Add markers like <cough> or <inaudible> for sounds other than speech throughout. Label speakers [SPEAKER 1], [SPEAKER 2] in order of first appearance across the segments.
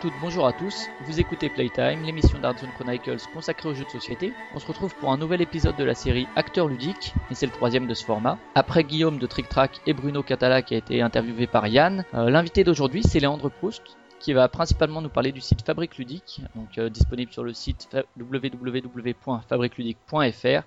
[SPEAKER 1] Toutes, bonjour à tous. Vous écoutez Playtime, l'émission d'Art Zone Chronicles consacrée aux jeux de société. On se retrouve pour un nouvel épisode de la série Acteurs ludiques, et c'est le troisième de ce format. Après Guillaume de Trick Track et Bruno Catala qui a été interviewé par Yann, euh, l'invité d'aujourd'hui c'est Léandre Proust qui va principalement nous parler du site Fabrique Ludique, donc euh, disponible sur le site www.fabriqueludique.fr.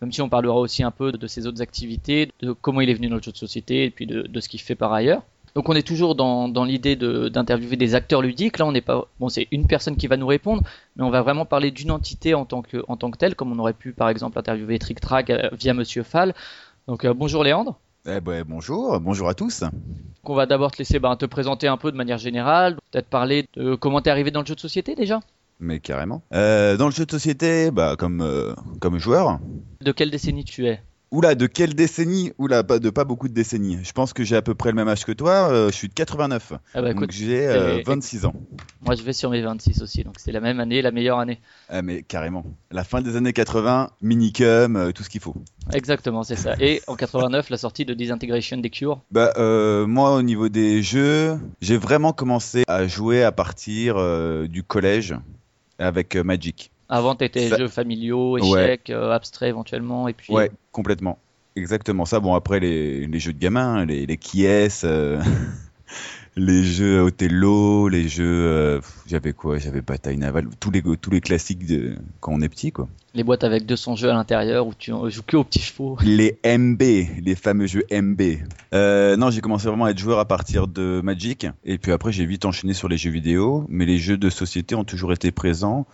[SPEAKER 1] Même si on parlera aussi un peu de ses autres activités, de comment il est venu dans le jeu de société et puis de ce qu'il fait par ailleurs. Donc on est toujours dans, dans l'idée de- d'interviewer des acteurs ludiques. Là, on n'est pas bon, c'est une personne qui va nous répondre, mais on va vraiment parler d'une entité en tant que en tant que telle, comme on aurait pu par exemple interviewer Trick Track euh, via Monsieur Fall. Donc euh, bonjour Léandre.
[SPEAKER 2] Eh ben, bonjour, bonjour à tous.
[SPEAKER 1] On va d'abord te laisser ben, te présenter un peu de manière générale, peut-être parler de comment t'es arrivé dans le jeu de société déjà.
[SPEAKER 2] Mais carrément. Euh, dans le jeu de société, bah, comme, euh, comme joueur.
[SPEAKER 1] De quelle décennie tu es?
[SPEAKER 2] Oula, de quelle décennie? Oula, pas, de pas beaucoup de décennies. Je pense que j'ai à peu près le même âge que toi. euh, je suis de 89.
[SPEAKER 1] Ah bah
[SPEAKER 2] donc j'ai euh,
[SPEAKER 1] c'est-
[SPEAKER 2] 26 ans.
[SPEAKER 1] moi je vais sur mes 26 aussi, donc c'est la même année, la meilleure année.
[SPEAKER 2] Ah, mais carrément. La fin des années 80, minicum, euh, tout ce qu'il faut.
[SPEAKER 1] Exactement, c'est ça. Et en 89, la sortie de Disintegration des Cures?
[SPEAKER 2] Bah, euh, moi, au niveau des jeux, j'ai vraiment commencé à jouer à partir euh, du collège avec euh, Magic.
[SPEAKER 1] Avant, t'étais
[SPEAKER 2] Ça-
[SPEAKER 1] jeux familiaux,
[SPEAKER 2] Ouais.
[SPEAKER 1] échecs, euh, abstraits éventuellement, et puis
[SPEAKER 2] Ouais, complètement. Exactement ça. Bon, après, les, les jeux de gamins, les, les qui est, euh, <laughs> les jeux Othello, les jeux. euh, j'avais quoi? J'avais Bataille Navale, tous les, tous les classiques de, quand on est petit, quoi.
[SPEAKER 1] les boîtes avec 200 jeux à l'intérieur où tu euh, joues que aux petits chevaux. <laughs>
[SPEAKER 2] Les MB, les fameux jeux MB. Euh, non, j'ai commencé vraiment à être joueur à partir de Magic. Et puis après, j'ai vite enchaîné sur les jeux vidéo. Mais les jeux de société ont toujours été présents.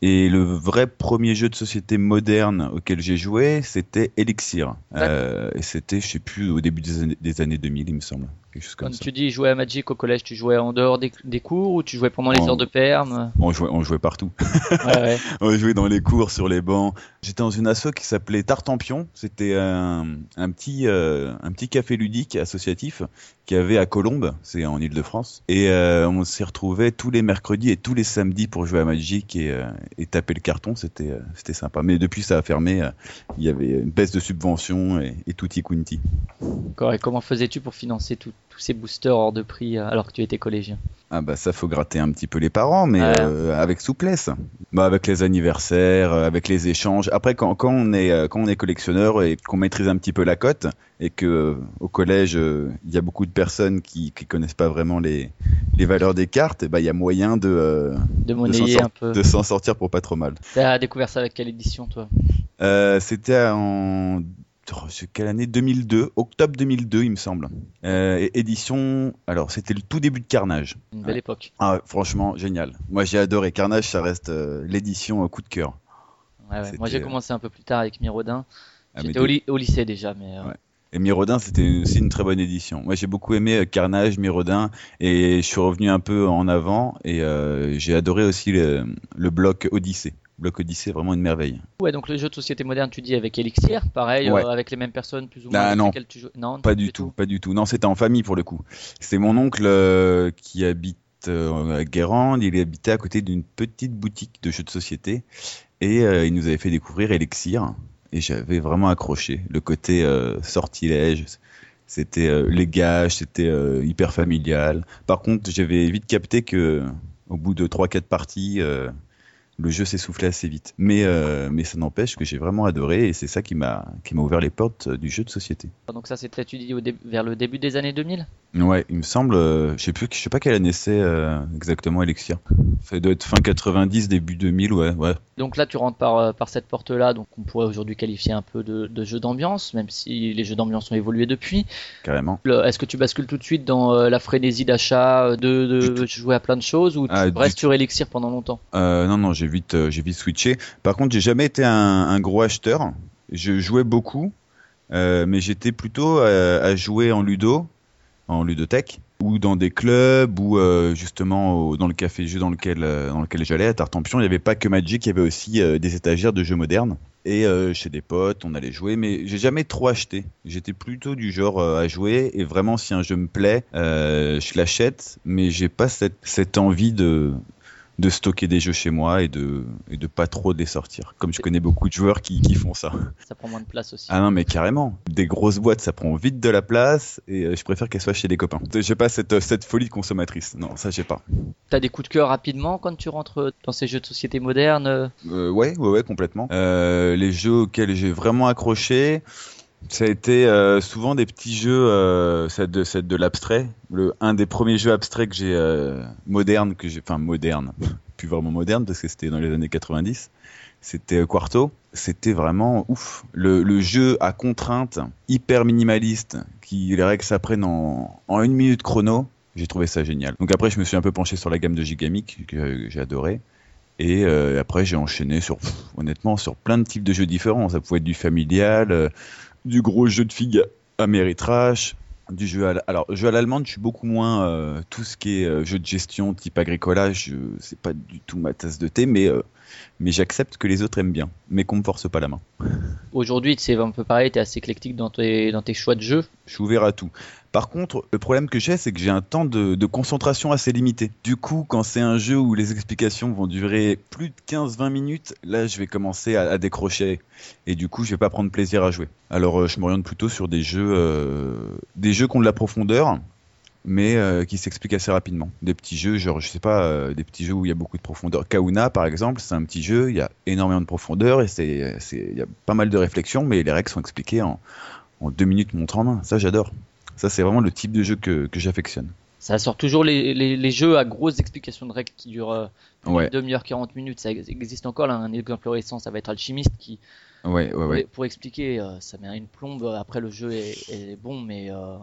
[SPEAKER 2] Et le vrai premier jeu de société moderne auquel j'ai joué, c'était Elixir. Euh, et c'était, je sais plus, au début des années, des années 2000, il me semble. Quelque chose comme
[SPEAKER 1] Quand
[SPEAKER 2] ça.
[SPEAKER 1] tu dis jouer à Magic au collège, tu jouais en dehors des, des cours ou tu jouais pendant les heures de perm?
[SPEAKER 2] On jouait, on jouait partout.
[SPEAKER 1] Ouais, ouais. <laughs>
[SPEAKER 2] On jouait dans les cours, sur les bancs. J'étais dans une asso qui s'appelait Tartampion. C'était un, un petit, euh, un petit café ludique associatif qui avait à Colombes, c'est en Ile-de-France. Et euh, on s'y retrouvait tous les mercredis et tous les samedis pour jouer à Magic et, euh, et taper le carton. C'était, c'était sympa. Mais depuis ça a fermé, il y avait une baisse de subventions et, et tutti.
[SPEAKER 1] D'accord. Et comment faisais-tu pour financer tout- tous ces boosters hors de prix euh, alors que tu étais collégien
[SPEAKER 2] Ah bah ça faut gratter un petit peu les parents, mais
[SPEAKER 1] Ouais.
[SPEAKER 2] euh, avec souplesse. Bah avec les anniversaires, euh, avec les échanges. Après quand, quand on est quand on est collectionneur et qu'on maîtrise un petit peu la cote et que au collège il y a beaucoup de personnes qui qui connaissent pas vraiment les les valeurs des cartes, bah il y a moyen de euh,
[SPEAKER 1] De
[SPEAKER 2] s'en
[SPEAKER 1] monnayer
[SPEAKER 2] sor-
[SPEAKER 1] un peu.
[SPEAKER 2] de s'en sortir pour pas trop mal.
[SPEAKER 1] T'as découvert ça avec quelle édition toi?
[SPEAKER 2] Euh, C'était en c'est quelle année? 2002, octobre 2002 il me semble. Euh, édition, alors c'était le tout début de Carnage.
[SPEAKER 1] Une belle
[SPEAKER 2] Ouais.
[SPEAKER 1] époque.
[SPEAKER 2] Ah, franchement, génial. Moi, j'ai adoré. Carnage, ça reste euh, l'édition euh, coup de cœur.
[SPEAKER 1] Ouais, ouais.
[SPEAKER 2] C'était,
[SPEAKER 1] Moi j'ai
[SPEAKER 2] euh,
[SPEAKER 1] commencé un peu plus tard avec Mirodin.
[SPEAKER 2] Ah,
[SPEAKER 1] J'étais au, ly- au lycée déjà, mais euh.
[SPEAKER 2] Et Mirodin, c'était aussi une très bonne édition. Moi, j'ai beaucoup aimé Carnage, Mirodin, et je suis revenu un peu en avant, et j'ai adoré aussi le, le bloc Odyssée. Le bloc Odyssée, vraiment une merveille.
[SPEAKER 1] Ouais, donc le jeu de société moderne, tu dis avec Elixir, pareil,
[SPEAKER 2] Ouais.
[SPEAKER 1] euh, avec les mêmes personnes plus ou moins
[SPEAKER 2] Ah, non.
[SPEAKER 1] lesquelles tu joues. Non,
[SPEAKER 2] Pas du tout, pas du tout. Non, c'était en famille pour le coup. C'est mon oncle euh, qui habite euh, à Guérande. Il habitait à côté d'une petite boutique de jeux de société et il nous avait fait découvrir Elixir et j'avais vraiment accroché. Le côté sortilège, c'était les gages, c'était hyper familial. Par contre, j'avais vite capté que au bout de 3-4 parties, le jeu s'essoufflait assez vite. Mais, euh, mais ça n'empêche que j'ai vraiment adoré et c'est ça qui m'a ouvert les portes euh, du jeu de société.
[SPEAKER 1] Donc ça c'était tu dis au vers le début des années 2000
[SPEAKER 2] Ouais, il me semble, euh, je sais plus, je sais pas quelle année c'est euh, exactement Elixir. Ça doit être fin 90, début 2000, ouais, ouais.
[SPEAKER 1] Donc là, tu rentres par, par cette porte-là, donc on pourrait aujourd'hui qualifier un peu de, de jeu d'ambiance, même si les jeux d'ambiance ont évolué depuis.
[SPEAKER 2] carrément.
[SPEAKER 1] Est-ce que tu bascules tout de suite dans la frénésie d'achat, de, jouer à plein de choses, ou tu
[SPEAKER 2] Ah,
[SPEAKER 1] restes sur Elixir pendant longtemps?
[SPEAKER 2] Non, non, j'ai vite, euh, j'ai vite switché. Par contre, j'ai jamais été un, gros acheteur. Je jouais beaucoup, euh, mais j'étais plutôt euh, à jouer en ludo, en ludothèque. ou dans des clubs ou justement dans le café jeu dans lequel lequel j'allais à Tartampion, il n'y avait pas que Magic, il y avait aussi des étagères de jeux modernes et chez des potes, on allait jouer mais j'ai jamais trop acheté. J'étais plutôt du genre à jouer et vraiment si un jeu me plaît, je l'achète mais j'ai pas cette envie de de stocker des jeux chez moi et de, et de pas trop les sortir. Comme je connais beaucoup de joueurs qui, qui font ça.
[SPEAKER 1] Ça prend moins de place aussi.
[SPEAKER 2] Ah non, mais carrément. Des grosses boîtes, ça prend vite de la place et euh, je préfère qu'elles soient chez des copains. J'ai pas cette, euh, cette folie de consommatrice. Non, ça j'ai pas.
[SPEAKER 1] T'as des coups de cœur rapidement quand tu rentres dans ces jeux de société modernes?
[SPEAKER 2] Euh, Ouais, ouais, ouais, complètement. Euh, les jeux auxquels j'ai vraiment accroché. Ça a été euh, souvent des petits jeux, euh, c'est de, de l'abstrait. Un des premiers jeux abstraits que j'ai euh, moderne, que j'ai, enfin moderne, <laughs> plus vraiment moderne parce que c'était dans les années 90. C'était Quarto. C'était vraiment ouf. Le, jeu à contrainte, hyper minimaliste, qui les règles s'apprennent en, une minute chrono. J'ai trouvé ça génial. Donc après, je me suis un peu penché sur la gamme de Gigamic que j'ai adoré. Et euh, après, j'ai enchaîné sur, honnêtement, sur plein de types de jeux différents. Ça pouvait être du familial, du gros jeu de figues Ameritrash, du jeu à alors jeu à l'allemande je suis beaucoup moins euh, tout ce qui est euh, jeu de gestion type agricolage c'est pas du tout ma tasse de thé mais euh, mais j'accepte que les autres aiment bien mais qu'on me force pas la main.
[SPEAKER 1] Aujourd'hui c'est un peu pareil tu es assez éclectique dans tes dans tes choix de jeu.
[SPEAKER 2] Je suis ouvert à tout par contre, le problème que j'ai, c'est que j'ai un temps de, concentration assez limité. Du coup, quand c'est un jeu où les explications vont durer plus de 15-20 minutes, là, je vais commencer à, décrocher. Et du coup, je vais pas prendre plaisir à jouer. Alors, euh, je m'oriente plutôt sur des jeux, euh, des jeux qui ont de la profondeur, mais euh, qui s'expliquent assez rapidement. Des petits jeux, genre, je sais pas, des petits jeux où il y a beaucoup de profondeur. Kauna, par exemple, c'est un petit jeu, il y a énormément de profondeur et il y a pas mal de réflexion, mais les règles sont expliquées en, en deux minutes montre en main. Ça, j'adore. Ça, c'est vraiment le type de jeu que, que j'affectionne.
[SPEAKER 1] Ça sort toujours les, les, les, jeux à grosses explications de règles qui durent euh,
[SPEAKER 2] ouais.
[SPEAKER 1] une demi-heure, 40 minutes. Ça existe encore. Là, un exemple récent, ça va être Alchimiste qui,
[SPEAKER 2] ouais, ouais, ouais.
[SPEAKER 1] Pour, pour expliquer, euh, ça met une plombe. Après, le jeu est, est bon, mais euh,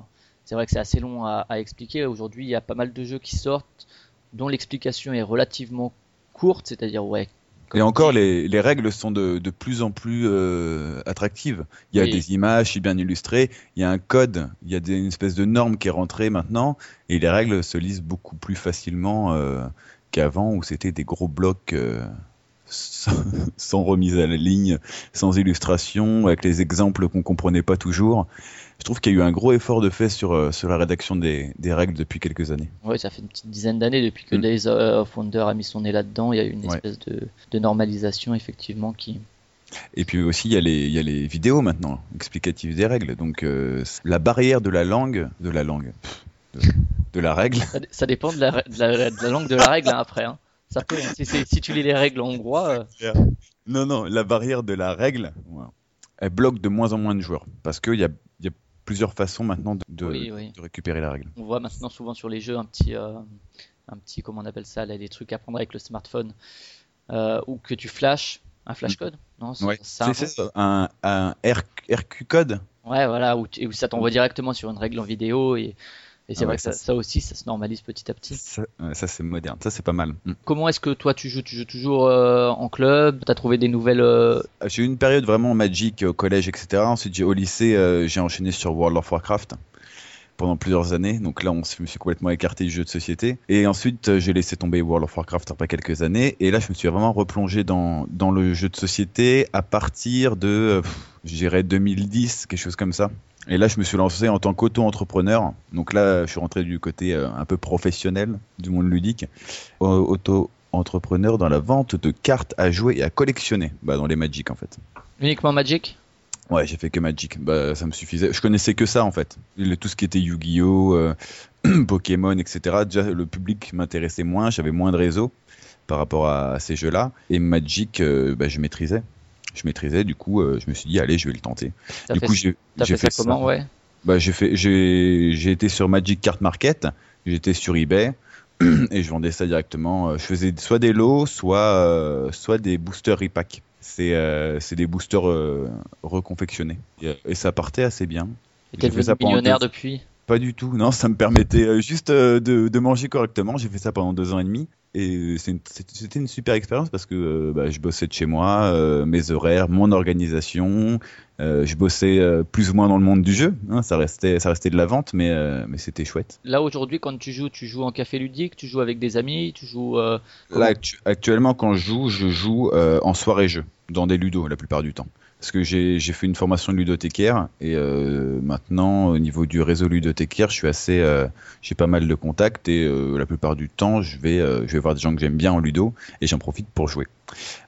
[SPEAKER 1] c'est vrai que c'est assez long à, à expliquer. Aujourd'hui, il y a pas mal de jeux qui sortent dont l'explication est relativement courte, c'est-à-dire, ouais,
[SPEAKER 2] et encore, les, les, règles sont de, de plus en plus euh, attractives. Il y a
[SPEAKER 1] Oui.
[SPEAKER 2] des images, bien illustré. Il y a un code, il y a des, une espèce de norme qui est rentrée maintenant. Et les règles se lisent beaucoup plus facilement euh, qu'avant, où c'était des gros blocs euh, sans, <laughs> sans remise à la ligne, sans illustration, avec les exemples qu'on comprenait pas toujours. Je trouve qu'il y a eu un gros effort de fait sur, euh, sur la rédaction des, des règles depuis quelques années.
[SPEAKER 1] Ouais, ça fait une petite dizaine d'années depuis que
[SPEAKER 2] Mm.
[SPEAKER 1] Days of Wonder a mis son nez là-dedans. Il y a eu une
[SPEAKER 2] Ouais.
[SPEAKER 1] espèce de, de normalisation, effectivement, qui.
[SPEAKER 2] Et puis aussi, il y, a les, il y a les vidéos maintenant, explicatives des règles. Donc, euh, la barrière de la langue, de la langue, de, de la règle,
[SPEAKER 1] Ça, dé- ça dépend de la, de, la, de la langue de la règle hein, après. Hein. Ça peut, hein. si, tu lis les règles en hongrois, euh,
[SPEAKER 2] non, non, la barrière de la règle, elle bloque de moins en moins de joueurs. Parce qu'il y a, il y a plusieurs façons maintenant de, de,
[SPEAKER 1] Oui, oui.
[SPEAKER 2] de récupérer la règle.
[SPEAKER 1] on voit maintenant souvent sur les jeux un petit, euh, un petit, comment on appelle ça, là, des trucs à prendre avec le smartphone, euh, ou que tu flashes un flashcode. Non, c'est
[SPEAKER 2] Ouais,
[SPEAKER 1] ça.
[SPEAKER 2] c'est ça, un, RQ code.
[SPEAKER 1] Ouais, voilà, où, tu- où ça t'envoie directement sur une règle en vidéo et, et c'est
[SPEAKER 2] Ah
[SPEAKER 1] vrai
[SPEAKER 2] ouais,
[SPEAKER 1] que ça, aussi, ça se normalise petit à petit.
[SPEAKER 2] Ça, c'est moderne, ça c'est pas mal. Mm.
[SPEAKER 1] Comment est-ce que toi tu joues? Tu joues toujours euh, en club? T'as trouvé des nouvelles euh,
[SPEAKER 2] J'ai eu une période vraiment Magic au collège, etc. Ensuite, au lycée, euh, j'ai enchaîné sur World of Warcraft pendant plusieurs années. Donc là, on, je me suis complètement écarté du jeu de société. Et ensuite, euh, j'ai laissé tomber World of Warcraft après quelques années. Et là, je me suis vraiment replongé dans, dans le jeu de société à partir de, euh, pff, je dirais, 2010, quelque chose comme ça. Et là, je me suis lancé en tant qu'auto-entrepreneur. Donc là, je suis rentré du côté euh, un peu professionnel du monde ludique. Au- Auto-entrepreneur dans la vente de cartes à jouer et à collectionner. Bah, dans les Magic, en fait.
[SPEAKER 1] uniquement Magic?
[SPEAKER 2] Ouais, j'ai fait que Magic. Bah, ça me suffisait. Je connaissais que ça en fait. Le- tout ce qui était Yu-Gi-Oh, euh, <clears throat> Pokémon, etc. Déjà, le public m'intéressait moins. J'avais moins de réseau par rapport à, à ces jeux-là. Et Magic, euh, bah, je maîtrisais. Je maîtrisais. Du coup, euh, je me suis dit, allez, je vais le tenter. Du
[SPEAKER 1] fait,
[SPEAKER 2] coup, j'ai
[SPEAKER 1] fait ça comment Ouais.
[SPEAKER 2] Bah, j'ai fait, j'ai, été sur Magic Card Market. J'étais sur eBay. <clears throat> Et je vendais ça directement. Euh, Je faisais soit des lots, soit, euh, soit des boosters repack. C'est euh, des boosters euh, reconfectionnés. Et, et ça partait assez bien.
[SPEAKER 1] Et t'es devenu millionnaire depuis?
[SPEAKER 2] Pas du tout. Non, ça me permettait juste de, de manger correctement. J'ai fait ça pendant deux ans et demi. Et c'était une super expérience parce que euh, bah, je bossais de chez moi, euh, mes horaires, mon organisation. euh, je bossais plus ou moins dans le monde du jeu. hein, ça restait, ça restait de la vente, mais, mais c'était chouette.
[SPEAKER 1] Là aujourd'hui, quand tu joues, tu joues en café ludique, tu joues avec des amis, tu joues.
[SPEAKER 2] Là, actu- actuellement, quand je joue, je joue en soirée jeu, dans des ludos la plupart du temps. Parce que j'ai fait une formation de ludothécaire et euh, maintenant, au niveau du réseau ludothécaire, je suis assez, euh, j'ai pas mal de contacts et euh, la plupart du temps, je vais, je vais voir des gens que j'aime bien en ludo et j'en profite pour jouer.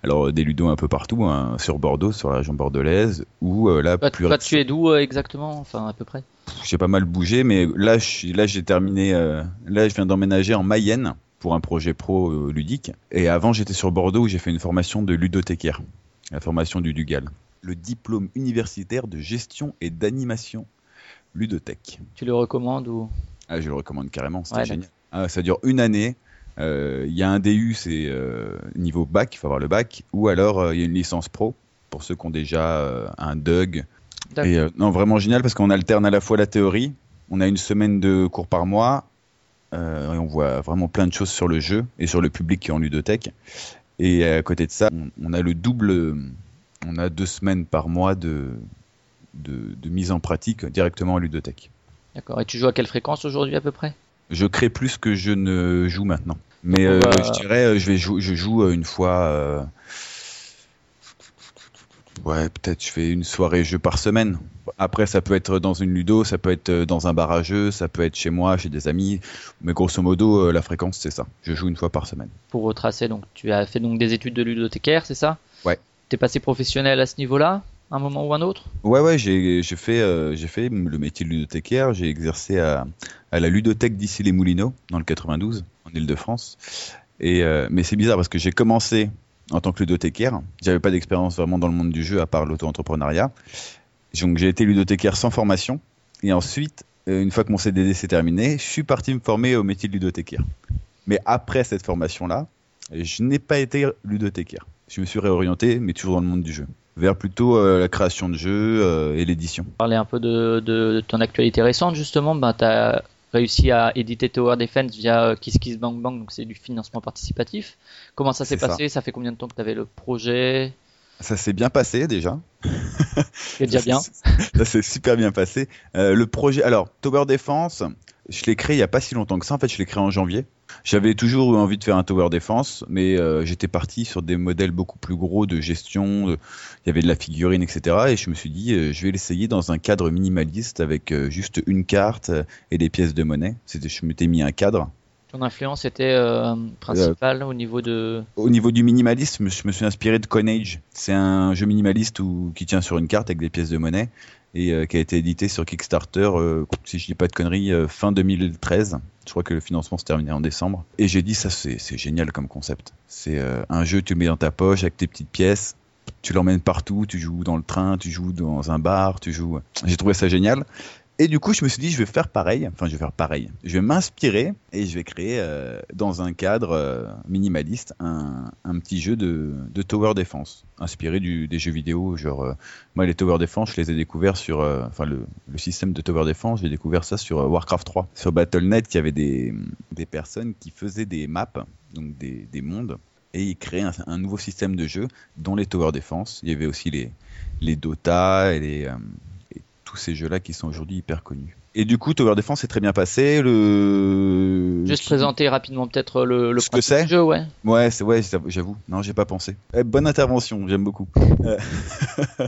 [SPEAKER 2] Alors des ludos un peu partout, hein, sur Bordeaux, sur la région bordelaise, ou là
[SPEAKER 1] Toi,
[SPEAKER 2] plus
[SPEAKER 1] toi, tu es d'où exactement Enfin, à peu près?
[SPEAKER 2] j'ai pas mal bougé, mais là, je là, j'ai terminé. là, je viens d'emménager en Mayenne pour un projet pro ludique. Et avant, j'étais sur Bordeaux où j'ai fait une formation de ludothécaire, la formation du Dugal, le diplôme universitaire de gestion et d'animation ludothèque.
[SPEAKER 1] Tu le recommandes ou?
[SPEAKER 2] Ah, je le recommande carrément,
[SPEAKER 1] Ouais,
[SPEAKER 2] génial. Ah, ça dure une année. Euh, Il y a un DU, c'est euh, niveau bac, il faut avoir le bac, ou alors euh, il y a une licence pro pour ceux qui ont déjà un DUG. Et non, vraiment génial parce qu'on alterne à la fois la théorie, on a une semaine de cours par mois, et on voit vraiment plein de choses sur le jeu et sur le public qui est en ludothèque. Et à côté de ça, on, on a le double, on a deux semaines par mois de, de, de mise en pratique directement en ludothèque.
[SPEAKER 1] D'accord. Et tu joues à quelle fréquence aujourd'hui à peu près?
[SPEAKER 2] Je crée plus que je ne joue maintenant. Mais euh,
[SPEAKER 1] va-
[SPEAKER 2] je dirais, euh, je vais jou- je joue euh, une fois. euh, Ouais, peut-être je fais une soirée jeu par semaine. Après, ça peut être dans une ludo, ça peut être dans un bar à jeu, ça peut être chez moi, chez des amis. Mais grosso modo, la fréquence, c'est ça. Je joue une fois par semaine.
[SPEAKER 1] Pour retracer, donc tu as fait donc des études de ludothécaire, c'est ça?
[SPEAKER 2] Ouais.
[SPEAKER 1] T'es passé professionnel à ce niveau-là, un moment ou un autre
[SPEAKER 2] Ouais, ouais, j'ai euh, fait le métier de ludothécaire. J'ai exercé à, la ludothèque d'ici les Moulineaux, dans le 92, en Ile-de-France. Euh, mais c'est bizarre parce que j'ai commencé en tant que ludothécaire. J'avais pas d'expérience vraiment dans le monde du jeu à part l'auto-entrepreneuriat. Donc j'ai été ludothécaire sans formation. Et ensuite, euh, une fois que mon CDD s'est terminé, je suis parti me former au métier de ludothécaire. Mais après cette formation-là, je n'ai pas été ludothécaire. Je me suis réorienté, mais toujours dans le monde du jeu, vers plutôt euh, la création de jeux euh, et l'édition.
[SPEAKER 1] Parler un peu de, de- de ton actualité récente, justement, ben, tu as réussi à éditer Tower Defense via euh, Kiss Kiss Bang Bang, donc c'est du financement participatif. Comment ça s'est
[SPEAKER 2] C'est ça.
[SPEAKER 1] passé? Ça. fait combien de temps que tu avais le projet?
[SPEAKER 2] Ça s'est bien passé déjà. <laughs>
[SPEAKER 1] C'est bien.
[SPEAKER 2] Ça s'est super bien passé. Euh, le projet, alors Tower Defense, je l'ai créé il y a pas si longtemps que ça. En fait, je l'ai créé en janvier. J'avais toujours eu envie de faire un Tower Defense, mais euh, j'étais parti sur des modèles beaucoup plus gros de gestion. Il y avait de la figurine, etc. Et je me suis dit, euh, je vais l'essayer dans un cadre minimaliste avec juste une carte et des pièces de monnaie. Je m'étais mis un cadre.
[SPEAKER 1] Ton influence était euh, principale au niveau de.
[SPEAKER 2] Au niveau du minimalisme, je me suis inspiré de Coinage. C'est un jeu minimaliste où, qui tient sur une carte avec des pièces de monnaie et euh, qui a été édité sur Kickstarter, euh, si je dis pas de conneries, fin 2013. Je crois que le financement se terminait en décembre. Et j'ai dit ça, c'est génial comme concept. C'est un jeu, tu le mets dans ta poche avec tes petites pièces. Tu l'emmènes partout, tu joues dans le train, tu joues dans un bar, tu joues. J'ai trouvé ça génial. Et du coup, je me suis dit, je vais faire pareil. Enfin, je vais faire pareil. Je vais m'inspirer et je vais créer euh, dans un cadre euh, minimaliste un, petit jeu de, tower defense, inspiré des jeux vidéo. Genre, euh, moi, les tower defense, je les ai découverts sur, enfin, le, système de tower defense, j'ai découvert ça sur Warcraft 3. Sur Battle.net, il y avait des, des personnes qui faisaient des maps, donc des, des mondes, et ils créaient un, un nouveau système de jeu, dont les tower defense. Il y avait aussi les, les Dota et les, tous ces jeux-là qui sont aujourd'hui hyper connus. Et du coup, Tower Defense est très bien passé. Le
[SPEAKER 1] Juste présenter rapidement peut-être le, le
[SPEAKER 2] Ce que c'est
[SPEAKER 1] du jeu, ouais.
[SPEAKER 2] Ouais, c'est ouais, j'avoue. Non, j'ai pas pensé. Eh, bonne intervention, j'aime beaucoup. Euh, <laughs>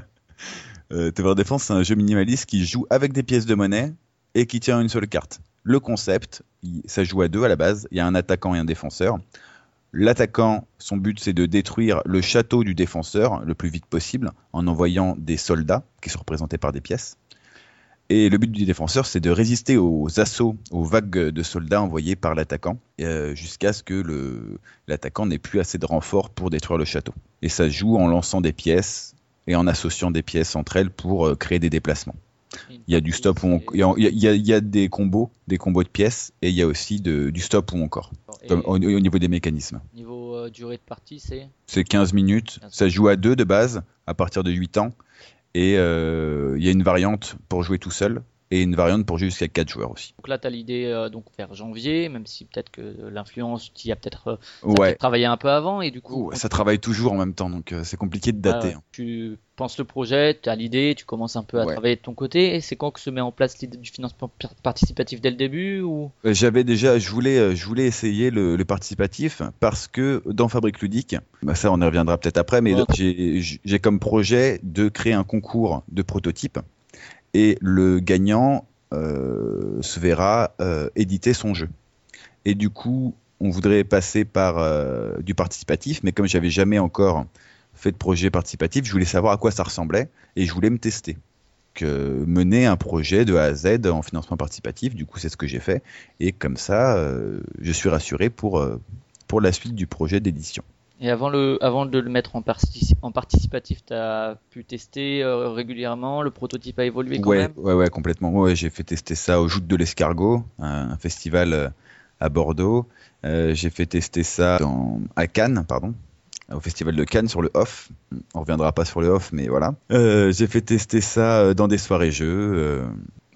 [SPEAKER 2] euh, Tower Defense, c'est un jeu minimaliste qui joue avec des pièces de monnaie et qui tient une seule carte. Le concept, ça joue à deux à la base. Il y a un attaquant et un défenseur. L'attaquant, son but, c'est de détruire le château du défenseur le plus vite possible en envoyant des soldats qui sont représentés par des pièces. Et le but du défenseur, c'est de résister aux assauts, aux vagues de soldats envoyés par l'attaquant, euh, jusqu'à ce que l'attaquant n'ait plus assez de renforts pour détruire le château. Et ça se joue en lançant des pièces et en associant des pièces entre elles pour euh, créer des déplacements. Il y a du stop ou on- il y a, il y a- il y a- il y a des combos, des combos de pièces, et il y a aussi de- du stop ou encore, comme au, au niveau des mécanismes.
[SPEAKER 1] niveau euh, durée de partie, c'est?
[SPEAKER 2] C'est 15 minutes,
[SPEAKER 1] 15
[SPEAKER 2] ça se joue à deux de base, à partir de 8 ans, et euh, il y a une variante pour jouer tout seul, et une variante pour jouer jusqu'à 4 joueurs aussi.
[SPEAKER 1] Donc là, tu as l'idée euh, donc vers janvier, même si peut-être que l'influence, tu y as peut-être euh,
[SPEAKER 2] Ouais.
[SPEAKER 1] travaillé un peu avant et du coup,
[SPEAKER 2] ça travaille toujours en même temps, donc euh, c'est compliqué de dater.
[SPEAKER 1] Ah ouais. Tu penses le projet, tu as l'idée, tu commences un peu à
[SPEAKER 2] Ouais.
[SPEAKER 1] travailler de ton côté. Et c'est quand que se met en place l'idée du financement par- participatif dès le début ou?
[SPEAKER 2] J'avais déjà, je voulais, je voulais essayer le, le participatif parce que dans Fabrique Ludique, bah ça on y reviendra peut-être après, mais
[SPEAKER 1] Ouais.
[SPEAKER 2] j'ai comme projet de créer un concours de prototypes et le gagnant euh, se verra euh, éditer son jeu. Et du coup, on voudrait passer par euh, du participatif, mais comme j'avais jamais encore fait de projet participatif, je voulais savoir à quoi ça ressemblait et je voulais me tester. Que mener un projet de A à Z en financement participatif, du coup c'est ce que j'ai fait et comme ça je suis rassuré pour la suite du projet d'édition.
[SPEAKER 1] Et avant, le, avant de le mettre en, partici- en participatif, tu as pu tester euh, régulièrement, le prototype a évolué quand
[SPEAKER 2] Ouais,
[SPEAKER 1] même?
[SPEAKER 2] ouais, ouais, complètement. Ouais, j'ai fait tester ça au Joute de l'Escargot, un, un festival euh, à Bordeaux. Euh, j'ai fait tester ça dans, à Cannes, pardon, au festival de Cannes sur le off. On reviendra pas sur le off, mais voilà. Euh, j'ai fait tester ça dans des soirées jeux,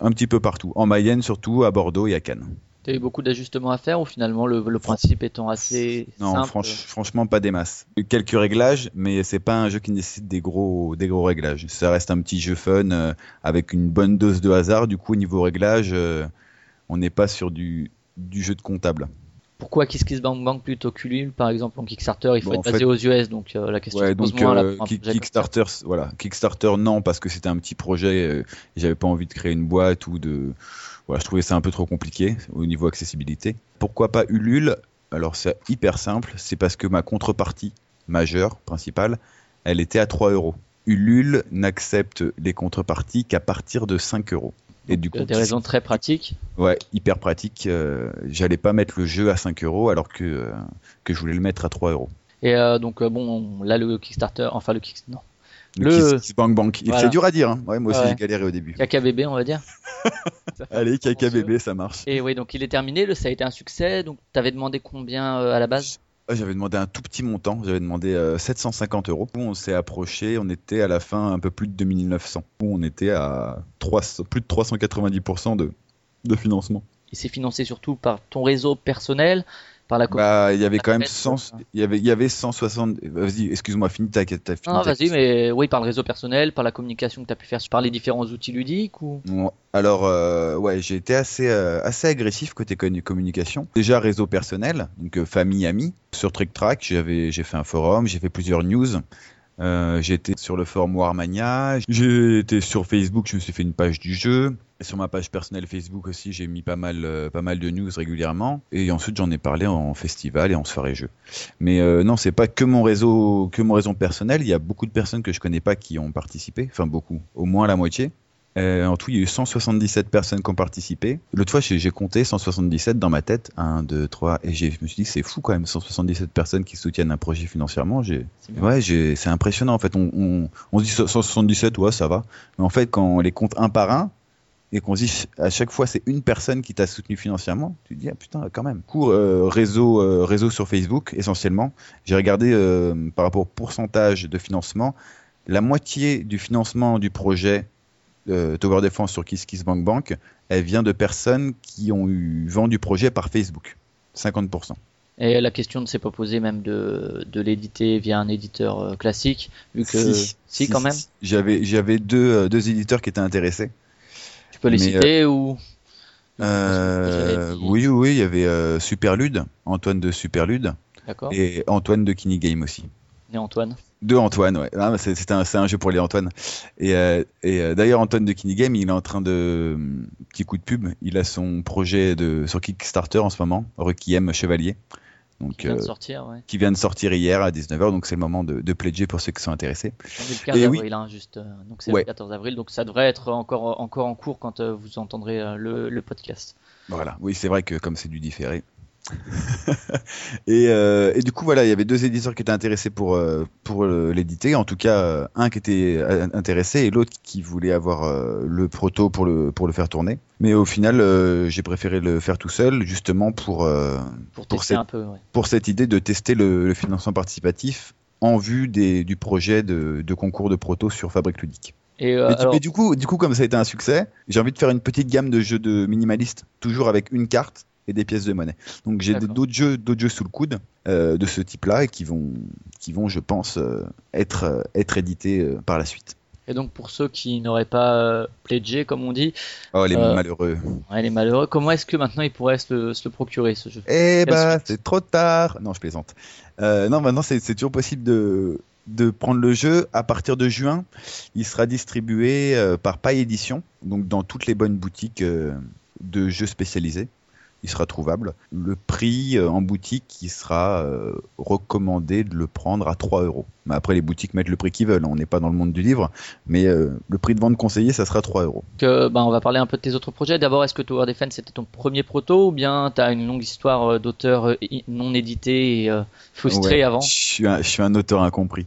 [SPEAKER 2] un petit peu partout, en Mayenne surtout, à Bordeaux et à Cannes.
[SPEAKER 1] Tu as eu beaucoup d'ajustements à faire ou finalement le, le principe étant assez
[SPEAKER 2] Non,
[SPEAKER 1] simple
[SPEAKER 2] franch- franchement, pas des masses. Quelques réglages, mais c'est pas un jeu qui nécessite des gros, des gros réglages. Ça reste un petit jeu fun euh, avec une bonne dose de hasard. Du coup, au niveau réglage, euh, on n'est pas sur du, du jeu de comptable.
[SPEAKER 1] Pourquoi Kiss Kiss Bang Bang plutôt qu'Ulule par exemple en Kickstarter Il faut
[SPEAKER 2] Bon,
[SPEAKER 1] être basé
[SPEAKER 2] fait-
[SPEAKER 1] aux US donc euh, la question
[SPEAKER 2] Ouais,
[SPEAKER 1] se pose
[SPEAKER 2] donc
[SPEAKER 1] moins là
[SPEAKER 2] euh,
[SPEAKER 1] ça.
[SPEAKER 2] Kickstarter, voilà, Kickstarter non parce que c'était un petit projet. euh, J'avais pas envie de créer une boîte ou de, voilà, je trouvais ça un peu trop compliqué au niveau accessibilité. Pourquoi pas Ulule? Alors c'est hyper simple, c'est parce que ma contrepartie majeure, principale, elle était à 3 euros. Ulule n'accepte les contreparties qu'à partir de 5 euros. Et du coup,
[SPEAKER 1] des raisons très pratiques.
[SPEAKER 2] ouais, hyper pratique. euh, J'allais pas mettre le jeu à 5 euros alors que, euh, que je voulais le mettre à 3 euros.
[SPEAKER 1] Et euh, donc bon là le Kickstarter, enfin le Kick, non,
[SPEAKER 2] Le, Kiss Bank Bank.
[SPEAKER 1] Voilà.
[SPEAKER 2] C'est dur à dire. Hein. Ouais, moi aussi
[SPEAKER 1] Ouais.
[SPEAKER 2] j'ai galéré au début.
[SPEAKER 1] KKBB on va dire. <laughs>
[SPEAKER 2] Allez, KKBB, ça marche.
[SPEAKER 1] Et oui donc il est terminé, le, ça a été un succès. Donc tu avais demandé combien euh, à la base?
[SPEAKER 2] J'avais demandé un tout petit montant, j'avais demandé euh, 750 euros. Où on s'est approché, on était à la fin un peu plus de 2900. Où on était à 300 plus de 390% de, de financement.
[SPEAKER 1] Et c'est financé surtout par ton réseau personnel, par la.
[SPEAKER 2] Bah, il y avait quand même
[SPEAKER 1] Faites,
[SPEAKER 2] 100,
[SPEAKER 1] quoi.
[SPEAKER 2] il y avait, il y avait 160. Vas-y, excuse-moi, finis ta, ta, finis
[SPEAKER 1] Non,
[SPEAKER 2] ta
[SPEAKER 1] vas-y, mais oui, par le réseau personnel, par la communication que tu as pu faire par les différents outils ludiques ou?
[SPEAKER 2] Bon, alors, euh, ouais, j'ai été assez, euh, assez agressif côté communication. Déjà réseau personnel, donc euh, famille, amis. Sur Trick Track, j'avais, j'ai fait un forum, j'ai fait plusieurs news. Euh, été sur le forum Warmania, été sur Facebook, je me suis fait une page du jeu. Sur ma page personnelle Facebook aussi, j'ai mis pas mal, euh, pas mal de news régulièrement. Et ensuite, j'en ai parlé en festival et en soirée jeu. Mais euh, non, c'est pas que mon réseau, que mon réseau personnel. Il y a beaucoup de personnes que je connais pas qui ont participé. Enfin, beaucoup, au moins la moitié. Euh, en tout, il y a eu 177 personnes qui ont participé. L'autre fois, j'ai compté 177 dans ma tête. 1, 2, 3. Et je me suis dit, c'est fou quand même, 177 personnes qui soutiennent un projet financièrement. Ouais, c'est impressionnant en fait. On, on, on se dit 177, ouais, ça va. Mais en fait, quand on les compte un par un, et qu'on se dit à chaque fois c'est une personne qui t'a soutenu financièrement, tu te dis, ah putain, quand même. Cours euh, réseau, euh, réseau sur Facebook, essentiellement. J'ai regardé euh, par rapport au pourcentage de financement. La moitié du financement du projet euh, Tower Defense sur Kiss Kiss Bank Bank, elle vient de personnes qui ont eu vent du projet par Facebook. 50%.
[SPEAKER 1] Et la question ne s'est pas posée même de, de l'éditer via un éditeur euh, classique, vu que si, quand même.
[SPEAKER 2] J'avais j'avais deux, euh, deux éditeurs qui étaient intéressés.
[SPEAKER 1] Tu peux les
[SPEAKER 2] Mais,
[SPEAKER 1] citer ou?
[SPEAKER 2] Euh,
[SPEAKER 1] dit-
[SPEAKER 2] oui, oui, il y avait Superlude, Antoine de Superlude, et Antoine de Kini Game aussi.
[SPEAKER 1] Et Antoine.
[SPEAKER 2] Deux Antoine, ouais. Ah, c'est c'est un, c'est un jeu pour les Antoine. Et, euh, et euh, d'ailleurs, Antoine de Kini Game, il est en train de. Petit coup de pub, il a son projet de, sur Kickstarter en ce moment, Requiem Chevalier. Donc,
[SPEAKER 1] Qui vient de
[SPEAKER 2] euh,
[SPEAKER 1] sortir, ouais.
[SPEAKER 2] qui vient de sortir hier à 19h, donc c'est le moment de, de pledger pour ceux qui sont intéressés.
[SPEAKER 1] On est le 15
[SPEAKER 2] Et oui.
[SPEAKER 1] avril, hein, juste. euh, donc c'est
[SPEAKER 2] Ouais.
[SPEAKER 1] le 14 avril, donc ça devrait être encore, encore en cours quand euh, vous entendrez euh, le, le podcast.
[SPEAKER 2] Voilà, oui, c'est vrai que comme c'est du différé. <laughs> et, euh, et du coup, voilà, il y avait deux éditeurs qui étaient intéressés pour, euh, pour euh, l'éditer. En tout cas, un qui était intéressé et l'autre qui voulait avoir euh, le proto pour le, pour le faire tourner. Mais au final, j'ai préféré le faire tout seul, justement pour,
[SPEAKER 1] Pour
[SPEAKER 2] cette-
[SPEAKER 1] un peu, ouais.
[SPEAKER 2] pour cette idée de tester le, le financement participatif en vue des, du projet de, de concours de proto sur Fabrique Ludique.
[SPEAKER 1] Et euh,
[SPEAKER 2] Mais, du-
[SPEAKER 1] alors,
[SPEAKER 2] mais du coup, du coup, comme ça a été un succès, j'ai envie de faire une petite gamme de jeux de minimalistes, toujours avec une carte et des pièces de monnaie. Donc j'ai d'autres jeux, d'autres jeux sous le coude euh, de ce type-là et qui vont, qui vont, je pense, euh, être, euh, être édités euh, par la suite.
[SPEAKER 1] et donc pour ceux qui n'auraient pas pledgé, comme on dit,
[SPEAKER 2] Oh les malheureux.
[SPEAKER 1] ouais, les malheureux, comment est-ce que maintenant ils pourraient se le, se le procurer ce jeu?
[SPEAKER 2] Eh bah, c'est trop tard. Non, je plaisante. Non, maintenant c'est toujours possible de de prendre le jeu à partir de juin. Il sera distribué par Paille Édition, donc dans toutes les bonnes boutiques de jeux spécialisés. Il sera trouvable. Le prix euh, en boutique, il sera euh, recommandé de le prendre à 3 euros. Après, les boutiques mettent le prix qu'ils veulent. On n'est pas dans le monde du livre, mais euh, le prix de vente conseillé, ça sera 3 euros.
[SPEAKER 1] que, ben, on va parler un peu de tes autres projets. D'abord, est-ce que Tower Defense c'était ton premier proto ou bien tu as une longue histoire euh, d'auteur euh, non édité et euh, frustré
[SPEAKER 2] Ouais,
[SPEAKER 1] avant?
[SPEAKER 2] Je suis un, je suis un auteur incompris.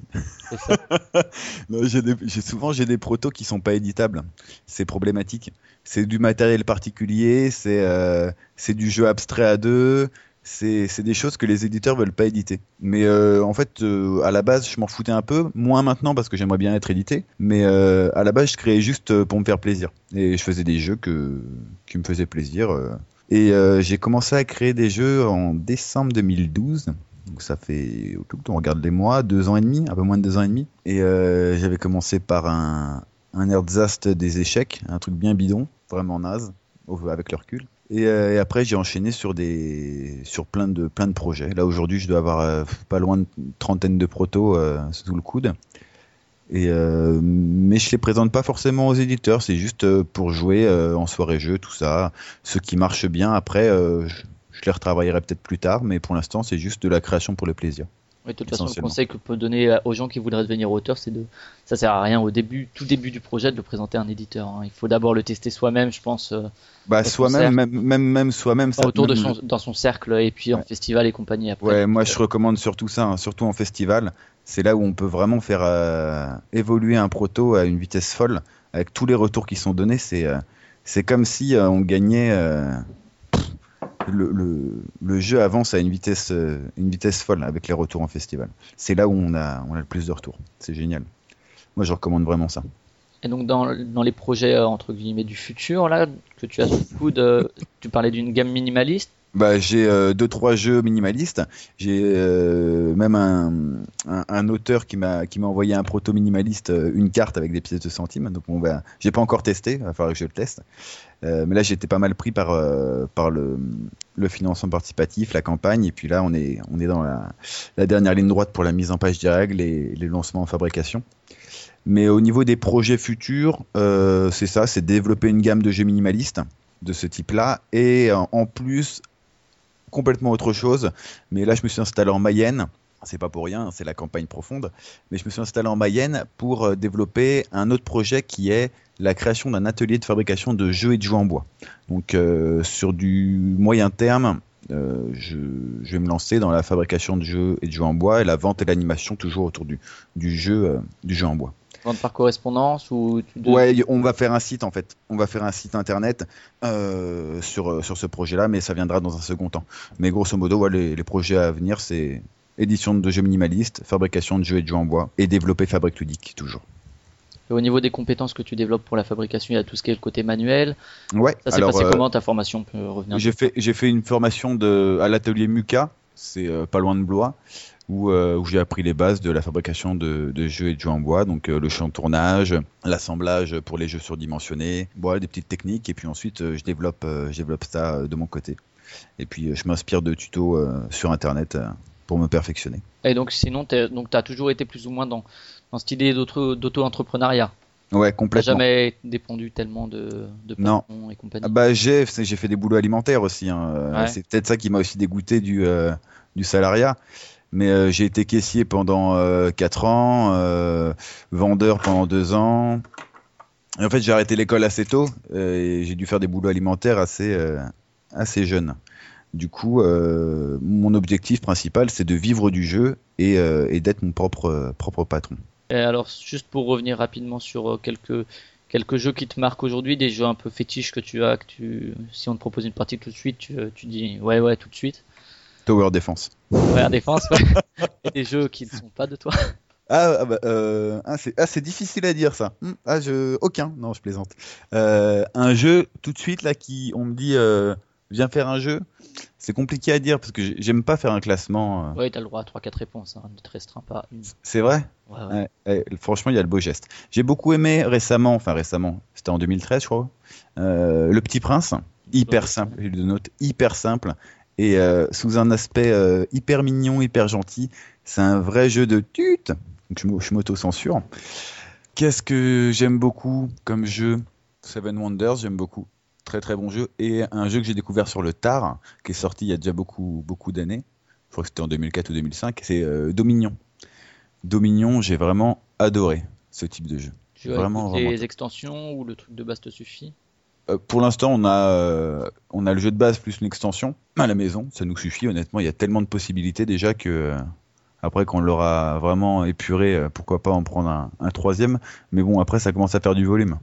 [SPEAKER 1] Ça. <laughs>
[SPEAKER 2] Non, j'ai des- j'ai- souvent j'ai des protos qui sont pas éditables. C'est problématique. C'est du matériel particulier, c'est c'est du jeu abstrait à deux, c'est des choses que les éditeurs veulent pas éditer. Mais euh, en fait, euh, à la base, je m'en foutais un peu, moins maintenant parce que j'aimerais bien être édité. Mais euh, à la base, je créais juste euh, pour me faire plaisir et je faisais des jeux que qui me faisaient plaisir. euh. Et euh, j'ai commencé à créer des jeux en décembre 2012. Donc ça fait, on regarde les mois, deux ans et demi, un peu moins de deux ans et demi. Et j'avais commencé par un, un Erzast des échecs, un truc bien bidon, vraiment naze, avec le recul. Et, euh, et après j'ai enchaîné sur des, sur plein de, plein de projets. Là aujourd'hui je dois avoir euh, pas loin de trentaine de protos euh, sous le coude. Et mais je les présente pas forcément aux éditeurs, c'est juste pour jouer en soirée jeu, tout ça. Ce qui marche bien après, je les retravaillerai peut-être plus tard, mais pour l'instant c'est juste de la création pour le plaisir.
[SPEAKER 1] Oui, de toute façon, le conseil que je peux donner aux gens qui voudraient devenir auteur, c'est de, ça sert à rien au début, tout début du projet, de le présenter à un éditeur. hein. Il faut d'abord le tester soi-même, je pense, euh,
[SPEAKER 2] Bah soi-même, même, même, même soi-même, ça.
[SPEAKER 1] autour de son, dans son cercle et puis en festival et compagnie après.
[SPEAKER 2] Ouais, moi je recommande surtout ça, hein, surtout en festival. C'est là où on peut vraiment faire euh, évoluer un proto à une vitesse folle, avec tous les retours qui sont donnés. C'est euh, c'est comme si euh, on gagnait. Le, jeu avance à une vitesse, euh, une vitesse folle avec les retours en festival. C'est là où on a, on le plus de retours. C'est génial. Moi je recommande vraiment ça.
[SPEAKER 1] Et donc dans, les projets euh, entre guillemets du futur là que tu as sous le euh, tu parlais d'une gamme minimaliste.
[SPEAKER 2] Bah, j'ai euh, deux trois jeux minimalistes. J'ai euh, même un, un, auteur qui m'a qui m'a envoyé un proto minimaliste, euh, une carte avec des pièces de centimes. Donc on va, j'ai pas encore testé, il va falloir que je le teste. Euh, mais là j'étais pas mal pris par par le le financement participatif, la campagne, et puis là on est on est dans la, la dernière ligne droite pour la mise en page des règles et les lancements en fabrication. Mais au niveau des projets futurs, c'est ça, c'est développer une gamme de jeux minimalistes de ce type-là et en plus complètement autre chose. Mais là, je me suis installé en Mayenne. C'est pas pour rien, c'est la campagne profonde. Mais je me suis installé en Mayenne pour euh, développer un autre projet qui est la création d'un atelier de fabrication de jeux et de jouets en bois. Donc, euh, sur du moyen terme, euh, je, vais me lancer dans la fabrication de jeux et de jouets en bois et la vente et l'animation toujours autour du, jeu, du jeu en bois.
[SPEAKER 1] Vente par correspondance ou tu de-
[SPEAKER 2] Ouais, on va faire un site en fait. On va faire un site internet euh, sur, euh, sur ce projet-là, mais ça viendra dans un second temps. Mais grosso modo, ouais, les, les projets à venir, c'est édition de jeux minimalistes, fabrication de jeux et de jeux en bois, et développer Fabrique Ludique, toujours.
[SPEAKER 1] Et au niveau des compétences que tu développes pour la fabrication, il y a tout ce qui est le côté manuel.
[SPEAKER 2] Ouais,
[SPEAKER 1] Ça s'est passé
[SPEAKER 2] euh,
[SPEAKER 1] comment ta formation On peut revenir.
[SPEAKER 2] j'ai fait, j'ai fait une formation de, à l'atelier Muka, c'est euh, pas loin de Blois, où, euh, où j'ai appris les bases de la fabrication de, de jeux et de jeux en bois, donc euh, le champ de tournage, l'assemblage pour les jeux surdimensionnés, des petites techniques, et puis ensuite euh, je développe, je développe ça de mon côté. Et puis je m'inspire de tutos sur internet pour me perfectionner.
[SPEAKER 1] Et donc sinon, donc t'as toujours été plus ou moins dans, dans cette idée d'auto- d'auto-entrepreneuriat?
[SPEAKER 2] Ouais, complètement.
[SPEAKER 1] jamais dépendu tellement de, de
[SPEAKER 2] Non.
[SPEAKER 1] et compagnie?
[SPEAKER 2] Ah bah j'ai j'ai fait des boulots alimentaires aussi. hein.
[SPEAKER 1] Ouais.
[SPEAKER 2] C'est peut-être ça qui m'a aussi dégoûté du euh, du salariat. Mais euh, j'ai été caissier pendant euh, 4 ans, euh, vendeur pendant 2 ans. En fait, j'ai arrêté l'école assez tôt euh, et j'ai dû faire des boulots alimentaires assez assez jeune. Du coup, mon objectif principal, c'est de vivre du jeu et, d'être mon propre patron.
[SPEAKER 1] Et alors, juste pour revenir rapidement sur quelques, quelques jeux qui te marquent aujourd'hui, des jeux un peu fétiches que tu as, que tu, si on te propose une partie tout de suite, tu, tu dis ouais, ouais, tout de suite.
[SPEAKER 2] Tower Defense.
[SPEAKER 1] Ouais, en défense, ouais. Et des jeux qui ne sont pas de toi.
[SPEAKER 2] Ah, ah, bah, euh, ah, c'est ah, c'est difficile à dire ça. Hmm, ah, je... Aucun, non, je plaisante. Euh, un jeu, tout de suite, là, qui on me dit, euh, viens faire un jeu, c'est compliqué à dire parce que j'ai- j'aime pas faire un classement.
[SPEAKER 1] Ouais, t'as le droit à 3-4 réponses, hein, ne te restreins pas une.
[SPEAKER 2] C'est vrai?
[SPEAKER 1] Ouais, ouais.
[SPEAKER 2] Ouais, ouais, Franchement, il y a le beau geste. J'ai beaucoup aimé récemment, enfin récemment, c'était en 2013, je crois, Le Petit Prince, hyper simple, de notes hyper simple et euh, sous un aspect euh, hyper mignon, hyper gentil. C'est un vrai jeu de tut. Donc je, m'au- je m'auto-censure. Qu'est-ce que j'aime beaucoup comme jeu? Seven Wonders, j'aime beaucoup. Très très bon jeu. Et un jeu que j'ai découvert sur le tard, qui est sorti il y a déjà beaucoup, beaucoup d'années. Je crois que c'était en 2004 ou 2005. C'est euh, Dominion. Dominion, j'ai vraiment adoré ce type de jeu.
[SPEAKER 1] Tu as
[SPEAKER 2] Vraiment,
[SPEAKER 1] écouté
[SPEAKER 2] vraiment
[SPEAKER 1] les extensions ou le truc de base te suffit?
[SPEAKER 2] Pour l'instant, on a, euh, on a le jeu de base plus une extension à la maison. Ça nous suffit, honnêtement. Il y a tellement de possibilités déjà que, euh, après, qu'on l'aura vraiment épuré, euh, pourquoi pas en prendre un, un troisième. Mais bon, après, ça commence à faire du volume.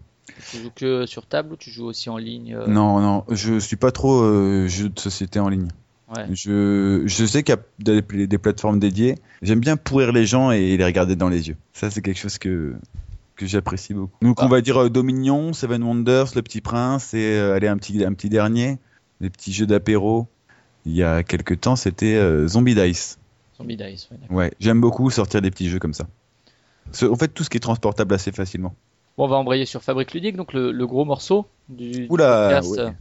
[SPEAKER 1] Tu joues que sur table ou tu joues aussi en ligne euh,
[SPEAKER 2] Non, non, je suis pas trop euh, jeu de société en ligne.
[SPEAKER 1] Ouais.
[SPEAKER 2] Je, je sais qu'il y a des, des plateformes dédiées. J'aime bien pourrir les gens et les regarder dans les yeux. Ça, c'est quelque chose que, que j'apprécie beaucoup. Donc,
[SPEAKER 1] Ah.
[SPEAKER 2] on va dire euh, Dominion, Seven Wonders, Le Petit Prince et euh, allez, un petit, un petit dernier. Des petits jeux d'apéro. Il y a quelques temps, c'était euh, Zombie Dice.
[SPEAKER 1] Zombie Dice, ouais.
[SPEAKER 2] Ouais, j'aime beaucoup sortir des petits jeux comme ça. Ce- En fait, tout ce qui est transportable assez facilement.
[SPEAKER 1] Bon, on va embrayer sur Fabrique Ludique, donc le, le gros morceau du, du
[SPEAKER 2] Oula,
[SPEAKER 1] podcast.
[SPEAKER 2] ouais.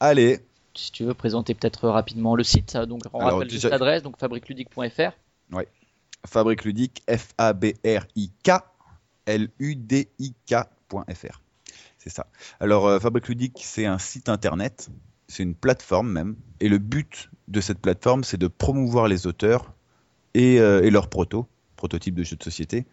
[SPEAKER 2] Allez,
[SPEAKER 1] Si tu veux présenter peut-être rapidement le site, donc on
[SPEAKER 2] Alors,
[SPEAKER 1] rappelle juste
[SPEAKER 2] déjà-
[SPEAKER 1] l'adresse, donc fabriqueludique.fr.
[SPEAKER 2] Fabrique Ludique, F-A-B-R-I-K, L-U-D-I-K.fr. C'est ça. Alors, euh, Fabrique Ludique, c'est un site internet, c'est une plateforme même, et le but de cette plateforme, c'est de promouvoir les auteurs et, euh, leurs protos, prototypes de jeux de société,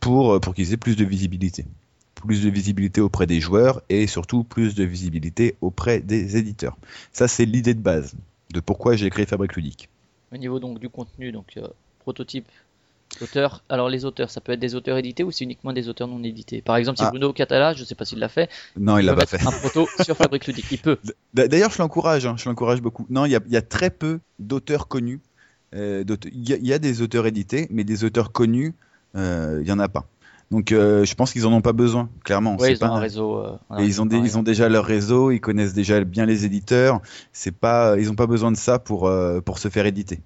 [SPEAKER 2] pour, euh, pour qu'ils aient plus de visibilité. Plus de visibilité auprès des joueurs et surtout plus de visibilité auprès des éditeurs. Ça, c'est l'idée de base de pourquoi j'ai créé Fabrique Ludique.
[SPEAKER 1] Au niveau donc du contenu, donc prototype, auteur. Alors les auteurs, ça peut être des auteurs édités ou c'est uniquement des auteurs non édités? Par exemple, si
[SPEAKER 2] Ah.
[SPEAKER 1] Bruno Catala, je sais pas s'il l'a fait,
[SPEAKER 2] Non, il l'a pas fait.
[SPEAKER 1] un proto <laughs> sur Fabrique Ludique. Il peut.
[SPEAKER 2] D'ailleurs, je l'encourage, hein, je l'encourage beaucoup. Non, il y a, il y a très peu d'auteurs connus. euh, Il y, a- il y a des auteurs édités, mais des auteurs connus, euh, il y en a pas. Donc, euh, je pense qu'ils en ont pas besoin, clairement.
[SPEAKER 1] Ouais, ils
[SPEAKER 2] pas
[SPEAKER 1] ont un réseau. euh, un
[SPEAKER 2] ils ont, des-
[SPEAKER 1] réseau
[SPEAKER 2] ils ont déjà leur réseau, ils connaissent déjà bien les éditeurs. C'est pas, ils ont pas besoin de ça pour euh, pour se faire éditer.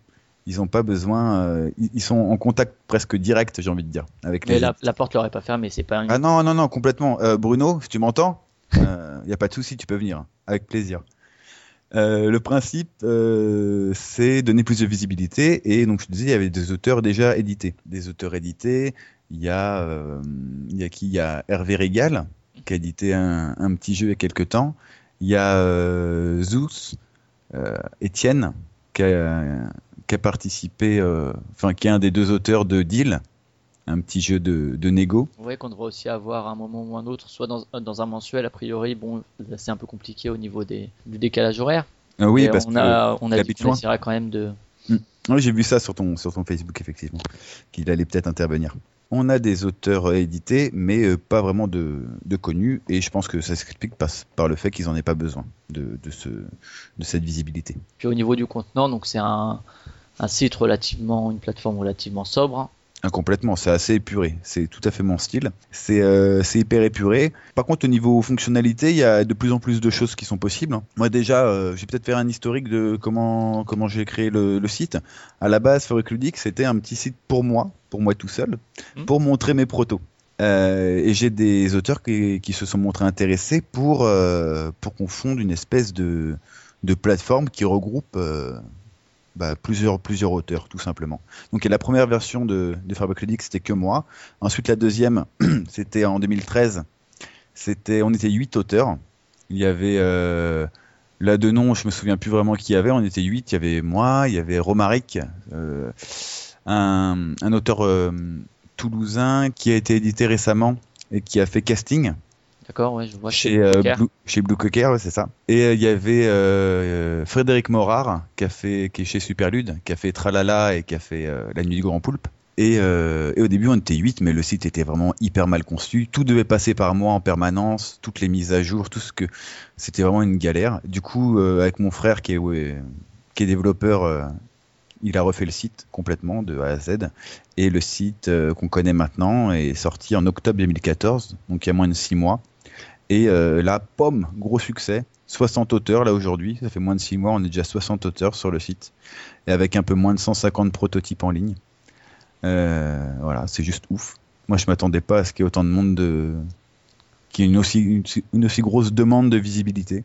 [SPEAKER 2] Ils ont pas besoin. euh, ils, sont en contact presque direct, j'ai envie de dire, avec
[SPEAKER 1] Mais
[SPEAKER 2] les.
[SPEAKER 1] la, la porte leur est pas fermée, c'est pas un...
[SPEAKER 2] Ah non non non complètement. Euh, Bruno, si tu m'entends, il n'y a pas de souci, tu peux venir, avec plaisir. Euh, le principe, euh, c'est donner plus de visibilité. Et donc, je te disais, il y avait des auteurs déjà édités. Des auteurs édités, il y a, euh, il y a qui? Il y a Hervé Régal, qui a édité un, un petit jeu il y a quelques temps. Il y a euh, Zeus, euh, Étienne, qui a, qui a participé, euh, enfin, qui est un des deux auteurs de Deal, un petit jeu de, de négo.
[SPEAKER 1] Voyez qu'on devrait aussi avoir à un moment ou un autre, soit dans, dans un mensuel, a priori, bon, c'est un peu compliqué au niveau des, du décalage horaire.
[SPEAKER 2] Ah oui, parce
[SPEAKER 1] on
[SPEAKER 2] que
[SPEAKER 1] a, on a dit
[SPEAKER 2] loin.
[SPEAKER 1] essaiera quand même de.
[SPEAKER 2] Oui, j'ai vu ça sur ton, sur ton Facebook, effectivement, qu'il allait peut-être intervenir. On a des auteurs édités, mais euh, pas vraiment de, de connus, et je pense que ça s'explique par, le fait qu'ils n'en aient pas besoin de, de, ce, de cette visibilité.
[SPEAKER 1] Puis au niveau du contenant, c'est un, un site relativement, une plateforme relativement sobre. Hein.
[SPEAKER 2] Ah, complètement, c'est assez épuré, c'est tout à fait mon style. C'est euh, c'est hyper épuré. Par contre, au niveau fonctionnalité, il y a de plus en plus de choses qui sont possibles. Moi déjà, euh, je vais peut-être faire un historique de comment, comment j'ai créé le, le site. À la base, Fabrique Ludique, c'était un petit site pour moi, pour moi tout seul,
[SPEAKER 1] Mhm.
[SPEAKER 2] pour montrer mes protos. Euh, et j'ai des auteurs qui, qui se sont montrés intéressés pour, euh, pour qu'on fonde une espèce de, de plateforme qui regroupe euh, bah, plusieurs, auteurs, tout simplement. Donc la première version de, de Ludique, c'était que moi. Ensuite, la deuxième, <clears throat> c'était en 2013. C'était, on était huit auteurs. Il y avait euh, là de nom, je me souviens plus vraiment qui y avait. On était huit. Il y avait moi, il y avait Romaric, euh, un, un auteur euh, toulousain qui a été édité récemment et qui a fait casting
[SPEAKER 1] D'accord, ouais, je vois.
[SPEAKER 2] chez, euh. Blue, chez Blue Cocker, ouais, c'est ça. Et euh, il y avait euh, euh, Frédéric Morard, qui, a fait, qui est chez Superlude, qui a fait Tralala et qui a fait La Nuit du Grand Poulpe. Et, et au début, on était 8, mais le site était vraiment hyper mal conçu. Tout devait passer par moi en permanence, toutes les mises à jour, tout ce que. C'était vraiment une galère. Du coup, avec mon frère qui est, ouais, qui est développeur, il a refait le site complètement de A à Z. Et le site euh, qu'on connaît maintenant est sorti en octobre 2014, donc il y a moins de 6 mois. Et euh, là, pomme, gros succès. 60 auteurs là aujourd'hui, ça fait moins de 6 mois, on est déjà 60 auteurs sur le site. Et avec un peu moins de 150 prototypes en ligne. Euh, voilà, c'est juste ouf. Moi, je m'attendais pas à ce qu'il y ait autant de monde de. qu'il y ait une aussi, une, une aussi grosse demande de visibilité.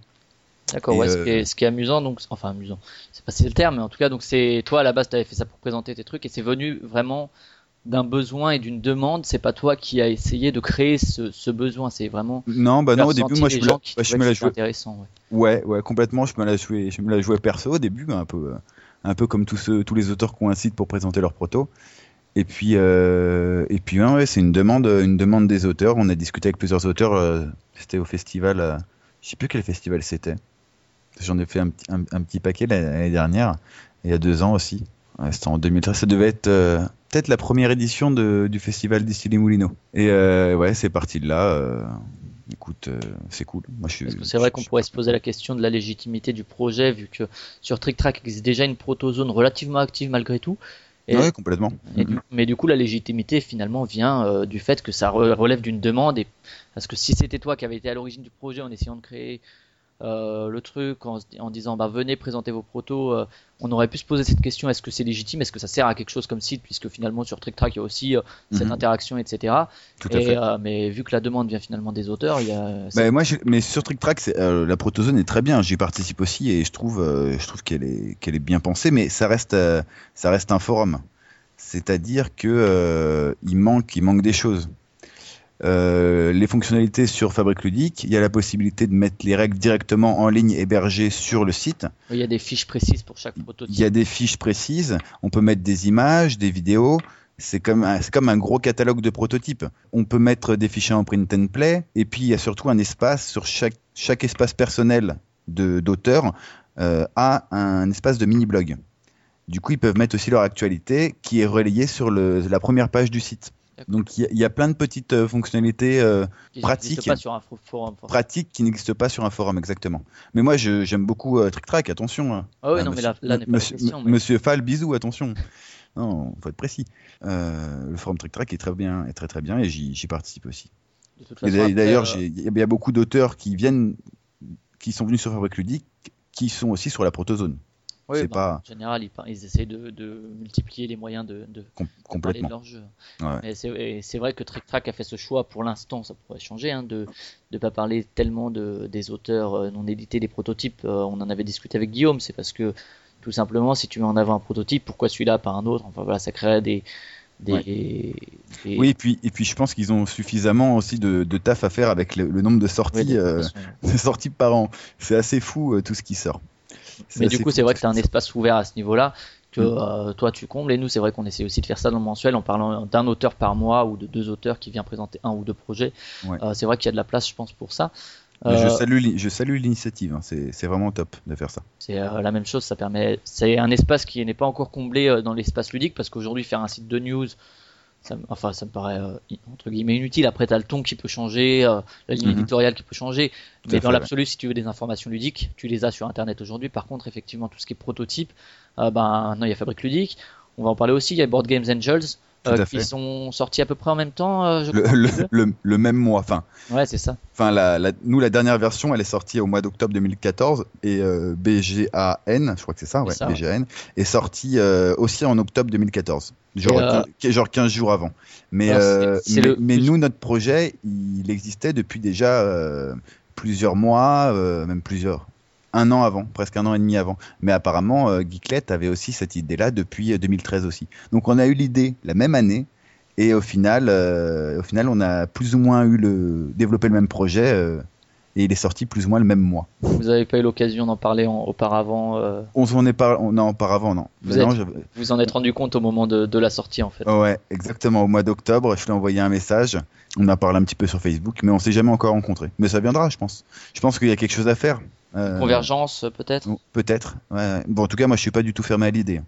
[SPEAKER 1] D'accord, ouais, ce,
[SPEAKER 2] euh,
[SPEAKER 1] qui est, ce qui est amusant, donc, enfin amusant, c'est pas si le terme, mais en tout cas, donc c'est toi à la base, tu avais fait ça pour présenter tes trucs et c'est venu vraiment d'un besoin et d'une demande. C'est pas toi qui as essayé de créer ce, ce besoin, c'est vraiment.
[SPEAKER 2] Non, bah non, au début, moi, je me la, bah, je me la jouais.
[SPEAKER 1] intéressant. ouais.
[SPEAKER 2] Ouais, ouais, complètement. Je me la jouais, je me la jouais perso au début, un peu, un peu comme tous ceux, tous les auteurs un site pour présenter leur proto. Et puis, euh, et puis, ouais, ouais, c'est une demande, une demande des auteurs. On a discuté avec plusieurs auteurs. euh, c'était au festival, euh, je sais plus quel festival c'était. J'en ai fait un, petit- un, un petit paquet l'année dernière, et il y a deux ans aussi. Ouais, c'était en 2013. Ça devait être euh, peut-être la première édition de, du festival Distillé Moulineau. Et euh, ouais, c'est parti de là. euh, écoute, euh, c'est cool. Moi, je
[SPEAKER 1] c'est vrai qu'on pourrait se poser la question de la légitimité du projet, vu que sur TrickTrack existe déjà une protozone relativement active malgré tout. Et,
[SPEAKER 2] Ouais, complètement.
[SPEAKER 1] et du- mais du coup, la légitimité finalement vient euh, du fait que ça re- relève d'une demande. Et, parce que si c'était toi qui avais été à l'origine du projet en essayant de créer euh, le truc, en, disant bah, venez présenter vos protos, euh, on aurait pu se poser cette question est-ce que c'est légitime Est-ce que ça sert à quelque chose comme site Puisque finalement sur TrickTrack il y a aussi euh, cette
[SPEAKER 2] Mhm.
[SPEAKER 1] interaction, etc.
[SPEAKER 2] Tout à
[SPEAKER 1] Et,
[SPEAKER 2] fait.
[SPEAKER 1] mais vu que la demande vient finalement des auteurs, il y a.
[SPEAKER 2] Bah, moi, mais sur Trick Track, c'est, euh, la protozone est très bien. J'y participe aussi et je trouve, je trouve qu'elle est, qu'elle est bien pensée, mais ça reste, ça reste un forum. C'est-à-dire que il manque, il manque des choses. Euh, les fonctionnalités sur Fabrique Ludique, il y a la possibilité de mettre les règles directement en ligne hébergées sur le site.
[SPEAKER 1] Il y a des fiches précises pour chaque prototype.
[SPEAKER 2] Il y a des fiches précises. On peut mettre des images, des vidéos. C'est comme, un- c'est comme un gros catalogue de prototypes. On peut mettre des fichiers en print and play. Et puis, il y a surtout un espace sur chaque, chaque espace personnel d'auteur euh, a un espace de mini-blog. Du coup, ils peuvent mettre aussi leur actualité qui est relayée sur le, la première page du site. Donc, il y, a- il y a plein de petites euh, fonctionnalités euh,
[SPEAKER 1] Qui
[SPEAKER 2] pratique.
[SPEAKER 1] n'existe pas sur un fo- forum. forcément.
[SPEAKER 2] pratiques qui n'existent pas sur un forum, exactement. Mais moi, j'aime beaucoup euh, Trick Track, attention. hein.
[SPEAKER 1] Ah oui,
[SPEAKER 2] Ah,
[SPEAKER 1] non, mais
[SPEAKER 2] monsieur-
[SPEAKER 1] là, là n'est pas
[SPEAKER 2] monsieur,
[SPEAKER 1] question. mais-
[SPEAKER 2] monsieur Fall, bisous, attention. <laughs> Non, faut être précis. Euh, le forum Trick Track est très bien, est très très bien, et j'y participe aussi. D'ailleurs, j'ai- il y a- il y a beaucoup d'auteurs qui viennent, qui sont venus sur Fabrique Ludique, qui sont aussi sur la protozone,
[SPEAKER 1] oui,
[SPEAKER 2] c'est
[SPEAKER 1] bah,
[SPEAKER 2] pas-
[SPEAKER 1] En général, ils, ils essayent de, de multiplier les moyens de, de,
[SPEAKER 2] com-
[SPEAKER 1] de parler de leur jeu.
[SPEAKER 2] Ouais.
[SPEAKER 1] C'est vrai que Trick Track a fait ce choix pour l'instant, ça pourrait changer, hein, de ne pas parler tellement de, des auteurs euh, non édités, des prototypes. Euh, on en avait discuté avec Guillaume, c'est parce que tout simplement, si tu mets en avant un prototype, pourquoi celui-là, pas un autre? Enfin voilà, ça créerait des. des,
[SPEAKER 2] Ouais.
[SPEAKER 1] des-
[SPEAKER 2] Oui, et puis, et puis je pense qu'ils ont suffisamment aussi de, de taf à faire avec le, le nombre de sorties,
[SPEAKER 1] de
[SPEAKER 2] euh, <laughs> de sorties par an. C'est assez fou euh, tout ce qui sort.
[SPEAKER 1] Mais du coup, c'est vrai que c'est un espace ouvert à ce niveau-là que
[SPEAKER 2] Mm.
[SPEAKER 1] euh, toi tu combles et nous c'est vrai qu'on essaie aussi de faire ça dans le mensuel en parlant d'un auteur par mois ou de deux auteurs qui vient présenter un ou deux projets.
[SPEAKER 2] Ouais.
[SPEAKER 1] Euh, c'est vrai qu'il y a de la place je pense pour ça.
[SPEAKER 2] Je
[SPEAKER 1] Euh,
[SPEAKER 2] salue, je salue l'initiative, hein. c'est vraiment top de faire ça.
[SPEAKER 1] c'est la même chose, ça permet. C'est un espace qui n'est pas encore comblé dans l'espace ludique parce qu'aujourd'hui faire un site de news, ça, me- enfin ça me paraît euh, entre guillemets inutile. Après t'as le ton qui peut changer, euh, la ligne
[SPEAKER 2] Mhm.
[SPEAKER 1] éditoriale qui peut changer,
[SPEAKER 2] Tout
[SPEAKER 1] mais dans l'absolu si tu veux des informations ludiques, tu les as sur internet aujourd'hui. Par contre effectivement tout ce qui est prototype, euh, ben non il y a Fabrique Ludique. On va en parler aussi. Il y a Board Games Angels euh, qui sont sortis à peu près en même temps. euh, je
[SPEAKER 2] Le,
[SPEAKER 1] crois,
[SPEAKER 2] le,
[SPEAKER 1] les deux.
[SPEAKER 2] le- le même mois, enfin,
[SPEAKER 1] Ouais c'est ça.
[SPEAKER 2] enfin la, la- nous la dernière version, elle est sortie au mois d'octobre 2014 et euh, BGAN, je crois que c'est ça,
[SPEAKER 1] C'est
[SPEAKER 2] ouais,
[SPEAKER 1] ça, ouais.
[SPEAKER 2] BGAN, est sortie euh, aussi en octobre 2014, genre,
[SPEAKER 1] Et, euh,
[SPEAKER 2] 15, genre 15 jours avant. Mais,
[SPEAKER 1] Alors,
[SPEAKER 2] nous, notre projet, il existait depuis déjà plusieurs mois, même plusieurs. Un an avant, presque un an et demi avant. Mais apparemment, euh, Geeklet avait aussi cette idée-là depuis euh, 2013 aussi. Donc on a eu l'idée la même année, et au final, euh, au final, on a plus ou moins eu le développé le même projet, euh, et il est sorti plus ou moins le même mois.
[SPEAKER 1] Vous avez pas eu l'occasion d'en parler en- auparavant. euh,
[SPEAKER 2] On s'en est pas, non, auparavant, non.
[SPEAKER 1] Vous êtes- vous en êtes rendu compte au moment de, de la sortie en fait.
[SPEAKER 2] Ouais, exactement. Au mois d'octobre, je lui ai envoyé un message. On a parlé un petit peu sur Facebook, mais on s'est jamais encore rencontré. Mais ça viendra, je pense. Je pense qu'il y a quelque chose à faire. Euh,
[SPEAKER 1] Convergence peut-être.
[SPEAKER 2] Peut-être. Ouais. Bon, en tout cas, moi, je suis pas du tout fermé à l'idée.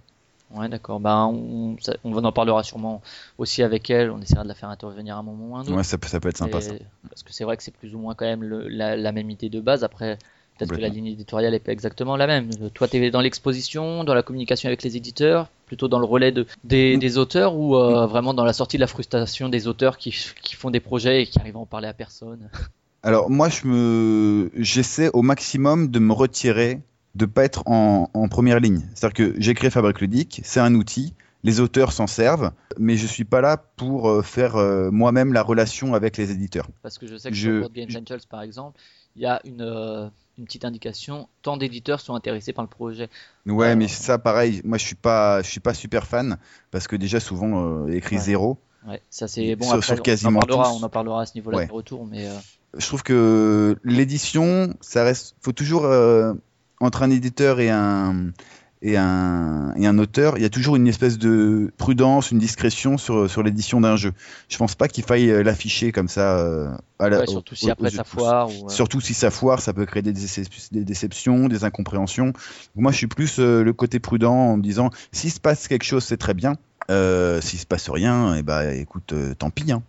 [SPEAKER 1] Ouais, d'accord. Ben, on, on en parlera sûrement aussi avec elle. On essaiera de la faire intervenir à un moment ou à un autre.
[SPEAKER 2] Ouais, ça, peut- ça peut être sympa,
[SPEAKER 1] Et-
[SPEAKER 2] ça.
[SPEAKER 1] Parce que c'est vrai que c'est plus ou moins quand même le- la, la même idée de base. Après, peut-être que la ligne éditoriale est pas exactement la même. Toi, tu es dans l'exposition, dans la communication avec les éditeurs. plutôt dans le relais de, des, des auteurs ou euh, vraiment dans la sortie de la frustration des auteurs qui, qui font des projets et qui arrivent à en parler à personne?
[SPEAKER 2] Alors moi, je me, j'essaie au maximum de me retirer, de pas être en, en première ligne. C'est-à-dire que j'ai créé Fabrique Ludique, c'est un outil, les auteurs s'en servent, mais je suis pas là pour euh, faire euh, moi-même la relation avec les éditeurs.
[SPEAKER 1] Parce que je sais que
[SPEAKER 2] Je-
[SPEAKER 1] sur Board Game Angels, par exemple, il y a une, euh, une petite indication tant d'éditeurs sont intéressés par le projet.
[SPEAKER 2] Ouais,
[SPEAKER 1] Euh,
[SPEAKER 2] mais ça, pareil, moi, je suis pas, je suis pas super fan parce que déjà souvent écrit
[SPEAKER 1] Ouais.
[SPEAKER 2] zéro.
[SPEAKER 1] Ouais, ça c'est bon.
[SPEAKER 2] Sur-
[SPEAKER 1] après,
[SPEAKER 2] sur quasiment
[SPEAKER 1] on, en parlera,
[SPEAKER 2] tous.
[SPEAKER 1] on en parlera à ce niveau-là
[SPEAKER 2] Ouais.
[SPEAKER 1] des retours, mais
[SPEAKER 2] Je trouve que l'édition, ça reste, faut toujours euh, entre un éditeur et un et un et un auteur, il y a toujours une espèce de prudence, une discrétion sur sur l'édition d'un jeu. Je pense pas qu'il faille euh, l'afficher comme ça. euh, à la-
[SPEAKER 1] ouais,
[SPEAKER 2] au-
[SPEAKER 1] surtout si après ça foire. Ou,
[SPEAKER 2] Surtout si ça foire, ça peut créer des, décep- des déceptions, des incompréhensions. Moi, je suis plus euh, le côté prudent en me disant s'il se passe quelque chose, c'est très bien. Euh, s'il se passe rien, et bah écoute, euh, tant pis. hein.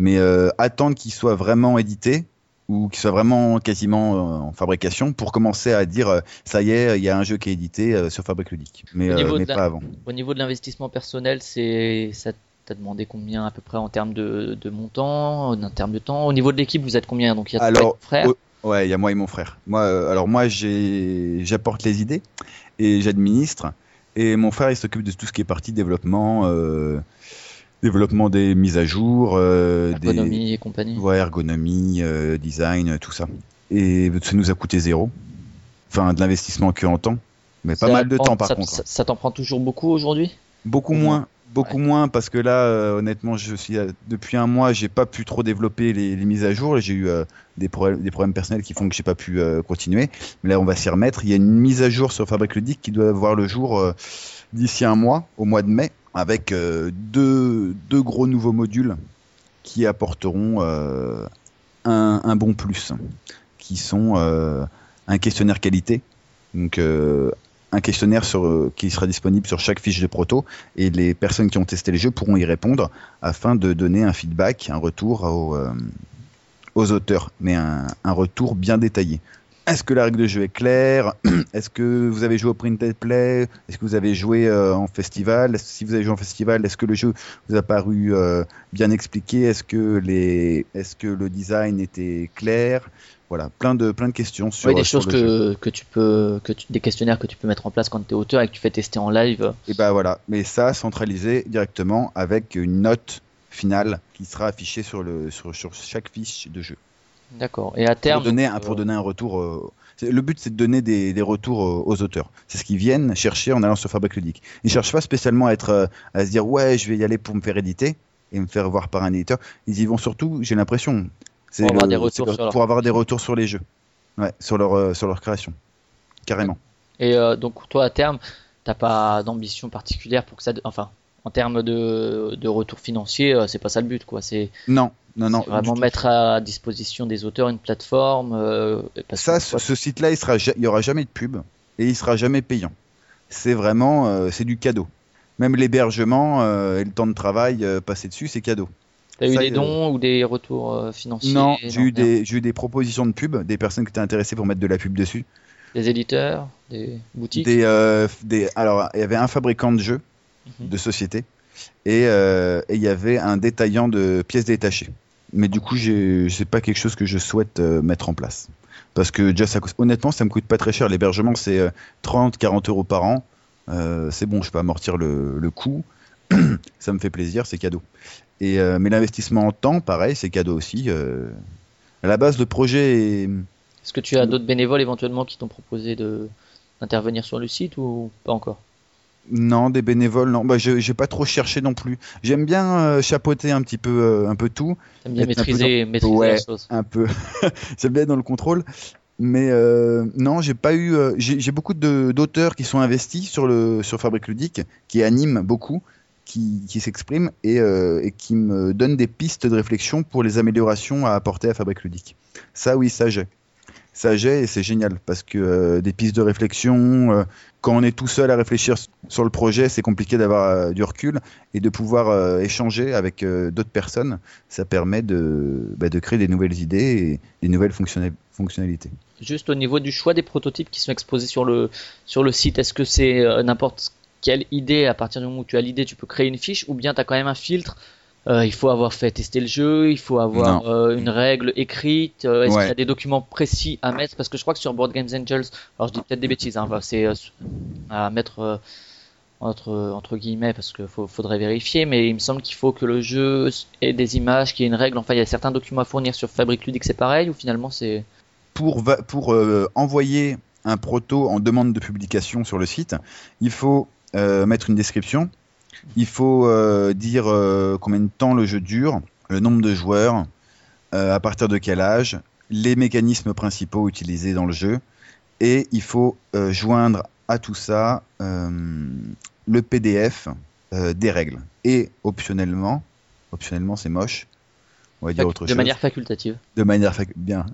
[SPEAKER 2] Mais euh, attendre qu'il soit vraiment édité ou qu'il soit vraiment quasiment euh, en fabrication pour commencer à dire euh, ça y est, il y a un jeu qui est édité sur Fabrique Ludique. Mais, euh, mais pas avant.
[SPEAKER 1] Au niveau de l'investissement personnel, c'est ça t'a demandé combien à peu près en termes de, de montant, en termes de temps? Au niveau de l'équipe, vous êtes combien? Donc il y a
[SPEAKER 2] Alors, au- Ouais, il y a moi et mon frère. Moi, euh, alors moi, j'apporte les idées et j'administre. Et mon frère, il s'occupe de tout ce qui est partie développement, euh, développement des mises à jour, euh, des
[SPEAKER 1] Ergonomie et compagnie.
[SPEAKER 2] ouais, ergonomie, euh, design, tout ça. Et ça nous a coûté zéro. Enfin, de l'investissement que en temps, mais pas
[SPEAKER 1] Ça
[SPEAKER 2] mal de
[SPEAKER 1] prend-
[SPEAKER 2] temps par
[SPEAKER 1] ça,
[SPEAKER 2] contre.
[SPEAKER 1] Ça, ça t'en prend toujours beaucoup aujourd'hui?
[SPEAKER 2] Beaucoup moins, beaucoup moins parce que là, euh, honnêtement, je suis euh, depuis un mois, j'ai pas pu trop développer les, les mises à jour. J'ai eu euh, des, problèmes, des problèmes personnels qui font que j'ai pas pu euh, continuer. Mais là, on va s'y remettre. Il y a une mise à jour sur Fabrique Ludique qui doit voir le jour euh, d'ici un mois, au mois de mai, avec euh, deux, deux gros nouveaux modules qui apporteront euh, un, un bon plus, qui sont euh, un questionnaire qualité. Donc, un questionnaire sur, qui sera disponible sur chaque fiche de proto et les personnes qui ont testé les jeux pourront y répondre afin de donner un feedback, un retour aux, euh, aux auteurs, mais un, un retour bien détaillé. Est-ce que la règle de jeu est claire? <clears throat> Est-ce que vous avez joué au print and play? Est-ce que vous avez joué euh, en festival? Si vous avez joué en festival, est-ce que le jeu vous a paru euh, bien expliqué? Est-ce que les, est-ce que le design était clair? Voilà, plein de plein de questions sur,
[SPEAKER 1] Oui, des
[SPEAKER 2] sur
[SPEAKER 1] choses que, que tu peux, que tu, des questionnaires que tu peux mettre en place quand tu es auteur et que tu fais tester en live.
[SPEAKER 2] Et ben voilà, mais ça centralisé directement avec une note finale qui sera affichée sur, le, sur, sur chaque fiche de jeu.
[SPEAKER 1] D'accord. Et à terme.
[SPEAKER 2] Pour donner, un,
[SPEAKER 1] euh,
[SPEAKER 2] pour donner un retour. euh, le but, c'est de donner des, des retours euh, aux auteurs. C'est ce qu'ils viennent chercher en allant sur Fabrique Ludique. Ils cherchent pas spécialement à, être, euh, à se dire ouais, je vais y aller pour me faire éditer et me faire voir par un éditeur. Ils y vont surtout, j'ai l'impression,
[SPEAKER 1] Pour avoir des retours
[SPEAKER 2] le-
[SPEAKER 1] sur leur-
[SPEAKER 2] pour avoir des retours sur les jeux, ouais, sur leur, sur leur création, carrément.
[SPEAKER 1] Et donc toi à terme, t'as pas d'ambition particulière pour que ça, enfin, en termes de, de retour financier, euh, c'est pas ça le but quoi. C'est
[SPEAKER 2] Non, non, non.
[SPEAKER 1] vraiment mettre à disposition des auteurs une plateforme. euh, parce
[SPEAKER 2] Ça,
[SPEAKER 1] que,
[SPEAKER 2] ce, ce site-là, il sera, il y aura jamais de pub et il sera jamais payant. C'est vraiment, euh, c'est du cadeau. Même l'hébergement euh, et le temps de travail passé dessus, c'est cadeau.
[SPEAKER 1] T'as eu des dou ou des retours financiers?
[SPEAKER 2] Non, j'ai eu des, j'ai eu des propositions de pub, des personnes qui étaient intéressées pour mettre de la pub dessus.
[SPEAKER 1] Des éditeurs, des boutiques?
[SPEAKER 2] Des, des, alors, il y avait un fabricant de jeux,
[SPEAKER 1] Mhm.
[SPEAKER 2] de société, et euh, et il y avait un détaillant de pièces détachées. Mais du coup, c'est pas quelque chose que je souhaite euh, mettre en place. Parce que déjà, ça, honnêtement, ça me coûte pas très cher. L'hébergement, c'est euh, 30, 40 euros par an. Euh, c'est bon, je peux amortir le, le coût. <clears throat> ça me fait plaisir, c'est cadeau. Et, euh, mais l'investissement en temps, pareil, c'est cadeau aussi. euh. À la base, le projet est...
[SPEAKER 1] Est-ce que tu as d'autres bénévoles éventuellement qui t'ont proposé de d'intervenir sur le site ou pas encore?
[SPEAKER 2] Non, des bénévoles, non. Bah, je j'ai pas trop cherché non plus. J'aime bien euh, chapeauter un petit peu, euh, un peu tout.
[SPEAKER 1] T'aimes bien
[SPEAKER 2] un peu
[SPEAKER 1] maîtriser, maîtriser
[SPEAKER 2] Ouais.
[SPEAKER 1] la chose.
[SPEAKER 2] un peu. <laughs> J'aime bien être dans le contrôle. Mais euh, non, j'ai pas eu. j'ai beaucoup d'auteurs qui sont investis sur le sur Fabrique Ludique, qui animent beaucoup, qui, qui s'expriment et, et qui me donnent des pistes de réflexion pour les améliorations à apporter à Fabrique Ludique. Ça, oui, ça j'ai. Ça j'ai et c'est génial parce que euh, des pistes de réflexion, euh, quand on est tout seul à réfléchir sur le projet, c'est compliqué d'avoir euh, du recul et de pouvoir échanger avec d'autres personnes. Ça permet de, bah, de créer des nouvelles idées et des nouvelles fonctionnali- fonctionnalités.
[SPEAKER 1] Juste au niveau du choix des prototypes qui sont exposés sur le sur le site, est-ce que c'est n'importe quelle idée, à partir du moment où tu as l'idée, tu peux créer une fiche, ou bien tu as quand même un filtre euh, il faut avoir fait tester le jeu, il faut avoir euh, une règle écrite. Euh, est-ce qu'il y a des documents précis à mettre? Parce que je crois que sur Board Games Angels, alors je dis peut-être des bêtises, hein, c'est à mettre entre, entre guillemets parce qu'il faudrait vérifier, mais il me semble qu'il faut que le jeu ait des images, qu'il y ait une règle. Enfin, il y a certains documents à fournir sur Fabric Ludique, c'est pareil ou finalement c'est
[SPEAKER 2] pour pour envoyer un proto en demande de publication sur le site, il faut mettre une description il faut euh, dire euh, combien de temps le jeu dure, le nombre de joueurs, euh, à partir de quel âge, les mécanismes principaux utilisés dans le jeu, et il faut joindre à tout ça le PDF des règles. Et optionnellement, optionnellement c'est moche,
[SPEAKER 1] on va dire autre de manière facultative.
[SPEAKER 2] De manière bien.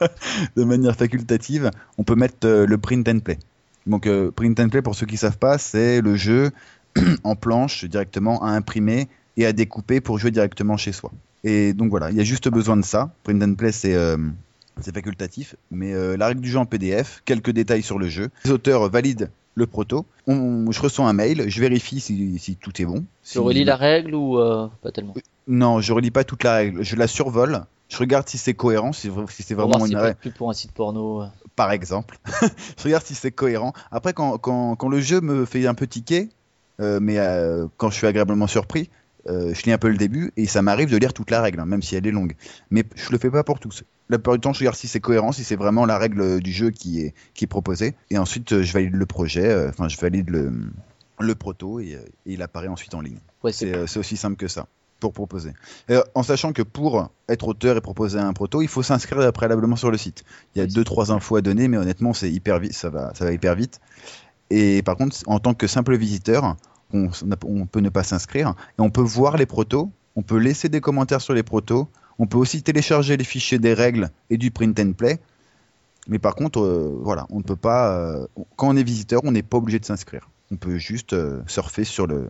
[SPEAKER 2] <laughs> de manière facultative, on peut mettre le print and play. Donc print and play pour ceux qui savent pas, c'est le jeu <clears throat> en planche directement à imprimer et à découper pour jouer directement chez soi. Et donc voilà, il y a juste besoin de ça. Print and play, c'est euh, facultatif, mais euh, la règle du jeu en PDF, quelques détails sur le jeu. Les auteurs valident le proto. je reçois un mail, je vérifie si, tout est bon.
[SPEAKER 1] Tu relis la règle ou euh, pas tellement?
[SPEAKER 2] Non, je relis pas toute la règle. Je la survole. Je regarde si c'est cohérent, si, c'est vraiment
[SPEAKER 1] une règle. plus pour un site porno.
[SPEAKER 2] Par exemple. <laughs> je regarde si c'est cohérent. Après, quand, quand, quand, le jeu me fait un peu tiquer, mais euh, quand je suis agréablement surpris, euh, je lis un peu le début et ça m'arrive de lire toute la règle, hein, même si elle est longue. Mais je le fais pas pour tous. La plupart du temps, je regarde si c'est cohérent, si c'est vraiment la règle du jeu qui est, qui est proposée. Et ensuite, je valide le projet, enfin, je valide le, le proto et, il apparaît ensuite en ligne. c'est aussi simple que ça pour proposer. en sachant que pour être auteur et proposer un proto, il faut s'inscrire préalablement sur le site. Il y a deux trois infos à donner, mais honnêtement, c'est hyper vite, ça va, ça va hyper vite. Et par contre, en tant que simple visiteur, on, peut ne pas s'inscrire et on peut voir les protos, on peut laisser des commentaires sur les protos, on peut aussi télécharger les fichiers des règles et du print and play. Mais par contre, euh, voilà, on ne peut pas. Euh, quand on est visiteur, on n'est pas obligé de s'inscrire. On peut juste euh, surfer sur le,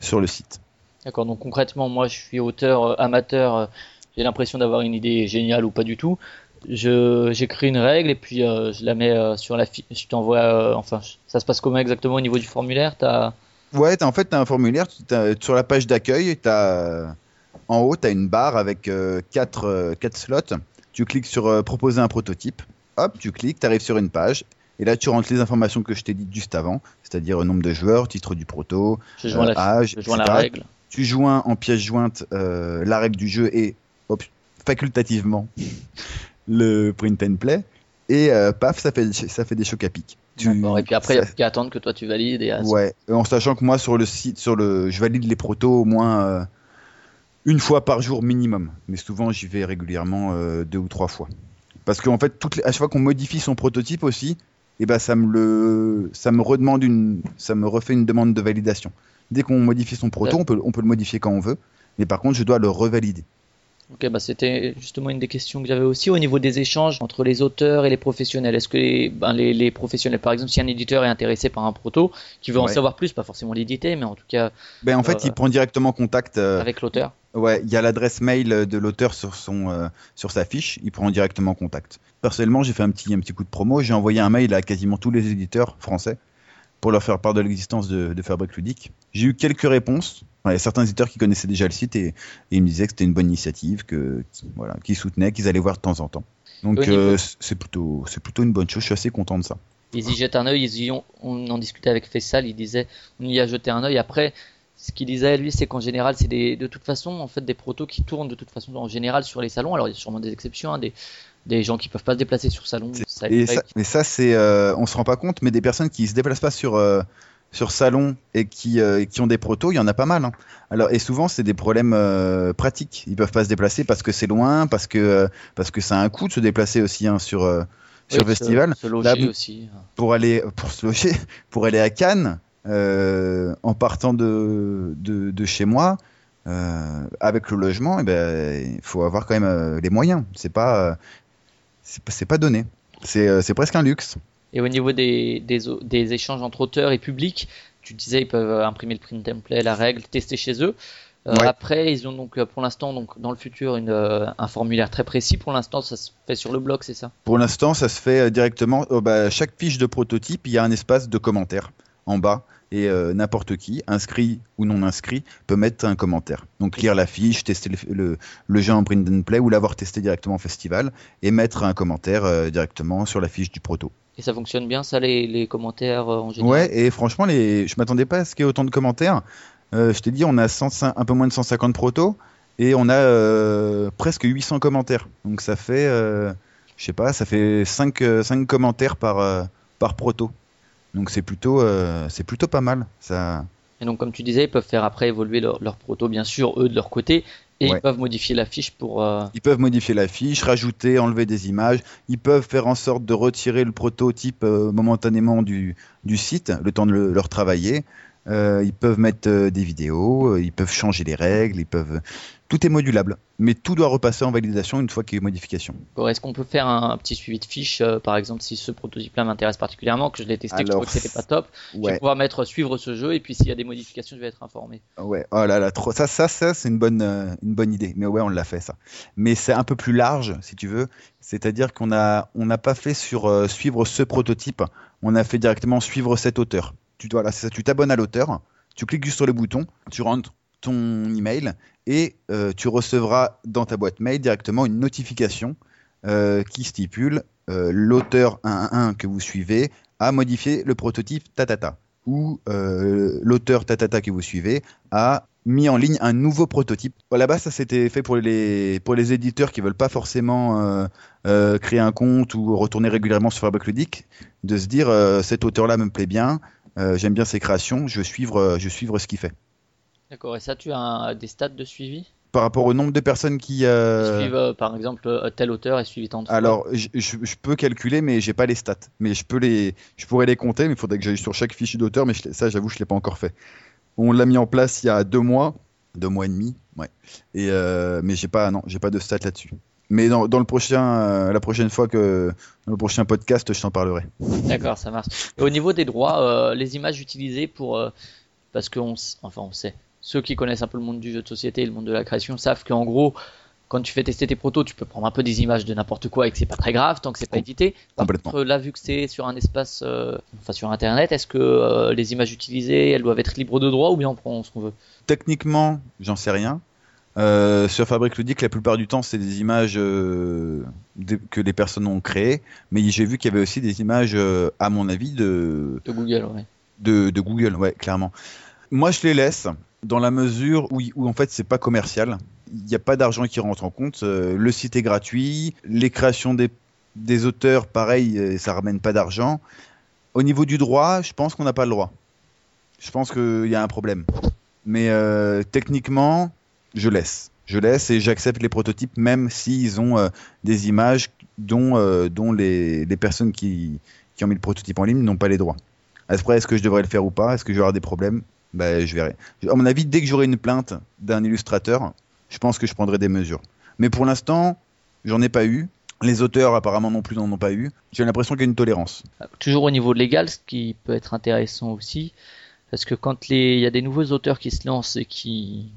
[SPEAKER 2] sur le site.
[SPEAKER 1] D'accord, donc concrètement, moi je suis auteur amateur, j'ai l'impression d'avoir une idée géniale ou pas du tout j'écris une règle et puis je la mets sur la fiche. Je t'envoie. Enfin, ça se passe comment exactement au niveau du formulaire?
[SPEAKER 2] Ouais, en fait, tu as un formulaire. sur la page d'accueil, en haut, tu as une barre avec 4 quatre, slots. Tu cliques sur proposer un prototype. Hop, tu cliques, tu arrives sur une page. Et là, tu rentres les informations que je t'ai dites juste avant, c'est-à-dire nombre de joueurs, titre du proto, âge,
[SPEAKER 1] je joins la règle.
[SPEAKER 2] Tu joins en pièce jointe la règle du jeu et facultativement <laughs> le print and play, et euh, paf, ça fait, ça fait des chocs à pic.
[SPEAKER 1] Tu, et puis après, il n'y a qu'à attendre que toi tu valides. Et
[SPEAKER 2] ouais, en sachant que moi, sur le site, sur le, je valide les protos au moins euh, une fois par jour minimum. Mais souvent, j'y vais régulièrement euh, deux ou trois fois. Parce qu'en fait, toutes à chaque fois qu'on modifie son prototype aussi, et eh ben, ça, me le, ça me redemande une, ça me refait une demande de validation. Dès qu'on modifie son proto, on peut, on peut le modifier quand on veut. Mais par contre, je dois le revalider.
[SPEAKER 1] Ok, bah c'était justement une des questions que j'avais aussi au niveau des échanges entre les auteurs et les professionnels. Est-ce que les, ben les, les, professionnels, par exemple, si un éditeur est intéressé par un proto, qui veut en savoir plus, pas forcément l'éditer, mais en tout cas.
[SPEAKER 2] Ben en fait, il euh, prend directement contact
[SPEAKER 1] euh, avec l'auteur.
[SPEAKER 2] Ouais, il y a l'adresse mail de l'auteur sur son euh, sur sa fiche, il prend directement contact. Personnellement, j'ai fait un petit un petit coup de promo, j'ai envoyé un mail à quasiment tous les éditeurs français pour leur faire part de l'existence de, de Fabric Ludique. J'ai eu quelques réponses, il y a certains éditeurs qui connaissaient déjà le site et, ils me disaient que c'était une bonne initiative, que voilà, qu'ils soutenaient, qu'ils allaient voir de temps en temps. Donc euh, c'est plutôt c'est plutôt une bonne chose. Je suis assez content de ça.
[SPEAKER 1] Ils y jettent un œil. on en discutait avec Faisal. Il disait on y a jeté un œil. Après, ce qu'il disait lui, c'est qu'en général, c'est de toute façon en fait des protos qui tournent de toute façon en général sur les salons. Alors il y a sûrement des exceptions, hein, des des gens qui peuvent pas se déplacer sur salon.
[SPEAKER 2] mais ça, c'est, euh, on se rend pas compte, mais des personnes qui se déplacent pas sur euh, sur salon et qui, euh, qui ont des protos, il y en a pas mal. Hein. Alors et souvent c'est des problèmes euh, pratiques. Ils peuvent pas se déplacer parce que c'est loin, parce que euh, parce que ça a un coût de se déplacer aussi hein, sur sur festival.
[SPEAKER 1] Se, loger aussi.
[SPEAKER 2] Pour aller pour se loger, <laughs> pour aller à Cannes en partant de, de, de chez moi. avec le logement, eh ben, il faut avoir quand même les moyens. C'est pas, c'est pas donné. C'est presque un luxe.
[SPEAKER 1] Et au niveau des, des, des, échanges entre auteurs et public, tu disais ils peuvent imprimer le print template, la règle, tester chez eux. Euh, après, ils ont donc pour l'instant, donc dans le futur, une, euh, un formulaire très précis. Pour l'instant, ça se fait sur le blog, c'est ça?
[SPEAKER 2] Pour l'instant, ça se fait euh, directement. Oh, bah, chaque fiche de prototype, il y a un espace de commentaires en bas et euh, n'importe qui, inscrit ou non inscrit, peut mettre un commentaire. Donc lire la fiche, tester le, le, jeu en print and play ou l'avoir testé directement au festival et mettre un commentaire euh, directement sur la fiche du proto.
[SPEAKER 1] Et ça fonctionne bien, ça, les, les commentaires en général
[SPEAKER 2] Ouais, et franchement, les... je m'attendais pas à ce qu'il y ait autant de commentaires. je t'ai dit, on a 105, un peu moins de 150 protos et on a presque 800 commentaires. Donc ça fait je sais pas, ça fait 5, 5 euh, commentaires par, euh, par proto. Donc c'est plutôt, euh, c'est plutôt pas mal. Ça...
[SPEAKER 1] Et donc comme tu disais, ils peuvent faire après évoluer leur, leur proto, bien sûr, eux de leur côté. Et ils peuvent modifier la fiche pour.
[SPEAKER 2] Ils peuvent modifier la fiche, rajouter, enlever des images. Ils peuvent faire en sorte de retirer le prototype momentanément du, du, site, le temps de le, leur travailler. ils peuvent mettre des vidéos, ils peuvent changer les règles, ils peuvent tout est modulable, mais tout doit repasser en validation une fois qu'il y a modification.
[SPEAKER 1] Est-ce qu'on peut faire un, petit suivi de fiche, euh, par exemple, si ce prototype-là m'intéresse particulièrement, que je l'ai testé, que je trouve que c'était pas top, je vais pouvoir mettre suivre ce jeu et puis s'il y a des modifications, je vais être informé.
[SPEAKER 2] Ouais, oh là là, trop. Ça, ça, ça, c'est une bonne, euh, une bonne idée. Mais ouais, on l'a fait ça. Mais c'est un peu plus large, si tu veux. C'est-à-dire qu'on a, on n'a pas fait sur euh, suivre ce prototype. On a fait directement suivre cet auteur. Tu dois, là, c'est ça. Tu t'abonnes à l'auteur. Tu cliques juste sur le bouton. Tu rentres ton email et euh, tu recevras dans ta boîte mail directement une notification euh, qui stipule euh, l'auteur 111 que vous suivez a modifié le prototype tatata ou l'auteur tatata que vous suivez a mis en ligne un nouveau prototype. Là-bas, ça s'était fait pour les, pour les éditeurs qui veulent pas forcément créer un compte ou retourner régulièrement sur Fabric Ludique, de se dire cet auteur-là me plaît bien, j'aime bien ses créations, je suivre, je vais suivre ce qu'il fait.
[SPEAKER 1] D'accord, et ça, tu as des stats de suivi
[SPEAKER 2] par rapport au nombre de personnes qui
[SPEAKER 1] euh... suivent, euh, par exemple, euh, tel auteur et suivi tant de
[SPEAKER 2] Alors, je, peux calculer, mais j'ai pas les stats. Mais je peux les, je pourrais les compter, mais il faudrait que j'aille sur chaque fichier d'auteur. Mais ça, j'avoue, je l'ai pas encore fait. On l'a mis en place il y a deux mois, deux mois et demi, ouais. Et mais j'ai pas, non, j'ai pas de stats là-dessus. Mais dans, dans, le prochain, la prochaine fois que dans le prochain podcast, je t'en parlerai.
[SPEAKER 1] D'accord, ça marche. au niveau des droits, les images utilisées pour, parce qu'on, enfin, on sait ceux qui connaissent un peu le monde du jeu de société et le monde de la création savent qu'en gros, quand tu fais tester tes protos, tu peux prendre un peu des images de n'importe quoi et que c'est pas très grave tant que c'est pas édité. Par contre, là, vu que c'est sur un espace, euh, enfin sur Internet, est-ce que euh, les images utilisées, elles doivent être libres de droit ou bien on prend ce qu'on veut?
[SPEAKER 2] Techniquement, j'en sais rien. Euh, sur Fabric Ludique, la plupart du temps, c'est des images que les personnes ont créées, mais j'ai vu qu'il y avait aussi des images, à mon avis, de,
[SPEAKER 1] de Google, ouais.
[SPEAKER 2] De, de Google, ouais, clairement. Moi, je les laisse dans la mesure où, en fait c'est pas commercial. Il n'y a pas d'argent qui rentre en compte. Euh, le site est gratuit. Les créations des, auteurs, pareil, euh, ça ramène pas d'argent. Au niveau du droit, je pense qu'on n'a pas le droit. Je pense qu'il y a un problème. Mais euh, techniquement, je laisse. Je laisse et j'accepte les prototypes, même s'ils ont des images dont, les personnes qui, qui, ont mis le prototype en ligne n'ont pas les droits. Après, est-ce que je devrais le faire ou pas? Est-ce que je vais avoir des problèmes? Bah, je verrai. À mon avis, dès que j'aurai une plainte d'un illustrateur, je pense que je prendrai des mesures. Mais pour l'instant, j'en ai pas eu. Les auteurs apparemment non plus n'en ont pas eu. J'ai l'impression qu'il y a une tolérance.
[SPEAKER 1] Toujours au niveau légal, ce qui peut être intéressant aussi, parce que quand il y a des nouveaux auteurs qui se lancent et qui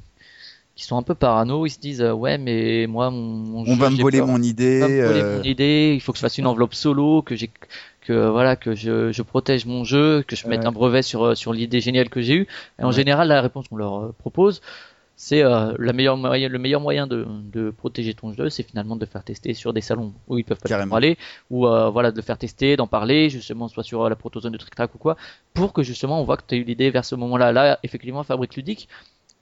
[SPEAKER 1] qui sont un peu parano, ils se disent ouais mais moi mon,
[SPEAKER 2] on va me voler mon idée,
[SPEAKER 1] on va me voler mon idée, il faut que je fasse une enveloppe solo, que j'ai que voilà que je, je, protège mon jeu, que je mette un brevet sur euh, sur l'idée géniale que j'ai eue. Et en général, la réponse qu'on leur euh, propose, c'est euh, la meilleure moyen, le meilleur moyen de, de protéger ton jeu, c'est finalement de le faire tester sur des salons où ils peuvent pas aller, ou voilà de le faire tester, d'en parler, justement soit sur la protozone de Trick Track ou quoi, pour que justement on voit que tu as eu l'idée vers ce moment-là. Là, effectivement, Fabrique Ludique,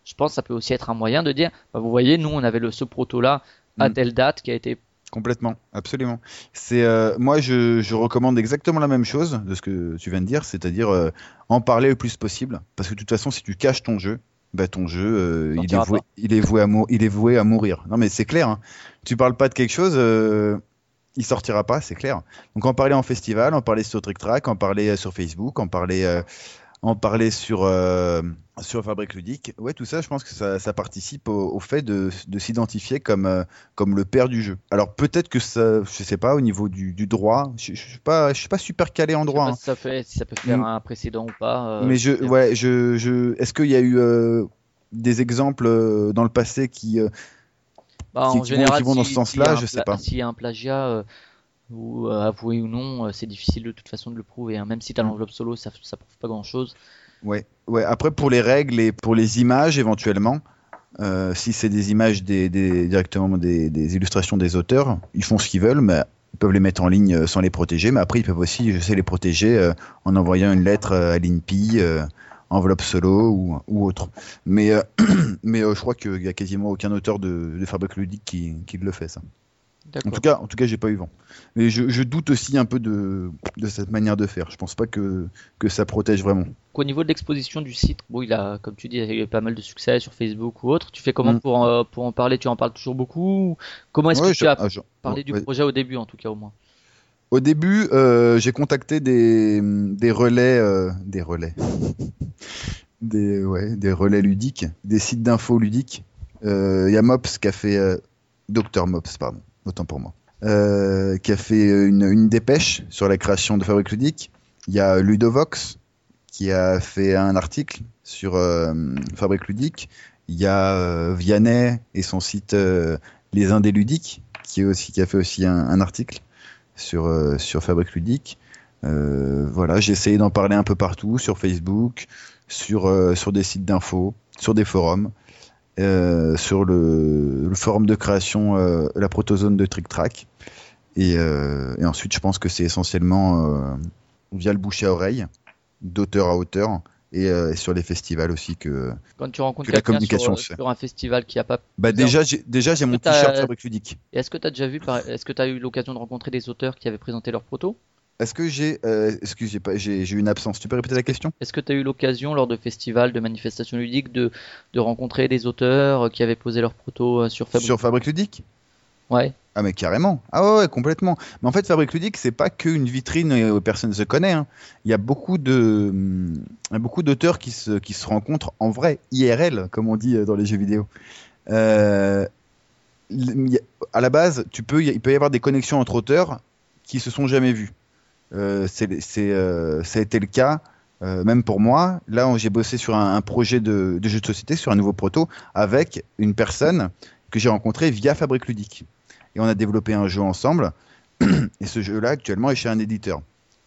[SPEAKER 1] je pense que ça peut aussi être un moyen de dire, bah, vous voyez, nous on avait le ce proto là à mm. telle date qui a été
[SPEAKER 2] Complètement, absolument. C'est euh, moi je, je, recommande exactement la même chose de ce que tu viens de dire, c'est-à-dire euh, en parler le plus possible, parce que de toute façon si tu caches ton jeu, bah ton jeu euh, il, est voué, il, est voué, à il est voué à mourir. Non mais c'est clair, hein. tu parles pas de quelque chose, il sortira pas, c'est clair. Donc en parler en festival, en parler sur Trick Track, en parler sur Facebook, en parler en parler sur, euh, sur Fabrique Ludique. Ouais, tout ça, je pense que ça, ça participe au, fait de, de s'identifier comme, euh, comme le père du jeu. Alors peut-être que ça, je sais pas, au niveau du, du droit, je, je, suis pas, je suis pas super calé en droit.
[SPEAKER 1] Je sais pas hein. si, ça fait, si ça peut faire mm. un précédent ou pas.
[SPEAKER 2] Euh, Mais je, ouais, je, je, est-ce qu'il y a eu des exemples dans le passé qui,
[SPEAKER 1] bah, qui, en général, vont, dans ce sens-là Je sais pas. S'il y a un plagiat ou avoué ou non, c'est difficile de toute façon de le prouver. Hein. Même si tu as mm. l'enveloppe solo, ça, ça prouve pas grand-chose.
[SPEAKER 2] Ouais, ouais. Après, pour les règles et pour les images, éventuellement, euh, si c'est des images des, des- directement des, des illustrations des auteurs, ils font ce qu'ils veulent, mais ils peuvent les mettre en ligne euh, sans les protéger. Mais après, ils peuvent aussi, je sais, les protéger euh, en envoyant une lettre euh, à l'INPI, euh, enveloppe solo ou, ou autre. Mais, euh, <clears throat> mais euh, je crois qu'il y a quasiment aucun auteur de, de Fabrique ludique qui, qui le fait ça. En tout cas, en tout cas, j'ai pas eu vent. Mais je, je doute aussi un peu de, de cette manière de faire. Je pense pas que, que ça protège vraiment.
[SPEAKER 1] Au niveau de l'exposition du site, bon, il a, comme tu dis, il y a eu pas mal de succès sur Facebook ou autre. Tu fais comment
[SPEAKER 2] Mm.
[SPEAKER 1] pour, euh, pour en parler? Tu en parles toujours beaucoup ou Comment est-ce
[SPEAKER 2] Ouais,
[SPEAKER 1] que
[SPEAKER 2] je-
[SPEAKER 1] tu as
[SPEAKER 2] ah, je-
[SPEAKER 1] parlé du
[SPEAKER 2] ouais.
[SPEAKER 1] projet au début, en tout cas, au moins?
[SPEAKER 2] Au début, euh, j'ai contacté des, des relais, euh, des relais, <laughs> des, ouais, des relais ludiques, des sites d'infos ludiques. Euh, Il y a Mops qui a fait, euh, Dr Mops, pardon, autant pour moi, euh, qui a fait une, dépêche sur la création de Fabrique ludique. Il y a Ludovox qui a fait un article sur euh, Fabrique ludique. Il y a euh, Vianney et son site euh, Les Indés ludiques qui, a fait aussi un, article sur, sur Fabrique Ludique. Voilà, j'ai essayé d'en parler un peu partout, sur Facebook, sur, sur des sites d'infos, sur des forums, sur le, le forum de création, euh, la protozone de Trick Track. Et, euh, et ensuite, je pense que c'est essentiellement euh, via le bouche à oreille, d'auteur à auteur, et, euh, et sur les festivals aussi que.
[SPEAKER 1] Quand tu rencontres
[SPEAKER 2] Que la communication
[SPEAKER 1] sur, un festival qui a pas.
[SPEAKER 2] Bah déjà, j'ai déjà j'ai mon t-shirt Fabrique Ludique.
[SPEAKER 1] Est-ce que tu as déjà vu, par- est-ce que tu as eu l'occasion de rencontrer des auteurs qui avaient présenté leur proto?
[SPEAKER 2] Est-ce que j'ai, euh, excuse, j'ai pas, j'ai eu une absence. Tu peux répéter la question?
[SPEAKER 1] Est-ce que tu as eu l'occasion, lors de festivals, de manifestations ludiques, de, de rencontrer des auteurs euh, qui avaient posé leur proto euh, sur Fabric
[SPEAKER 2] Sur Fabrique Ludique?
[SPEAKER 1] Ouais.
[SPEAKER 2] Ah mais carrément. Ah ouais, ouais, complètement. Mais en fait, Fabrique Ludique, c'est pas qu'une vitrine où personne ne se connaît. hein. Il y a beaucoup de, hum, il y a beaucoup d'auteurs qui se, qui se rencontrent en vrai, IRL, comme on dit dans les jeux vidéo. Euh, à la base, tu peux, il peut y avoir des connexions entre auteurs qui se sont jamais vus. Euh, c'est, euh, ça a été le cas. euh, même pour moi, là, j'ai bossé sur un, un projet de, de jeu de société, sur un nouveau proto, avec une personne que j'ai rencontrée via Fabrique Ludique et on a développé un jeu ensemble. <clears throat> Et ce jeu-là, actuellement, est chez un éditeur.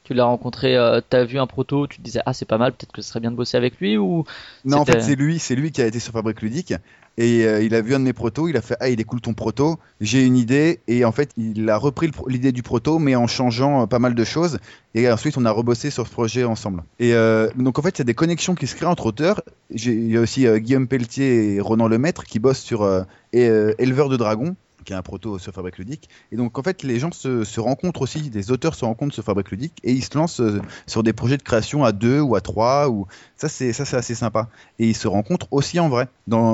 [SPEAKER 1] Tu l'as rencontré, euh, t'as vu un proto, tu te disais ah c'est pas mal, peut-être que ce serait bien de bosser avec lui ou
[SPEAKER 2] Non, en fait, c'est lui, c'est lui qui a été sur Fabrique Ludique. Et euh, il a vu un de mes protos, il a fait Ah, il est cool ton proto, j'ai une idée. Et en fait, il a repris l'idée du proto, mais en changeant euh, pas mal de choses. Et ensuite, on a rebossé sur ce projet ensemble. Et euh, donc, en fait, il y a des connexions qui se créent entre auteurs. Il y a aussi Guillaume Pelletier et Ronan Lemaître qui bossent sur Éleveur de Dragons, qui est un proto sur Fabrique Ludique. Et donc, en fait, les gens se, rencontrent aussi, des auteurs se rencontrent sur Fabrique Ludique et ils se lancent euh, sur des projets de création à deux ou à trois. Ou... Ça, c'est assez sympa. Et ils se rencontrent aussi en vrai,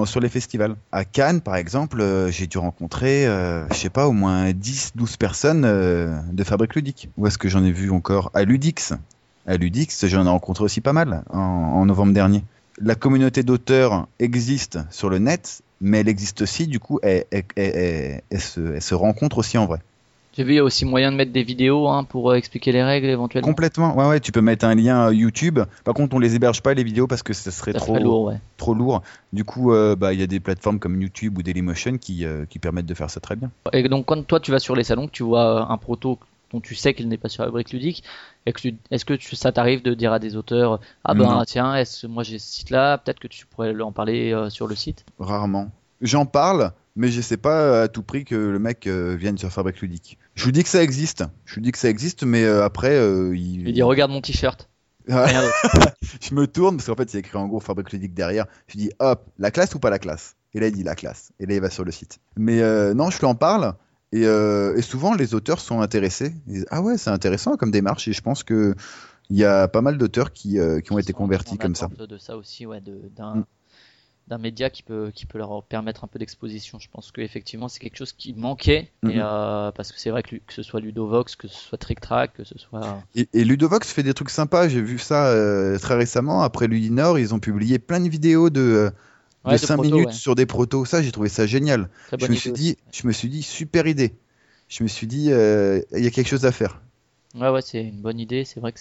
[SPEAKER 2] sur les festivals. À Cannes, par exemple, euh, j'ai dû rencontrer, euh, je sais pas, au moins 10-12 personnes euh, de Fabrique Ludique. Où est-ce que j'en ai vu encore? À Ludix. À Ludix, j'en ai rencontré aussi pas mal en novembre dernier. La communauté d'auteurs existe sur le net, mais elle existe aussi, du coup, elle, elle- elle- elle- elle se, rencontre aussi en vrai.
[SPEAKER 1] J'ai vu il y a aussi moyen de mettre des vidéos hein, pour euh, expliquer les règles éventuellement?
[SPEAKER 2] Complètement, ouais, ouais, tu peux mettre un lien euh, YouTube. Par contre, on les héberge pas les vidéos parce que ça serait
[SPEAKER 1] Ça
[SPEAKER 2] trop,
[SPEAKER 1] lourd, ouais.
[SPEAKER 2] trop lourd. Du coup, euh, bah, il y a des plateformes comme YouTube ou Dailymotion qui, euh, qui permettent de faire ça très bien.
[SPEAKER 1] Et donc quand toi tu vas sur les salons, tu vois un proto dont tu sais qu'il n'est pas sur la brique ludique, est-ce que tu- ça t'arrive de dire à des auteurs ah ben
[SPEAKER 2] Non.
[SPEAKER 1] tiens, est-ce moi j'ai ce site-là, peut-être que tu pourrais en parler euh, sur le site?
[SPEAKER 2] Rarement. J'en parle, mais je sais pas à tout prix que le mec euh, vienne sur Fabrique Ludique. Je vous dis que ça existe. Je vous dis que ça existe, mais euh, après, il...
[SPEAKER 1] Il dit regarde mon t-shirt. <laughs> <laughs>
[SPEAKER 2] Je me tourne parce qu'en fait, a écrit en gros Fabrique Ludique derrière. Je dis hop, la classe ou pas la classe? Et là, il dit la classe. Et là, il va sur le site. Mais non, je lui en parle. Et, euh, et souvent, les auteurs sont intéressés. Ils disent, ah ouais, c'est intéressant comme démarche. Et je pense que il y a pas mal d'auteurs qui, euh, qui ont été convertis comme ça.
[SPEAKER 1] De ça aussi, ouais, d'un
[SPEAKER 2] Mm.
[SPEAKER 1] d'un média qui peut qui peut leur permettre un peu d'exposition. Je pense que effectivement c'est quelque chose qui manquait et,
[SPEAKER 2] Mhm.
[SPEAKER 1] euh, parce que c'est vrai que, que ce soit Ludovox, que ce soit Trick Track, que ce soit
[SPEAKER 2] Et, et Ludovox fait des trucs sympas. J'ai vu ça euh, très récemment. Après Ludinor, ils ont publié plein de vidéos de, de
[SPEAKER 1] Ouais,
[SPEAKER 2] 5
[SPEAKER 1] proto,
[SPEAKER 2] minutes
[SPEAKER 1] ouais.
[SPEAKER 2] sur des protos. Ça, j'ai trouvé ça génial.
[SPEAKER 1] Très
[SPEAKER 2] Je me suis dit, je me suis dit, super idée. Je me suis dit, euh, il y a quelque chose à faire.
[SPEAKER 1] Ouais, ouais, c'est une bonne idée. C'est vrai que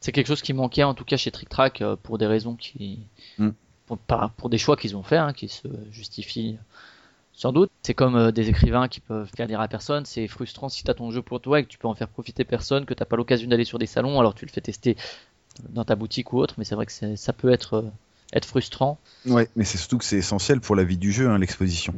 [SPEAKER 1] c'est quelque chose qui manquait en tout cas chez Trick Track euh, pour des raisons qui
[SPEAKER 2] Mm.
[SPEAKER 1] pour, des choix qu'ils ont fait, hein, qui se justifient sans doute. C'est comme euh, des écrivains qui peuvent faire lire à personne. C'est frustrant si t'as ton jeu pour toi et que tu peux en faire profiter personne, que t'as pas l'occasion d'aller sur des salons, alors tu le fais tester dans ta boutique ou autre, mais c'est vrai que ça peut être, être frustrant.
[SPEAKER 2] Ouais, mais c'est surtout que c'est essentiel pour la vie du jeu, hein, l'exposition.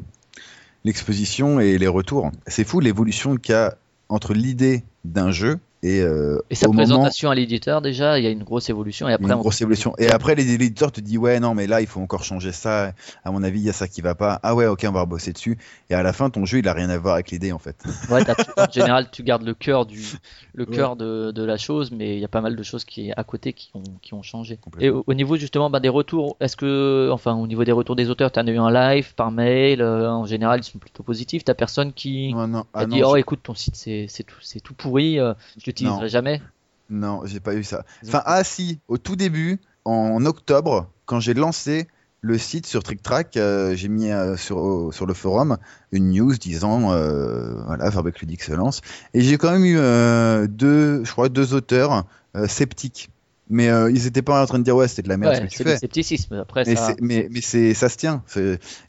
[SPEAKER 2] L'exposition et les retours. C'est fou l'évolution qu'il y a entre l'idée d'un jeu et, euh,
[SPEAKER 1] et sa présentation à l'éditeur déjà, il y a une grosse évolution. Et après,
[SPEAKER 2] une grosse évolution. Et après, les éditeurs te disent ouais non mais là il faut encore changer ça. À mon avis, il y a ça qui va pas. Ah ouais ok on va rebosser dessus. Et à la fin, ton jeu il a rien à voir avec l'idée en fait. <laughs>
[SPEAKER 1] Ouais, en général, tu gardes le cœur du le cœur de, de, la chose, mais il y a pas mal de choses qui à côté qui ont qui ont changé. Et au, niveau justement bah, des retours, est-ce que enfin au niveau des retours des auteurs, tu as eu un live par mail euh, En général, ils sont plutôt positifs. T'as personne qui
[SPEAKER 2] non,
[SPEAKER 1] a ah dit oh écoute ton site c'est c'est tout tout pourri, euh, je l'utiliserai jamais.
[SPEAKER 2] Non, j'ai pas eu ça. Enfin, ah si, au tout début, en octobre, quand j'ai lancé le site sur TrickTrack, euh, j'ai mis euh, sur, sur le forum une news disant euh, voilà, Ludique se lance. Et j'ai quand même eu deux, je crois, deux auteurs sceptiques. Mais ils étaient pas en train de dire ouais c'était de la merde ce que tu fais.
[SPEAKER 1] scepticisme après
[SPEAKER 2] mais
[SPEAKER 1] ça.
[SPEAKER 2] Mais, mais c'est ça se tient.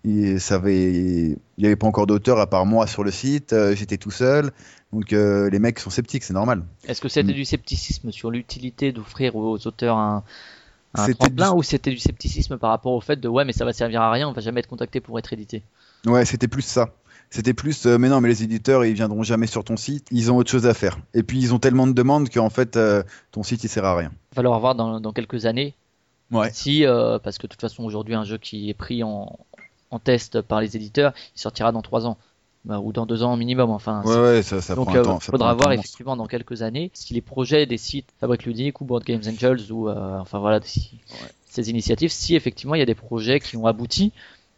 [SPEAKER 2] Il, ça avait, avait pas encore d'auteur à part moi sur le site. J'étais tout seul. Donc euh, les mecs sont sceptiques, c'est normal.
[SPEAKER 1] Est-ce que c'était mm. du scepticisme sur l'utilité d'offrir aux auteurs un, un tremplin ou c'était du scepticisme par rapport au fait de ouais mais ça va servir à rien, on va jamais être contacté pour être édité?
[SPEAKER 2] Ouais, c'était plus ça. C'était plus euh, mais non mais les éditeurs ils viendront jamais sur ton site, ils ont autre chose à faire. Et puis ils ont tellement de demandes qu'en fait euh, ton site il sert à rien.
[SPEAKER 1] Il va falloir voir dans, dans quelques années.
[SPEAKER 2] Ouais.
[SPEAKER 1] Si parce que de toute façon aujourd'hui un jeu qui est pris en, en test par les éditeurs, il sortira dans trois ans. Bah, ou dans deux ans minimum. Enfin,
[SPEAKER 2] ouais, ça, ça
[SPEAKER 1] donc
[SPEAKER 2] il euh,
[SPEAKER 1] faudra voir effectivement dans quelques années si les projets des sites Fabric Ludique ou Board Games Angels ou euh, enfin voilà ces initiatives, si effectivement il y a des projets qui ont abouti,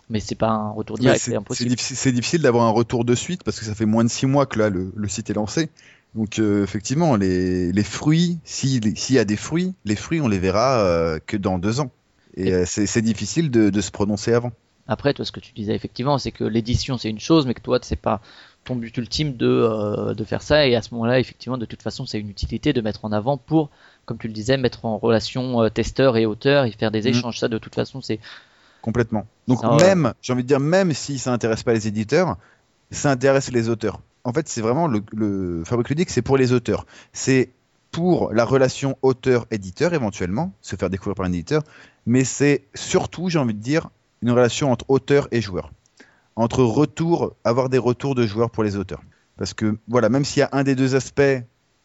[SPEAKER 1] mais c'est pas un retour direct, c'est impossible.
[SPEAKER 2] C'est difficile, d'avoir un retour de suite parce que ça fait moins de six mois que là le, site est lancé. Donc euh, effectivement, les, les fruits, s'il y a des fruits, les fruits on les verra que dans deux ans. Et, c'est difficile de, de se prononcer avant.
[SPEAKER 1] Après, toi, ce que tu disais effectivement, c'est que l'édition c'est une chose, mais que toi, c'est pas ton but ultime de, euh, de faire ça. Et à ce moment-là, effectivement, de toute façon, c'est une utilité de mettre en avant pour, comme tu le disais, mettre en relation euh, testeur et auteur et faire des mhm. échanges. Ça, de toute façon, c'est
[SPEAKER 2] complètement. Donc même, j'ai envie de dire, même si ça intéresse pas les éditeurs, ça intéresse les auteurs. En fait, c'est vraiment le, le Fabrique ludique, c'est pour les auteurs. C'est pour la relation auteur-éditeur éventuellement, se faire découvrir par un éditeur, mais c'est surtout, j'ai envie de dire, une relation entre auteur et joueur. Entre retour, avoir des retours de joueurs pour les auteurs. Parce que, voilà, même s'il y a un des deux aspects,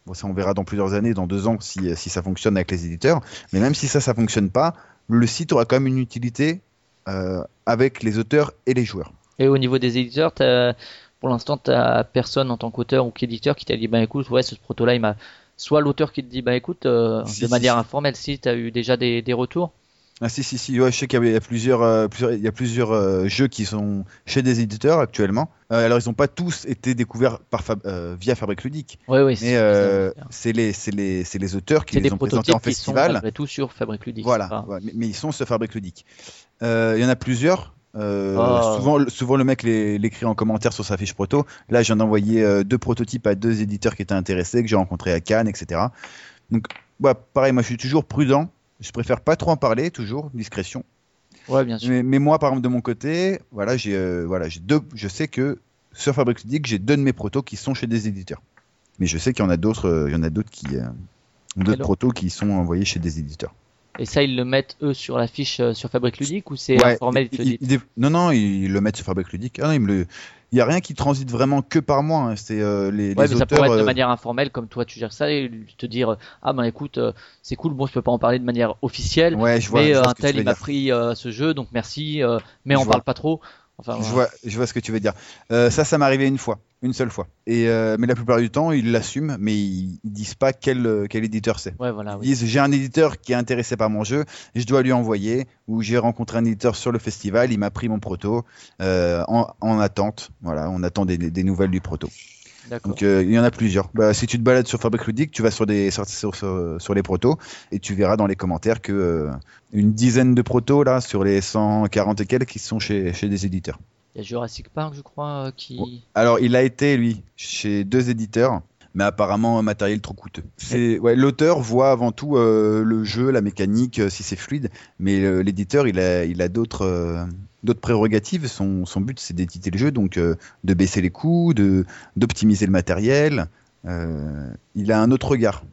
[SPEAKER 2] bon, ça on verra dans plusieurs années, dans deux ans, si, si ça fonctionne avec les éditeurs, mais même si ça, ça fonctionne pas, le site aura quand même une utilité euh, avec les auteurs et les joueurs.
[SPEAKER 1] Et au niveau des éditeurs, pour l'instant, tu personne en tant qu'auteur ou qu'éditeur qui t'a dit, bah écoute, ouais, ce proto-là, il m'a. Soit l'auteur qui te dit, bah écoute, euh, de manière informelle, si tu as eu déjà des, des retours
[SPEAKER 2] ah si si si, ouais, je sais qu'il y a plusieurs, euh, plusieurs, il y a plusieurs euh, jeux qui sont chez des éditeurs actuellement. Euh, alors ils n'ont pas tous été découverts par via Fabric Ludique.
[SPEAKER 1] Oui oui.
[SPEAKER 2] Mais c'est les c'est les auteurs qui les ont présentés en festival.
[SPEAKER 1] Sont, tout sur Fabric Ludique.
[SPEAKER 2] Voilà. mais, ils sont sur Fabric Ludique. Il y en a plusieurs. Oh. souvent, souvent le mec l'écrit en commentaire sur sa fiche proto. Là, j'en ai envoyé deux prototypes à deux éditeurs qui étaient intéressés, que j'ai rencontrés à Cannes, etc. Donc, pareil, moi je suis toujours prudent je préfère pas trop en parler, toujours, discrétion.
[SPEAKER 1] Ouais, bien sûr.
[SPEAKER 2] Mais, moi, par exemple, de mon côté, voilà, j'ai, euh, voilà, j'ai deux, je sais que sur Fabric Ludique, j'ai deux de mes protos qui sont chez des éditeurs. Mais je sais qu'il y en a d'autres, euh, il y en a d'autres qui, euh, d'autres protos qui sont envoyés chez des éditeurs.
[SPEAKER 1] Et ça, ils le mettent eux sur la fiche sur Fabric Ludique ou c'est informel
[SPEAKER 2] Non, non, ils le mettent sur Fabric Ludique. Ah non, me le, il n'y a rien qui transite vraiment que par moi. Hein. C'est euh, les, ouais, mais
[SPEAKER 1] ça
[SPEAKER 2] pourrait
[SPEAKER 1] être de
[SPEAKER 2] euh,
[SPEAKER 1] manière informelle, comme toi tu gères ça, et te dire ah ben écoute, euh, c'est cool, bon je peux pas en parler de manière officielle,
[SPEAKER 2] ouais, je vois,
[SPEAKER 1] mais un tel il m'a pris ce jeu, donc merci, mais on parle pas trop.
[SPEAKER 2] Enfin, je, vois, je vois ce que tu veux dire. ça, ça m'est arrivé une fois, une seule fois. Et mais la plupart du temps, ils l'assument, mais ils, disent pas quel, quel éditeur c'est.
[SPEAKER 1] Ouais, voilà,
[SPEAKER 2] Ils disent j'ai un éditeur qui est intéressé par mon jeu, je dois lui envoyer. Ou j'ai rencontré un éditeur sur le festival, il m'a pris mon proto en, en, attente. Voilà, on attend des, des nouvelles du proto. Donc il y en a plusieurs. Bah, si tu te balades sur Fabric Ludique, tu vas sur des sur, sur, sur, les protos et tu verras dans les commentaires que une dizaine de protos là sur les 140 et quelques qui sont chez, chez des éditeurs.
[SPEAKER 1] Il y a Jurassic Park, je crois, qui.
[SPEAKER 2] Alors, il a été, lui, chez deux éditeurs, mais apparemment un matériel trop coûteux. L'auteur voit avant tout euh, le jeu, la mécanique, euh, si c'est fluide, mais euh, l'éditeur, il a, d'autres, prérogatives. Son, but, c'est d'éditer le jeu, donc de baisser les coûts, d'optimiser le matériel. il a un autre regard.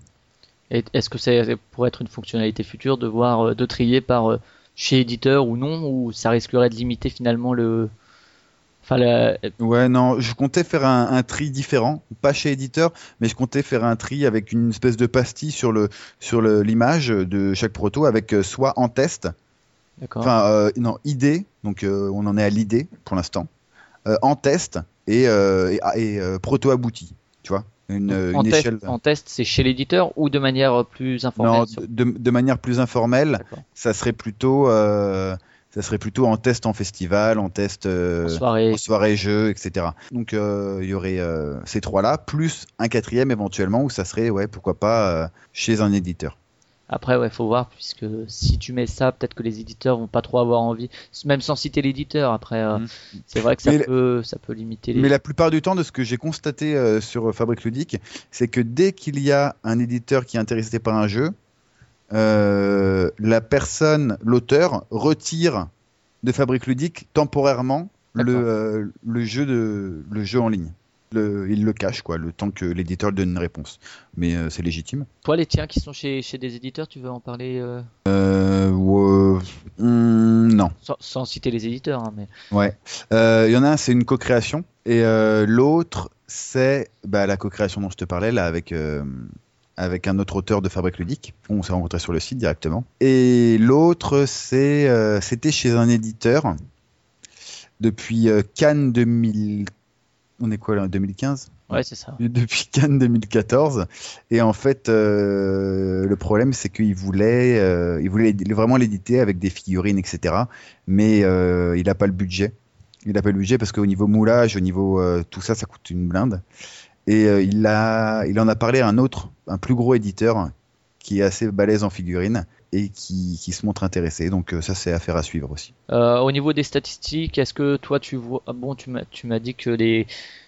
[SPEAKER 1] Est-ce que c'est pourrait être une fonctionnalité future de voir de trier par chez éditeur ou non, ou ça risquerait de limiter finalement le. Enfin.
[SPEAKER 2] Ouais, non, je comptais faire un, un, tri différent, pas chez éditeur, mais je comptais faire un tri avec une espèce de pastille sur le sur l'image de chaque proto, avec euh, soit en test, enfin euh, non idée, donc euh, on en est à l'idée pour l'instant, euh, en test et, et, et proto abouti, tu vois. Une,
[SPEAKER 1] en,
[SPEAKER 2] une
[SPEAKER 1] test,
[SPEAKER 2] échelle...
[SPEAKER 1] en test, c'est chez l'éditeur ou de manière plus informelle
[SPEAKER 2] Non,
[SPEAKER 1] sur-
[SPEAKER 2] de, de manière plus informelle, ça serait plutôt, euh, ça serait plutôt en test en festival, en test euh,
[SPEAKER 1] en soirée.
[SPEAKER 2] en soirée jeu, etc. Donc euh, il y aurait euh, ces trois-là, plus un quatrième éventuellement où ça serait, ouais, pourquoi pas chez un éditeur.
[SPEAKER 1] Après, ouais, faut voir, puisque si tu mets ça, peut-être que les éditeurs vont pas trop avoir envie, même sans citer l'éditeur. Après, euh,
[SPEAKER 2] Mhm.
[SPEAKER 1] c'est vrai que ça
[SPEAKER 2] Mais
[SPEAKER 1] peut, ça peut limiter les.
[SPEAKER 2] Mais la plupart du temps, de ce que j'ai constaté euh, sur Fabrique Ludique, c'est que dès qu'il y a un éditeur qui est intéressé par un jeu, euh, la personne, l'auteur, retire de Fabrique Ludique temporairement le, euh, le, jeu de, le jeu en ligne. Le- il le cache, quoi, le temps que l'éditeur donne une réponse. Mais euh, c'est légitime.
[SPEAKER 1] Toi, les tiens qui sont chez, chez des éditeurs, tu veux en parler euh,
[SPEAKER 2] Euh, hum, non.
[SPEAKER 1] sans, sans citer les éditeurs, hein, mais
[SPEAKER 2] Ouais. Il y en a un, c'est une co-création. Et l'autre, c'est bah, la co-création dont je te parlais, là, avec, avec un autre auteur de Fabrique Ludique. On s'est rencontrés sur le site directement. Et l'autre, c'est, euh, c'était chez un éditeur depuis euh, Cannes 2000. On est quoi là, 2015
[SPEAKER 1] ouais, c'est ça. <laughs>
[SPEAKER 2] depuis Cannes 2014. Et en fait, euh, le problème, c'est qu'il voulait, euh, il voulait vraiment l'éditer avec des figurines, etc. Mais euh, il n'a pas le budget. Il n'a pas le budget parce qu'au niveau moulage, au niveau tout ça, ça coûte une blinde. Et euh, il, a, il en a parlé à un autre, un plus gros éditeur qui est assez balèze en figurines et qui, qui se montre intéressé. Donc euh, ça, c'est affaire à suivre aussi.
[SPEAKER 1] Euh, au niveau des statistiques, est-ce que toi, tu vois, ah bon, tu m'as, dit que les,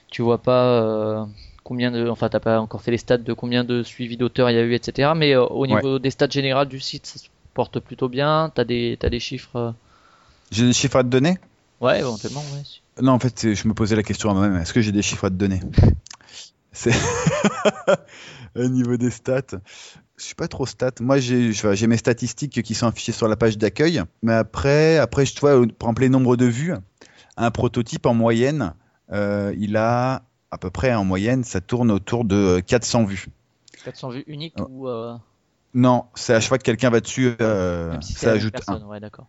[SPEAKER 1] tu vois pas euh, combien de, enfin, t'as pas encore fait les stats de combien de suivis d'auteurs il y a eu, etc. Mais euh, au niveau des stats générales du site, ça se porte plutôt bien? T'as des, t'as des chiffres.
[SPEAKER 2] J'ai des chiffres à te donner?
[SPEAKER 1] Ouais, éventuellement, ouais.
[SPEAKER 2] Non, en fait, je me posais la question à moi-même. Est-ce que j'ai des chiffres à te donner? C'est <laughs> au niveau des stats. Je suis pas trop stats. Moi, j'ai mes statistiques qui sont affichées sur la page d'accueil. Mais après, après, je vois, par exemple, les nombres de vues. Un prototype en moyenne, euh, il a à peu près en moyenne, ça tourne autour de 400 vues.
[SPEAKER 1] 400 vues uniques
[SPEAKER 2] Oh.
[SPEAKER 1] ou euh,
[SPEAKER 2] Non, c'est à chaque fois que quelqu'un va dessus, euh,
[SPEAKER 1] si
[SPEAKER 2] ça ajoute un.
[SPEAKER 1] ouais, d'accord.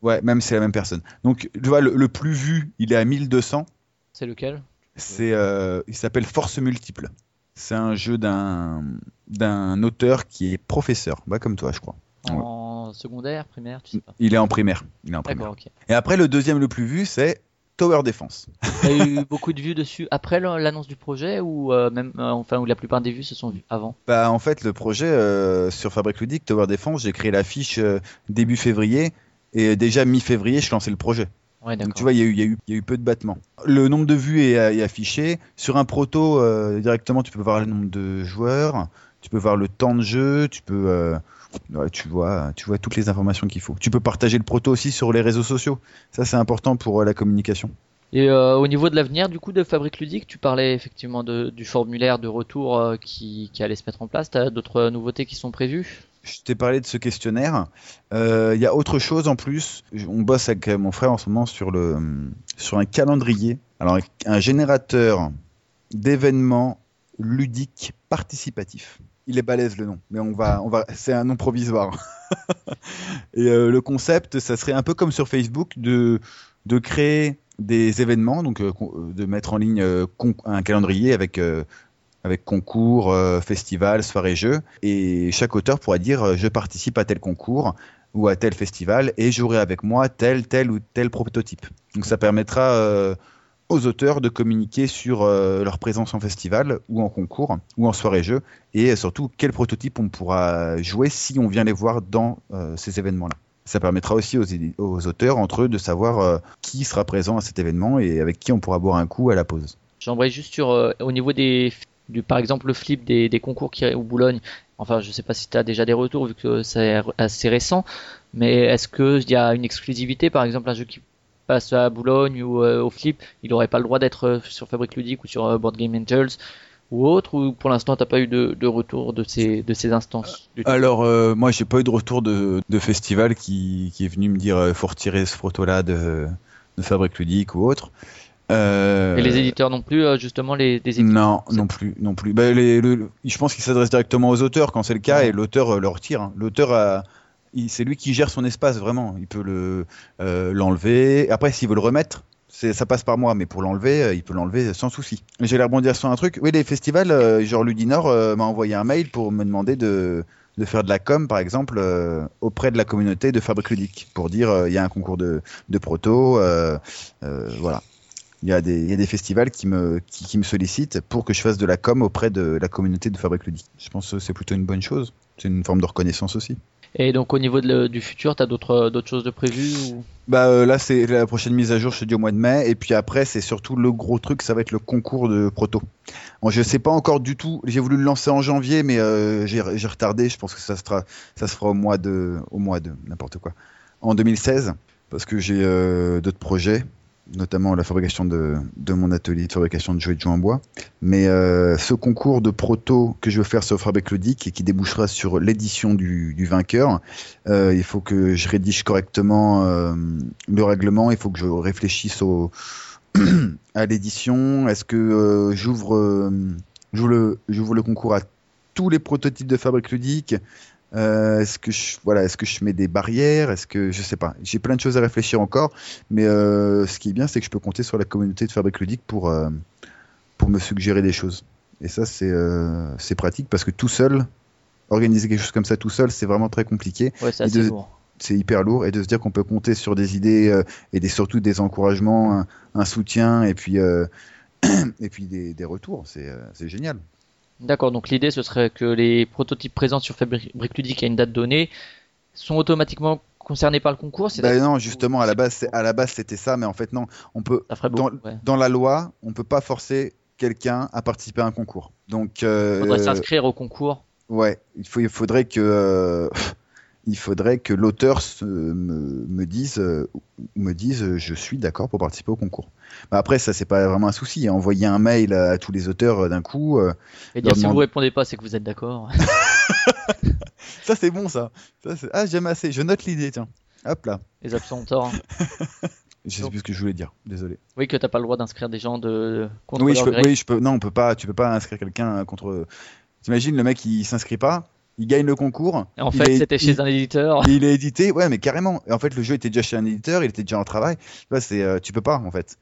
[SPEAKER 2] Ouais, même si c'est la même personne. Donc, tu vois, le, le plus vu, il est à 1200.
[SPEAKER 1] C'est lequel?
[SPEAKER 2] C'est, euh, il s'appelle Force Multiple. C'est un jeu d'un d'un auteur qui est professeur, bah, comme toi, je crois.
[SPEAKER 1] En secondaire, primaire, tu sais pas.
[SPEAKER 2] Il est en primaire. Il est en primaire. Et après, le deuxième le plus vu, c'est Tower Defense. <laughs>
[SPEAKER 1] T'as eu beaucoup de vues dessus après l'annonce du projet ou euh, même, euh, enfin, où la plupart des vues se sont vues avant?
[SPEAKER 2] Bah, en fait, le projet euh, sur Fabrique Ludique, Tower Defense, j'ai créé l'affiche début février. Et déjà mi-février, je lançais le projet.
[SPEAKER 1] Ouais,
[SPEAKER 2] Donc tu vois, il y, a eu- il y, a eu- il y a eu peu de battements. Le nombre de vues est, est affiché. Sur un proto, euh, directement, tu peux voir le nombre de joueurs, tu peux voir le temps de jeu, tu peux, euh, ouais, tu vois, tu vois toutes les informations qu'il faut. Tu peux partager le proto aussi sur les réseaux sociaux. Ça, c'est important pour euh, la communication.
[SPEAKER 1] Et euh, au niveau de l'avenir du coup de Fabrique Ludique, tu parlais effectivement de, du formulaire de retour euh, qui, qui allait se mettre en place. T'as d'autres nouveautés qui sont prévues?
[SPEAKER 2] Je t'ai parlé de ce questionnaire. Euh, Il y a autre chose en plus. On bosse avec mon frère en ce moment sur le sur un calendrier. Alors un générateur d'événements ludiques participatifs. Il est balèze le nom, mais on va on va c'est un nom provisoire. <laughs> Et euh, le concept, ça serait un peu comme sur Facebook de de créer des événements, donc euh, de mettre en ligne euh, un calendrier avec euh, avec concours, euh, festival, soirée jeux, et chaque auteur pourra dire euh, je participe à tel concours ou à tel festival et j'aurai avec moi tel, tel ou tel prototype. Donc ça permettra euh, aux auteurs de communiquer sur euh, leur présence en festival ou en concours ou en soirée jeux et surtout quel prototype on pourra jouer si on vient les voir dans ces événements-là. Ça permettra aussi aux, auteurs entre eux de savoir qui sera présent à cet événement et avec qui on pourra boire un coup à la pause.
[SPEAKER 1] J'embraye juste sur au niveau des du par exemple le flip des, des concours qui au Boulogne. Enfin, je sais pas si tu as déjà des retours vu que c'est assez récent, mais est-ce que il y a une exclusivité par exemple un jeu qui passe à Boulogne ou euh, au flip, il aurait pas le droit d'être euh, sur Fabrique Ludique ou sur euh, Board Game Angels ou autre ou pour l'instant t'as pas eu de, de, retour de ces de ces instances
[SPEAKER 2] Alors euh, moi j'ai pas eu de retour de, de festival qui, qui est venu me dire euh, faut retirer ce proto là de, de Fabrique ludique ou autre.
[SPEAKER 1] Euh... Et les éditeurs non plus, euh, justement, les des
[SPEAKER 2] Non, non plus, non plus. Bah, les, je pense qu'ils s'adressent directement aux auteurs quand c'est le cas, et l'auteur euh, le retire. Hein. L'auteur a, c'est lui qui gère son espace vraiment. Il peut le euh, l'enlever. Après, s'il veut le remettre, ça passe par moi, mais pour l'enlever, euh, il peut l'enlever sans souci. J'ai l'air rebondir sur un truc. Oui, les festivals, euh, genre Ludinor m'a envoyé un mail pour me demander de, de faire de la com, par exemple, auprès de la communauté de Fabrique Ludique, pour dire il y a un concours de, de proto, voilà. Il y, a des, il y a des festivals qui me, qui, qui, me sollicitent pour que je fasse de la com auprès de la communauté de Fabrique Ludique. Je pense que c'est plutôt une bonne chose. C'est une forme de reconnaissance aussi.
[SPEAKER 1] Et donc au niveau de du futur, tu as d'autres d'autres choses de prévues ou...
[SPEAKER 2] Bah euh, là c'est la prochaine mise à jour, je te dis au mois de mai, et puis après c'est surtout le gros truc, ça va être le concours de proto. Bon, je sais pas encore du tout, j'ai voulu le lancer en janvier, mais euh, j'ai retardé. Je pense que ça sera ça se fera au mois de au mois de n'importe quoi en 2016 parce que j'ai euh, d'autres projets notamment la fabrication de, de, mon atelier de fabrication de jouets de en bois. Mais euh, ce concours de proto que je veux faire sur Fabric Ludique et qui débouchera sur l'édition du, du, vainqueur, euh, il faut que je rédige correctement euh, le règlement, il faut que je réfléchisse au, <clears throat> à l'édition. Est-ce que j'ouvre le, le concours à tous les prototypes de Fabric Ludique euh, est-ce que je voilà, est-ce que je mets des barrières? Est-ce que je sais pas. J'ai plein de choses à réfléchir encore, mais euh, ce qui est bien, c'est que je peux compter sur la communauté de Fabrique Ludique pour euh, pour me suggérer des choses. Et ça, c'est c'est pratique parce que tout seul, organiser quelque chose comme ça tout seul, c'est vraiment très compliqué.
[SPEAKER 1] Ouais, c'est assez lourd.
[SPEAKER 2] C'est hyper lourd et de se dire qu'on peut compter sur des idées et des surtout des encouragements, un, un soutien et puis <clears throat> et puis des, des retours, c'est c'est génial.
[SPEAKER 1] D'accord, donc l'idée ce serait que les prototypes présents sur Fabric Ludique à une date donnée sont automatiquement concernés par le concours
[SPEAKER 2] bah Non, justement, à la base, à la base c'était ça, mais en fait non, on peut dans, dans, la loi, on peut pas forcer quelqu'un à participer à un concours. Donc,
[SPEAKER 1] euh, il faudrait s'inscrire au concours.
[SPEAKER 2] Ouais, il, faut, il faudrait que euh, <laughs> il faudrait que l'auteur me, me, dise euh, me dise je suis d'accord pour participer au concours. Bah après ça c'est pas vraiment un souci. Hein. Envoyer un mail à, tous les auteurs euh, d'un coup. Euh,
[SPEAKER 1] et dire si vous répondez pas c'est que vous êtes d'accord. <laughs>
[SPEAKER 2] ça c'est bon ça. ça ah j'aime assez. Je note l'idée tiens. Hop là.
[SPEAKER 1] Les absents ont tort. Hein. <laughs>
[SPEAKER 2] Je sais plus ce que je voulais dire, désolé.
[SPEAKER 1] Oui, que t'as pas le droit d'inscrire des gens de contre
[SPEAKER 2] oui,
[SPEAKER 1] je
[SPEAKER 2] peux, oui, je peux. Non, on peut pas. Tu peux pas inscrire quelqu'un contre. T'imagines le mec il s'inscrit pas, il gagne le concours.
[SPEAKER 1] Et en fait, c'était chez un éditeur. <laughs>
[SPEAKER 2] Il est édité, ouais, mais carrément. Et en fait, le jeu était déjà chez un éditeur, il était déjà en travail. Là, c'est, euh, tu peux pas, en fait.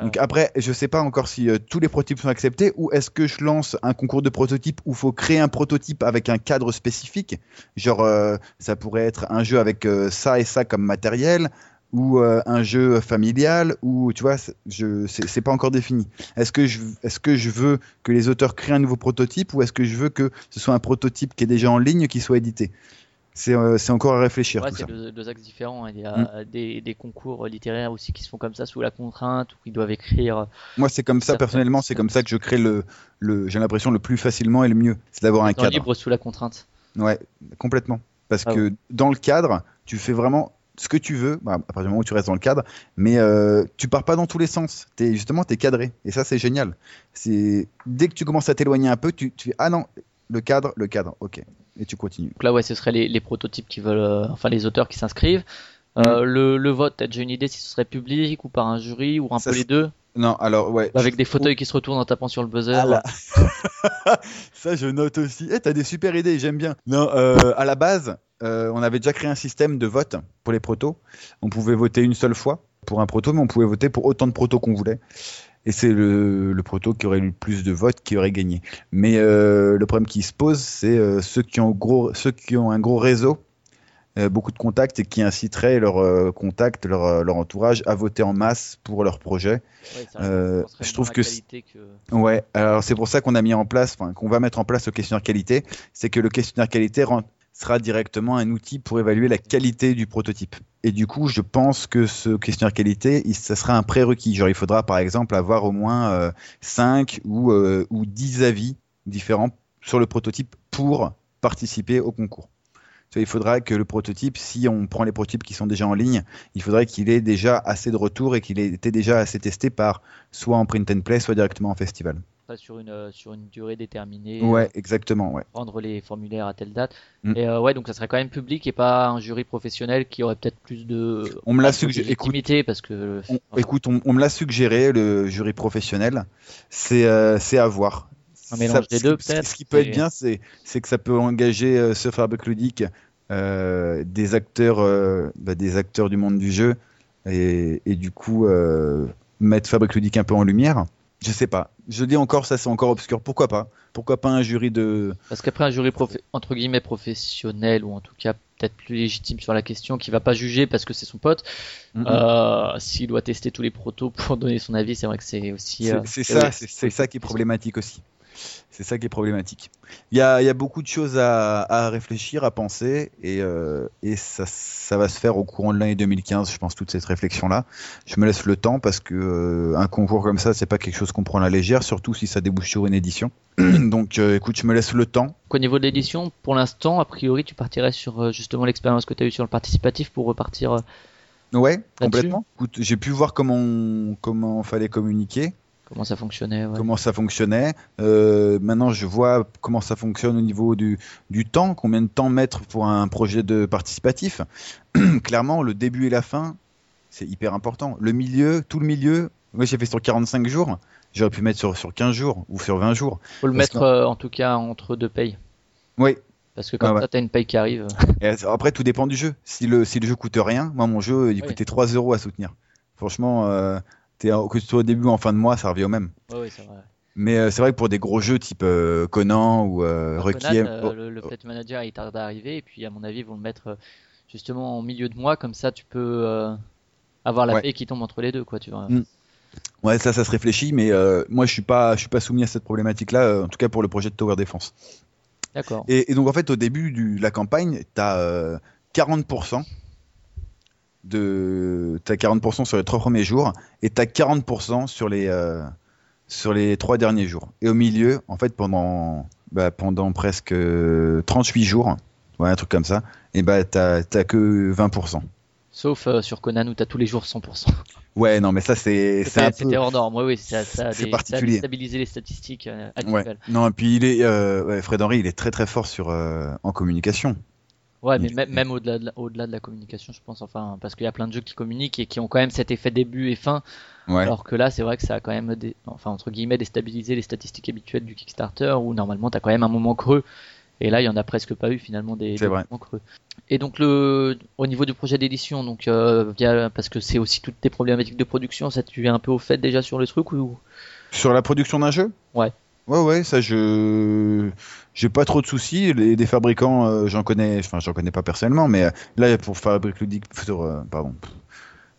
[SPEAKER 2] Donc après, je sais pas encore si euh, tous les prototypes sont acceptés ou est-ce que je lance un concours de prototypes où il faut créer un prototype avec un cadre spécifique? Genre, euh, ça pourrait être un jeu avec ça et ça comme matériel, ou euh, un jeu familial ou tu vois je c'est pas encore défini. Est-ce que je est-ce que je veux que les auteurs créent un nouveau prototype ou est-ce que je veux que ce soit un prototype qui est déjà en ligne qui soit édité? C'est euh, encore à réfléchir
[SPEAKER 1] ouais, c'est deux, deux, axes différents. Il y a mm. des, des, concours littéraires aussi qui se font comme ça sous la contrainte ou qui doivent écrire
[SPEAKER 2] moi c'est comme ça personnellement c'est comme ça que je crée le, le j'ai l'impression le plus facilement et le mieux c'est d'avoir un cadre.
[SPEAKER 1] libre sous la contrainte.
[SPEAKER 2] Ouais complètement. Parce ah que dans le cadre tu fais vraiment ce que tu veux, bah, à partir du moment où tu restes dans le cadre, mais euh, tu pars pas dans tous les sens. Es, justement, tu es cadré. Et ça, c'est génial. C'est Dès que tu commences à t'éloigner un peu, tu, tu fais Ah non, le cadre, le cadre, ok. Et tu continues.
[SPEAKER 1] Donc là, ouais, ce seraient les, les prototypes qui veulent, euh, enfin les auteurs qui s'inscrivent. Euh, mm. le, le, vote, t'as déjà une idée si ce serait public ou par un jury ou un peu les deux
[SPEAKER 2] non, alors ouais.
[SPEAKER 1] Avec des fauteuils qui se retournent en tapant sur le buzzer.
[SPEAKER 2] Ah <laughs> ça, je note aussi. Eh, t'as des super idées, j'aime bien. Non, euh, à la base, euh, on avait déjà créé un système de vote pour les protos. On pouvait voter une seule fois pour un proto, mais on pouvait voter pour autant de protos qu'on voulait. Et c'est le, le, proto qui aurait eu le plus de votes qui aurait gagné. Mais euh, le problème qui se pose, c'est ceux qui ont gros, ceux qui ont un gros réseau, beaucoup de contacts et qui inciteraient leur euh, contact, leur, leur, entourage à voter en masse pour leur projet. Ouais, je trouve que, que, ouais. Alors c'est pour ça qu'on a mis en place, qu'on va mettre en place le questionnaire qualité, c'est que le questionnaire qualité rend, sera directement un outil pour évaluer la qualité du prototype. Et du coup, je pense que ce questionnaire qualité, il, ça sera un prérequis. Genre, il faudra par exemple avoir au moins euh, 5 ou, euh, ou 10 avis différents sur le prototype pour participer au concours. Il faudra que le prototype, si on prend les prototypes qui sont déjà en ligne, il faudrait qu'il ait déjà assez de retours et qu'il ait été déjà assez testé par soit en print and play, soit directement en festival.
[SPEAKER 1] Sur une, sur une durée déterminée.
[SPEAKER 2] Ouais, exactement. Ouais.
[SPEAKER 1] Prendre les formulaires à telle date.
[SPEAKER 2] Mm.
[SPEAKER 1] Et ouais, donc ça serait quand même public et pas un jury professionnel qui aurait peut-être plus de.
[SPEAKER 2] On me l'a suggéré.
[SPEAKER 1] légitimité parce que.
[SPEAKER 2] On- écoute, on, on me l'a suggéré, le jury professionnel. C'est euh, c'est à voir.
[SPEAKER 1] Un mélange des
[SPEAKER 2] ce
[SPEAKER 1] deux,
[SPEAKER 2] qui-
[SPEAKER 1] peut-être,
[SPEAKER 2] Ce qui peut être bien, c'est que ça peut engager euh, ce fabrique ludique euh, des acteurs, euh, bah, des acteurs du monde du jeu et, et du coup euh, mettre fabrique ludique un peu en lumière. Je sais pas. Je dis encore, ça c'est encore obscur. Pourquoi pas? Pourquoi pas un jury de
[SPEAKER 1] Parce qu'après un jury entre guillemets professionnel ou en tout cas peut-être plus légitime sur la question, qui va pas juger parce que c'est son pote, s'il doit tester tous les protos pour <laughs> donner son avis, c'est vrai que c'est aussi.
[SPEAKER 2] C'est ça, c'est ça qui est problématique aussi. C'est ça qui est problématique. Il y a, il y a beaucoup de choses à, à réfléchir, à penser, et, euh, et ça, ça va se faire au courant de l'année 2015, je pense, toute cette réflexion-là. Je me laisse le temps parce que euh, un concours comme ça, c'est pas quelque chose qu'on prend à la légère, surtout si ça débouche sur une édition. <clears throat> Donc, euh, écoute, je me laisse le temps.
[SPEAKER 1] Au niveau de l'édition, pour l'instant, a priori, tu partirais sur justement l'expérience que tu as eue sur le participatif pour repartir.
[SPEAKER 2] Ouais, complètement. J'ai pu voir comment, comment fallait communiquer.
[SPEAKER 1] Comment ça fonctionnait. ouais.
[SPEAKER 2] comment ça fonctionnait. Euh, maintenant, je vois comment ça fonctionne au niveau du, du temps, combien de temps mettre pour un projet de participatif. <clears throat> Clairement, le début et la fin, c'est hyper important. Le milieu, tout le milieu, moi j'ai fait sur 45 jours, j'aurais pu mettre sur, sur 15 jours ou sur 20 jours.
[SPEAKER 1] Faut le
[SPEAKER 2] Parce
[SPEAKER 1] mettre euh, en tout cas entre deux payes.
[SPEAKER 2] Oui.
[SPEAKER 1] Parce que comme
[SPEAKER 2] Ah ouais.
[SPEAKER 1] ça, t'as une paye qui arrive.
[SPEAKER 2] Et après, tout dépend du jeu. Si le, si le jeu coûte rien, moi mon jeu, il
[SPEAKER 1] Oui.
[SPEAKER 2] coûtait 3 euros à soutenir. Franchement, euh, que ce soit au début ou en fin de mois, ça revient au même.
[SPEAKER 1] Ouais, c'est vrai.
[SPEAKER 2] Mais euh, c'est vrai que pour des gros jeux type euh, Conan ou euh,
[SPEAKER 1] Alors,
[SPEAKER 2] Requiem,
[SPEAKER 1] Conan, euh, le, le Flight Manager il tarde à arriver et puis à mon avis ils vont le mettre justement en milieu de mois comme ça tu peux avoir la
[SPEAKER 2] Ouais.
[SPEAKER 1] paix qui tombe entre les deux quoi tu vois.
[SPEAKER 2] Mm. Ouais, ça, ça se réfléchit, mais moi, je suis pas, je suis pas soumis à cette problématique-là, en tout cas pour le projet de Tower Defense.
[SPEAKER 1] D'accord.
[SPEAKER 2] Et, et donc, en fait, au début de la campagne, tu as 40% de, t'as 40% sur les trois premiers jours et tu as 40% sur les, euh, sur les trois derniers jours. Et au milieu, en fait, pendant, bah, pendant presque euh, 38 jours, ouais, un truc comme ça, et bah, t'as, t'as que 20%.
[SPEAKER 1] Sauf euh, sur Conan où t'as tous les jours 100%.
[SPEAKER 2] Ouais, non, mais ça, c'est, c'est un peu.
[SPEAKER 1] hors norme. Oui, oui, ça, ça, a
[SPEAKER 2] c'est particulier.
[SPEAKER 1] ça a les statistiques euh,
[SPEAKER 2] Ouais. Non, et puis il est, euh, ouais, Fred Henry, il est très très fort sur euh, en communication.
[SPEAKER 1] Ouais, mais
[SPEAKER 2] Il-
[SPEAKER 1] même, même au-delà de, la- au-delà de la communication, je pense. Enfin, parce qu'il y a plein de jeux qui communiquent et qui ont quand même cet effet début et fin.
[SPEAKER 2] Ouais.
[SPEAKER 1] Alors que là, c'est vrai que ça a quand même, des, enfin entre guillemets, déstabilisé les statistiques habituelles du Kickstarter où normalement t'as quand même un moment creux. Et là, il y en a presque pas eu finalement des, moments creux. Et donc le, au niveau du projet d'édition, donc euh, via, parce que c'est aussi toutes tes problématiques de production, ça tu es un peu au fait déjà sur le truc ou?
[SPEAKER 2] Sur la production d'un jeu?
[SPEAKER 1] Ouais.
[SPEAKER 2] Ouais, ouais, ça je j'ai pas trop de soucis. Les des fabricants, euh, j'en connais, enfin j'en connais pas personnellement, mais euh, là pour Fabric Ludic, sur, euh, pardon,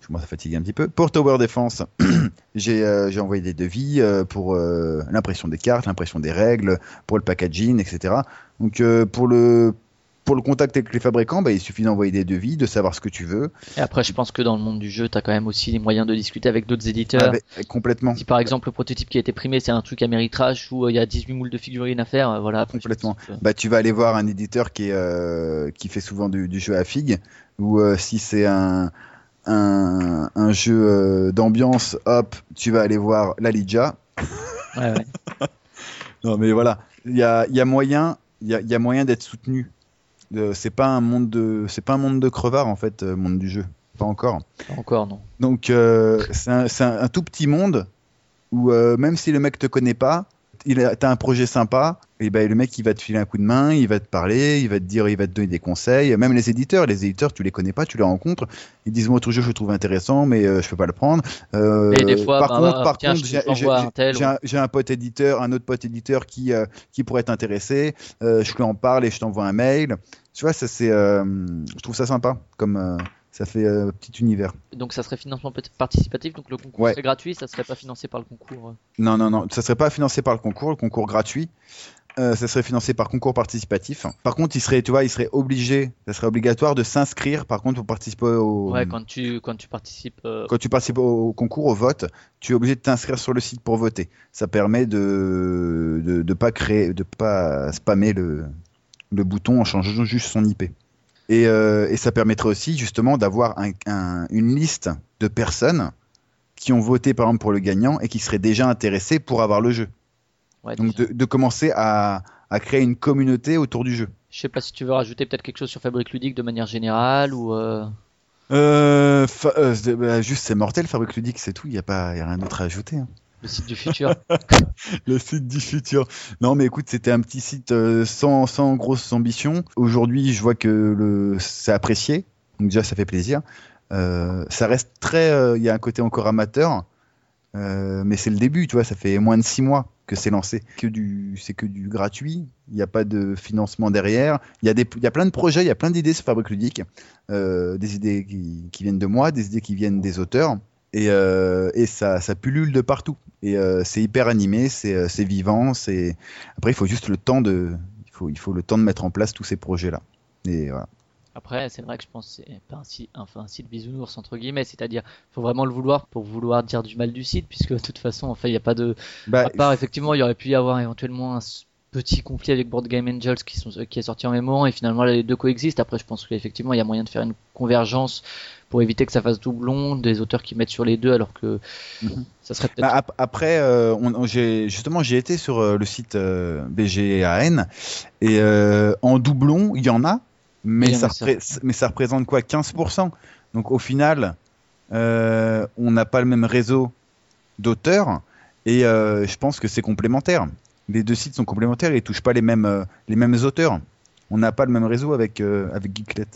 [SPEAKER 2] je commence à fatiguer un petit peu. Pour Tower Defense, <clears throat> j'ai envoyé des devis pour l'impression des cartes, l'impression des règles, pour le packaging, etc. Donc pour le pour le contact avec les fabricants, bah, il suffit d'envoyer des devis, de savoir ce que tu veux.
[SPEAKER 1] Et après, je pense que dans le monde du jeu, t'as quand même aussi les moyens de discuter avec d'autres éditeurs.
[SPEAKER 2] Avec- complètement.
[SPEAKER 1] Si par exemple le prototype qui a été primé, c'est un truc Ameritrash où euh, il y a 18 moules de figurines à faire, euh, voilà. après,
[SPEAKER 2] Complètement.
[SPEAKER 1] que-
[SPEAKER 2] bah, tu vas aller voir un éditeur qui, est, euh, qui fait souvent du, du jeu à figue, ou euh, si c'est un, un, un jeu euh, d'ambiance, hop, tu vas aller voir la Lidja.
[SPEAKER 1] Ouais, ouais. <laughs>
[SPEAKER 2] Non, mais voilà, il y a, il y a moyen, y a, y a moyen d'être soutenu. Euh, c'est pas un monde de, c'est pas un monde de crevards en fait, euh, monde du jeu, pas encore.
[SPEAKER 1] Pas encore, non.
[SPEAKER 2] Donc euh, c'est un, un- un tout petit monde où euh, même si le mec te connaît pas, il a, t'as un projet sympa, et ben le mec il va te filer un coup de main, il va te parler, il va te dire, il va te donner des conseils. Même les éditeurs, les éditeurs tu les connais pas, tu les rencontres, ils disent moi ton jeu je le trouve intéressant, mais euh, je peux pas le prendre. Euh,
[SPEAKER 1] Et des fois,
[SPEAKER 2] par
[SPEAKER 1] bah,
[SPEAKER 2] contre,
[SPEAKER 1] bah,
[SPEAKER 2] par
[SPEAKER 1] tiens,
[SPEAKER 2] contre, j'ai,
[SPEAKER 1] un
[SPEAKER 2] j'ai un, j'ai un pote éditeur, un autre pote éditeur qui euh, qui pourrait euh, je lui en parle et je t'envoie un mail. Tu vois, ça c'est, euh, je trouve ça sympa, comme euh, ça fait euh, petit univers.
[SPEAKER 1] Donc ça serait financement participatif, donc le concours
[SPEAKER 2] Ouais.
[SPEAKER 1] serait gratuit, ça serait pas financé par le concours. euh.
[SPEAKER 2] Non, non, non, ça serait pas financé par le concours, le concours gratuit. Euh, ça serait financé par concours participatif. Par contre, il serait, tu vois, il serait obligé, ça serait obligatoire de s'inscrire. Par contre, pour participer au,
[SPEAKER 1] Ouais, quand tu quand tu participes. euh,
[SPEAKER 2] quand tu participes au concours, au vote, tu es obligé de t'inscrire sur le site pour voter. Ça permet de de, de pas créer, de pas spammer le le bouton en changeant juste son IP. Et, euh, et ça permettrait aussi justement d'avoir un- un- une liste de personnes qui ont voté par exemple pour le gagnant et qui seraient déjà intéressées pour avoir le jeu.
[SPEAKER 1] Ouais,
[SPEAKER 2] Donc de, de commencer à, à créer une communauté autour du jeu.
[SPEAKER 1] Je sais pas si tu veux rajouter peut-être quelque chose sur Fabrique Ludique de manière générale ou. euh,
[SPEAKER 2] Euh, bah, juste c'est mortel, Fabrique Ludique, c'est tout, il n'y a, pas- y a rien d'autre à ajouter. hein.
[SPEAKER 1] Le site du futur. <laughs>
[SPEAKER 2] Le site du futur. Non, mais écoute, c'était un petit site euh, sans, sans grosse ambition. Aujourd'hui, je vois que le, c'est apprécié. Donc déjà, ça fait plaisir. Euh, ça reste très... euh, Il y a un côté encore amateur. Mais c'est le début, tu vois. Ça fait moins de six mois que c'est lancé. Que du, c'est que du gratuit. Il n'y a pas de financement derrière. Il y, a y a plein de projets, il y a plein d'idées sur Fabrique Ludique. Des idées qui viennent de moi, des idées qui viennent des auteurs. Et, euh, et ça, ça pullule de partout. Et euh, c'est hyper animé, c'est euh, vivant. C'est après il faut juste le temps de, il faut il faut le temps de mettre en place tous ces projets là. Et voilà.
[SPEAKER 1] Après, c'est vrai que je pense que c'est pas un site, enfin, un site bisounours entre guillemets, c'est-à-dire faut vraiment le vouloir pour vouloir dire du mal du site, puisque de toute façon, enfin, il n'y a pas de.
[SPEAKER 2] Bah,
[SPEAKER 1] À part effectivement, il y aurait pu y avoir éventuellement un petit conflit avec Board Game Angels qui, sont, qui est sorti en même moment et finalement les deux coexistent. Après, je pense qu'effectivement, il y a moyen de faire une convergence pour éviter que ça fasse doublon des auteurs qui mettent sur les deux, alors que
[SPEAKER 2] Mhm.
[SPEAKER 1] ça serait peut-être.
[SPEAKER 2] bah, ap- après, euh, on, on- j'ai justement j'ai été sur euh, le site euh, BGAN et en doublon il y en a, mais ça, mais représente quoi 15%. Donc au final, on n'a pas le même réseau d'auteurs et je pense que c'est complémentaire. Les deux sites sont complémentaires et ils touchent pas les mêmes les mêmes auteurs. On n'a pas le même réseau avec avec Geeklet.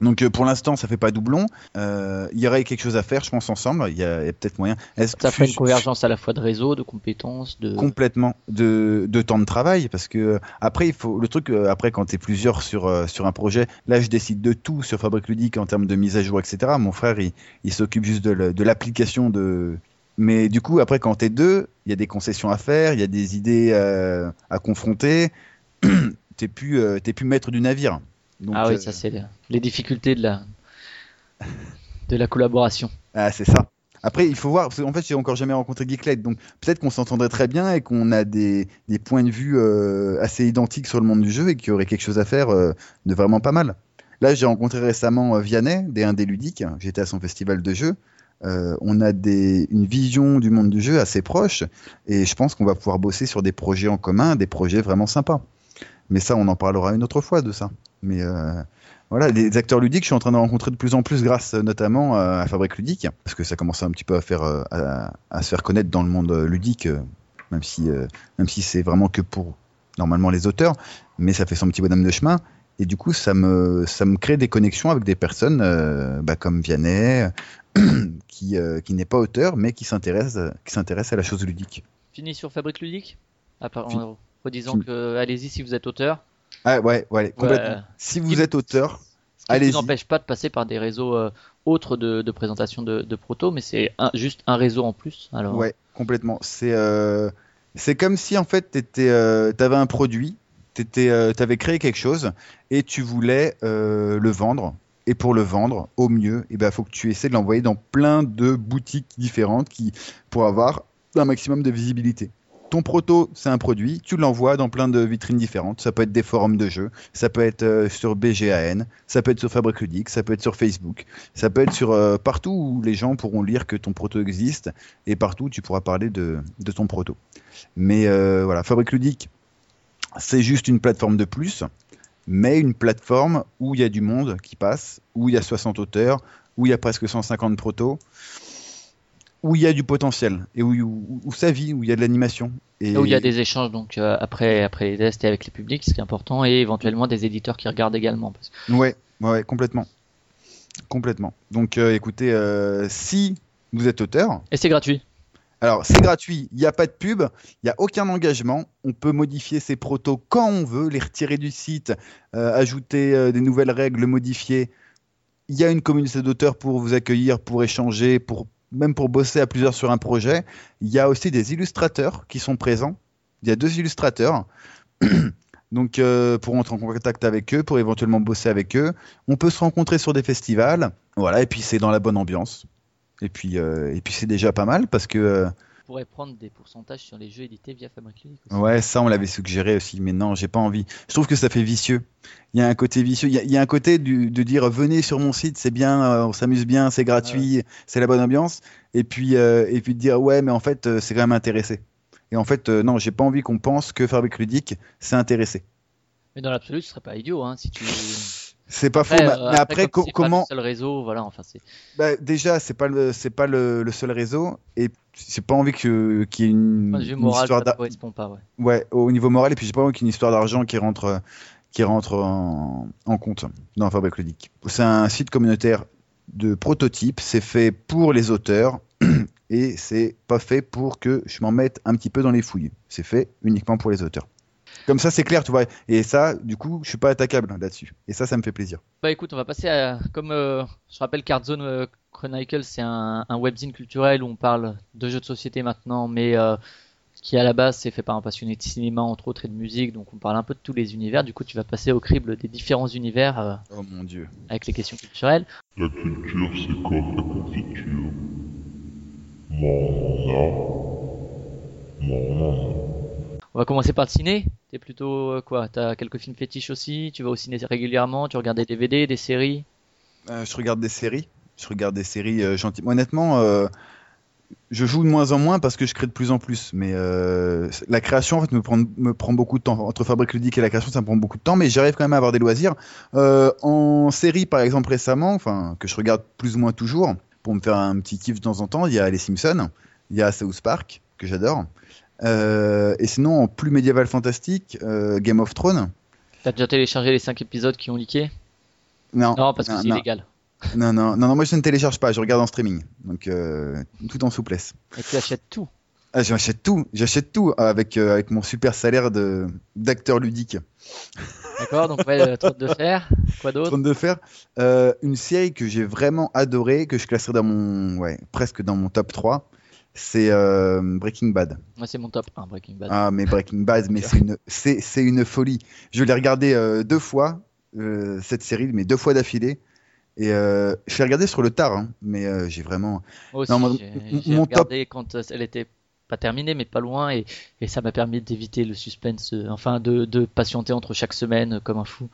[SPEAKER 2] Donc euh, pour l'instant, ça fait pas doublon. Euh, Il y aurait quelque chose à faire, je pense, ensemble. Il y a, peut-être moyen. Est-ce
[SPEAKER 1] Ça ferait une convergence à la fois de réseau, de compétences, de.
[SPEAKER 2] complètement de, de temps de travail parce que euh, après il faut le truc euh, après quand tu es plusieurs sur euh, sur un projet là je décide de tout sur Fabrique Ludique en termes de mise à jour etc mon frère il, il s'occupe juste de, l'application de mais du coup après quand t'es deux il y a des concessions à faire il y a des idées euh, à confronter <clears throat> t'es plus euh, t'es plus maître du navire Donc,
[SPEAKER 1] ah oui,
[SPEAKER 2] euh,
[SPEAKER 1] ça c'est le- les difficultés de la de la collaboration.
[SPEAKER 2] Ah, c'est ça. Après, il faut voir, parce qu'en fait, j'ai encore jamais rencontré Geeklet, donc peut-être qu'on s'entendrait très bien et qu'on a des, des points de vue euh, assez identiques sur le monde du jeu et qu'il y aurait quelque chose à faire euh, de vraiment pas mal. Là, j'ai rencontré récemment Vianney, des Indés Ludiques, j'étais à son festival de jeux. Euh, on a des, une vision du monde du jeu assez proche et je pense qu'on va pouvoir bosser sur des projets en commun, des projets vraiment sympas. Mais ça, on en parlera une autre fois de ça. Mais euh, voilà, les acteurs ludiques, je suis en train de rencontrer de plus en plus grâce euh, notamment euh, à Fabrique Ludique, parce que ça commence un petit peu à, faire, à, à se faire connaître dans le monde ludique, même si, même si c'est vraiment que pour normalement les auteurs, mais ça fait son petit bonhomme de chemin. Et du coup, ça me, ça me crée des connexions avec des personnes euh, bah, comme Vianney, <clears throat> qui, euh, qui n'est pas auteur, mais qui s'intéresse, qui s'intéresse à la chose ludique.
[SPEAKER 1] Fini sur Fabrique Ludique? À part-. En redisant
[SPEAKER 2] Fini.
[SPEAKER 1] que allez-y si vous êtes auteur.
[SPEAKER 2] Ah ouais, ouais, complètement.
[SPEAKER 1] Ouais.
[SPEAKER 2] Si vous êtes auteur,
[SPEAKER 1] Ce qui ne
[SPEAKER 2] Allez-y.
[SPEAKER 1] vous empêche pas de passer par des réseaux euh, autres de, de présentation de, de proto, mais c'est juste un réseau en plus. Alors,
[SPEAKER 2] Ouais, complètement. C'est euh, c'est comme si en fait tu avais un produit, tu avais créé quelque chose et tu voulais euh, le vendre. Et pour le vendre au mieux, il ben, faut que tu essaies de l'envoyer dans plein de boutiques différentes qui, pour avoir un maximum de visibilité. Ton proto, c'est un produit, tu l'envoies dans plein de vitrines différentes. Ça peut être des forums de jeux, ça peut être euh, sur BGAN, ça peut être sur Fabrique Ludique, ça peut être sur Facebook, ça peut être sur euh, partout où les gens pourront lire que ton proto existe et partout où tu pourras parler de, ton proto. Mais euh, voilà, Fabrique Ludique, c'est juste une plateforme de plus, mais une plateforme où il y a du monde qui passe, où il y a 60 auteurs, où il y a presque 150 protos, où il y a du potentiel et où, où, où ça vit, où il y a de l'animation. Et
[SPEAKER 1] Où il y a des échanges donc euh, après après les tests et avec les publics, ce qui est important, et éventuellement des éditeurs qui regardent également. Parce
[SPEAKER 2] Ouais, ouais, complètement. Complètement. Donc euh, écoutez, euh, si vous êtes auteur,
[SPEAKER 1] Et c'est gratuit.
[SPEAKER 2] Alors, c'est gratuit, il n'y a pas de pub, il n'y a aucun engagement. On peut modifier ses protos quand on veut, les retirer du site, ajouter des nouvelles règles, le modifier. Il y a une communauté d'auteurs pour vous accueillir, pour échanger, pour même pour bosser à plusieurs sur un projet. Il y a aussi des illustrateurs qui sont présents. Il y a deux illustrateurs. <clears throat> Donc, euh, pour entrer en contact avec eux, pour éventuellement bosser avec eux, on peut se rencontrer sur des festivals. Voilà, et puis c'est dans la bonne ambiance. Et puis, euh, et puis c'est déjà pas mal parce que
[SPEAKER 1] pourrait prendre des pourcentages sur les jeux édités via Fabric Ludique. aussi.
[SPEAKER 2] Ouais, ça on l'avait suggéré aussi, mais non, j'ai pas envie. Je trouve que ça fait vicieux. Il y a un côté vicieux. Il y a, il y a un côté du- de dire venez sur mon site, c'est bien, euh, on s'amuse bien, c'est gratuit, c'est la bonne ambiance. Et puis euh, et puis de dire ouais, mais en fait euh, c'est quand même intéressé. Et en fait euh, non, j'ai pas envie qu'on pense que Fabric Ludique c'est intéressé.
[SPEAKER 1] Mais dans l'absolu, ce serait pas idiot hein, si tu.
[SPEAKER 2] C'est pas faux.
[SPEAKER 1] Après,
[SPEAKER 2] mais-
[SPEAKER 1] euh,
[SPEAKER 2] après,
[SPEAKER 1] comme
[SPEAKER 2] co-
[SPEAKER 1] c'est pas
[SPEAKER 2] comment
[SPEAKER 1] le seul réseau, voilà, enfin c'est.
[SPEAKER 2] bah, Déjà, c'est pas le c'est pas le, le seul réseau et j'ai pas envie que qu'il y ait une, une
[SPEAKER 1] moral,
[SPEAKER 2] histoire
[SPEAKER 1] ça
[SPEAKER 2] d'a-
[SPEAKER 1] ne correspond pas, ouais.
[SPEAKER 2] Ouais, au niveau moral, et puis j'ai pas envie qu'il y ait une histoire d'argent qui rentre, qui rentre en, en compte dans Fabric Ludique. C'est un site communautaire de prototypes, c'est fait pour les auteurs, <clears throat> et c'est pas fait pour que je m'en mette un petit peu dans les fouilles. C'est fait uniquement pour les auteurs. Comme ça, c'est clair, tu vois. Et ça, du coup, je suis pas attaquable là-dessus. Et ça, ça me fait plaisir.
[SPEAKER 1] Bah écoute, on va passer à. Comme euh, je rappelle, Card Zone euh, Chronicle, c'est un, un webzine culturel où on parle de jeux de société maintenant, mais euh, qui à la base c'est fait par un passionné de cinéma entre autres et de musique, donc on parle un peu de tous les univers. Du coup, tu vas passer au crible des différents univers euh,
[SPEAKER 2] Oh mon dieu.
[SPEAKER 1] avec les questions culturelles.
[SPEAKER 3] La culture, c'est comme la confiture? Mon Mon
[SPEAKER 1] On va commencer par le ciné. T'es plutôt euh, quoi T'as quelques films fétiches aussi Tu vas au ciné régulièrement Tu regardes des DVD, des séries?
[SPEAKER 2] Euh, je regarde des séries. Je regarde des séries euh, gentiment. Honnêtement, je joue de moins en moins parce que je crée de plus en plus. Mais la création, en fait, me prend, me prend beaucoup de temps. Entre Fabrique Ludique et la création, ça me prend beaucoup de temps. Mais j'arrive quand même à avoir des loisirs. En série, par exemple, récemment, enfin, que je regarde plus ou moins toujours, pour me faire un petit kiff de temps en temps, il y a Les Simpsons, il y a South Park, que j'adore. Euh, et sinon, en plus médiéval fantastique, euh, Game of Thrones.
[SPEAKER 1] T'as déjà téléchargé les 5 épisodes qui ont leaké?
[SPEAKER 2] Non,
[SPEAKER 1] Non, parce que c'est illégal. <laughs>
[SPEAKER 2] Non, non, non, non, moi je ne télécharge pas, je regarde en streaming. Donc euh, tout en souplesse.
[SPEAKER 1] Et tu achètes tout?
[SPEAKER 2] Ah, j'achète tout, j'achète tout avec, euh, avec mon super salaire de d'acteur ludique.
[SPEAKER 1] D'accord Donc, ouais, <laughs> Trône de fer. Quoi d'autre?
[SPEAKER 2] Trône de fer, euh, une série que j'ai vraiment adorée, que je classerais dans mon, ouais, presque dans mon top 3, c'est euh, Breaking Bad.
[SPEAKER 1] Moi, c'est mon top 1, Breaking Bad.
[SPEAKER 2] Ah, mais Breaking Bad, mais <laughs> c'est une, c'est, c'est une folie. Je l'ai regardé euh, deux fois, euh, cette série, mais deux fois d'affilée. Et je l'ai regardé sur le tard, hein, mais j'ai vraiment.
[SPEAKER 1] Moi aussi,
[SPEAKER 2] non, mon-
[SPEAKER 1] j'ai
[SPEAKER 2] mon-
[SPEAKER 1] j'ai
[SPEAKER 2] mon
[SPEAKER 1] regardé quand elle était pas terminée, mais pas loin, et, et ça m'a permis d'éviter le suspense, enfin de, de patienter entre chaque semaine comme un fou.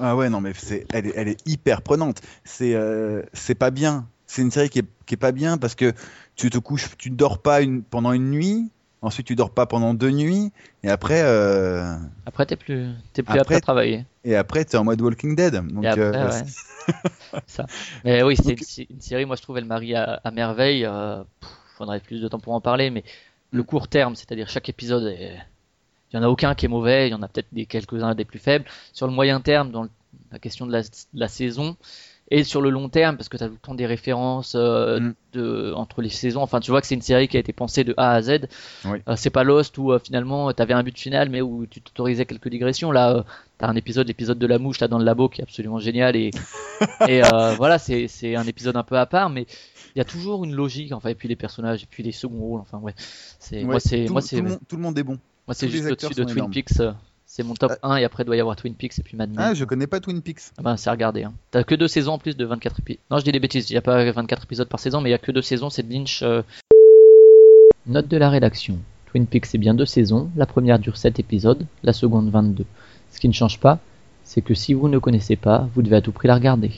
[SPEAKER 2] Ah ouais, non, mais c'est, elle, est, elle est hyper prenante. C'est, c'est pas bien. C'est une série qui est, qui est pas bien parce que tu te couches, tu dors pas une, pendant une nuit, ensuite tu dors pas pendant deux nuits, et après, euh,
[SPEAKER 1] Après, t'es plus, t'es plus apte
[SPEAKER 2] Après,
[SPEAKER 1] à travailler.
[SPEAKER 2] et après t'es en mode Walking Dead. Donc,
[SPEAKER 1] Et après,
[SPEAKER 2] euh,
[SPEAKER 1] ouais. <laughs> ça. Mais oui, c'est
[SPEAKER 2] Donc-
[SPEAKER 1] une, sé- une série, moi je trouve, elle marie à, à merveille. Euh, pff, faudrait plus de temps pour en parler, mais le
[SPEAKER 2] Mm.
[SPEAKER 1] court terme, c'est-à-dire chaque épisode, est- il y en a aucun qui est mauvais, il y en a peut-être des quelques-uns des plus faibles. Sur le moyen terme, dans la question de la, de la saison, et sur le long terme, parce que tu as tout le temps des références euh,
[SPEAKER 2] Mm.
[SPEAKER 1] de, entre les saisons. Enfin, tu vois que c'est une série qui a été pensée de A à Z.
[SPEAKER 2] Oui.
[SPEAKER 1] Euh, c'est pas Lost où euh, finalement tu avais un but final, mais où tu t'autorisais quelques digressions. Là, tu as un épisode, l'épisode de la mouche là dans le labo qui est absolument génial. Et, <laughs> et euh, voilà, c'est c'est un épisode un peu à part, mais il y a toujours une logique. Enfin, et puis les personnages, et puis les seconds rôles. Enfin, ouais. C'est
[SPEAKER 2] ouais,
[SPEAKER 1] moi, c'est
[SPEAKER 2] tout,
[SPEAKER 1] moi, c'est
[SPEAKER 2] le monde, tout le monde est bon.
[SPEAKER 1] moi, c'est juste au-dessus de Twin
[SPEAKER 2] énormes.
[SPEAKER 1] Peaks. Euh, C'est mon top
[SPEAKER 2] Euh,
[SPEAKER 1] 1 et après il doit y avoir Twin Peaks et puis Mad Men.
[SPEAKER 2] Ah, je connais pas Twin Peaks.
[SPEAKER 1] Ah ben, c'est à regarder. Hein. T'as que deux saisons en plus de 24 épisodes. Non, je dis des bêtises. Il n'y a pas 24 épisodes par saison, mais il y a que deux saisons. C'est de Lynch. euh. Note de la rédaction. Twin Peaks, c'est bien deux saisons. La première dure 7 épisodes, la seconde 22. Ce qui ne change pas, c'est que si vous ne connaissez pas, vous devez à tout prix la regarder.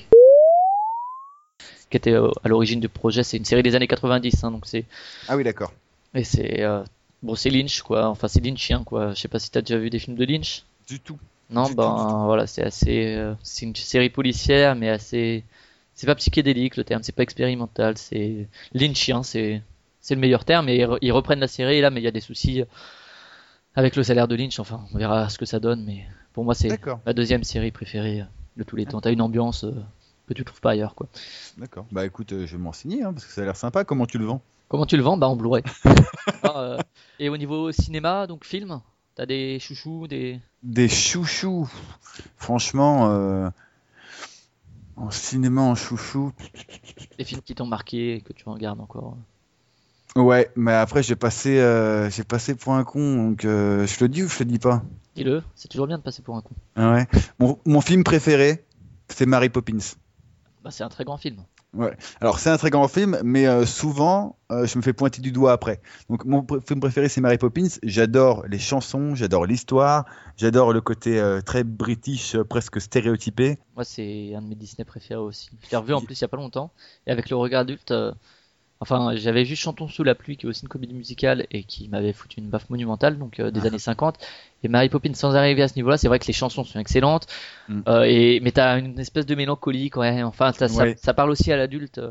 [SPEAKER 1] Qui était euh, à l'origine du projet, c'est une série des années 90, hein, donc c'est
[SPEAKER 2] Ah oui, d'accord.
[SPEAKER 1] et c'est euh, bon, c'est Lynch quoi. Enfin, c'est Lynchien quoi. Je sais pas si t'as déjà vu des films de Lynch.
[SPEAKER 2] Du tout.
[SPEAKER 1] Non,
[SPEAKER 2] Du
[SPEAKER 1] ben
[SPEAKER 2] tout.
[SPEAKER 1] voilà, c'est assez, euh, c'est une série policière, mais assez, c'est pas psychédélique le terme, c'est pas expérimental, c'est lynchien, c'est, c'est le meilleur terme. Et ils re- ils reprennent la série là, mais il y a des soucis avec le salaire de Lynch. Enfin, on verra ce que ça donne, mais pour moi c'est ma deuxième série préférée euh, de tous les temps. T'as une ambiance euh, que tu trouves pas ailleurs quoi.
[SPEAKER 2] d'accord. Bah écoute, euh, je vais m'en signer hein, parce que ça a l'air sympa. Comment tu le vends?
[SPEAKER 1] Comment tu le vends? Bah en Blu-ray. <laughs> Ah, euh, et au niveau cinéma, donc film, t'as des chouchous, des
[SPEAKER 2] Des chouchous. Franchement, euh, en cinéma, en chouchou.
[SPEAKER 1] des films qui t'ont marqué et que tu regardes encore.
[SPEAKER 2] Ouais, mais après j'ai passé, euh, j'ai passé pour un con, donc euh, je le dis ou je le dis pas?
[SPEAKER 1] Dis-le, c'est toujours bien de passer pour un con.
[SPEAKER 2] Ah ouais. Mon, mon film préféré, c'est Mary Poppins.
[SPEAKER 1] Bah, c'est un très grand film.
[SPEAKER 2] Alors c'est un très grand film, mais euh, souvent euh, je me fais pointer du doigt après. Donc mon pr- film préféré c'est Mary Poppins. J'adore les chansons, j'adore l'histoire, j'adore le côté euh, très british, presque stéréotypé.
[SPEAKER 1] Moi, c'est un de mes Disney préférés aussi. Je l'ai revu en plus il y a pas longtemps. Et avec le regard adulte, enfin, j'avais vu Chantons sous la pluie, qui est aussi une comédie musicale et qui m'avait foutu une baffe monumentale, donc euh, des
[SPEAKER 2] Ah.
[SPEAKER 1] années 50. Et Mary Poppins, sans arriver à ce niveau-là, c'est vrai que les chansons sont excellentes.
[SPEAKER 2] Mm.
[SPEAKER 1] Euh, et, mais t'as une espèce de mélancolie, ouais. Enfin, ça, ça,
[SPEAKER 2] Ouais.
[SPEAKER 1] ça parle aussi à l'adulte. euh,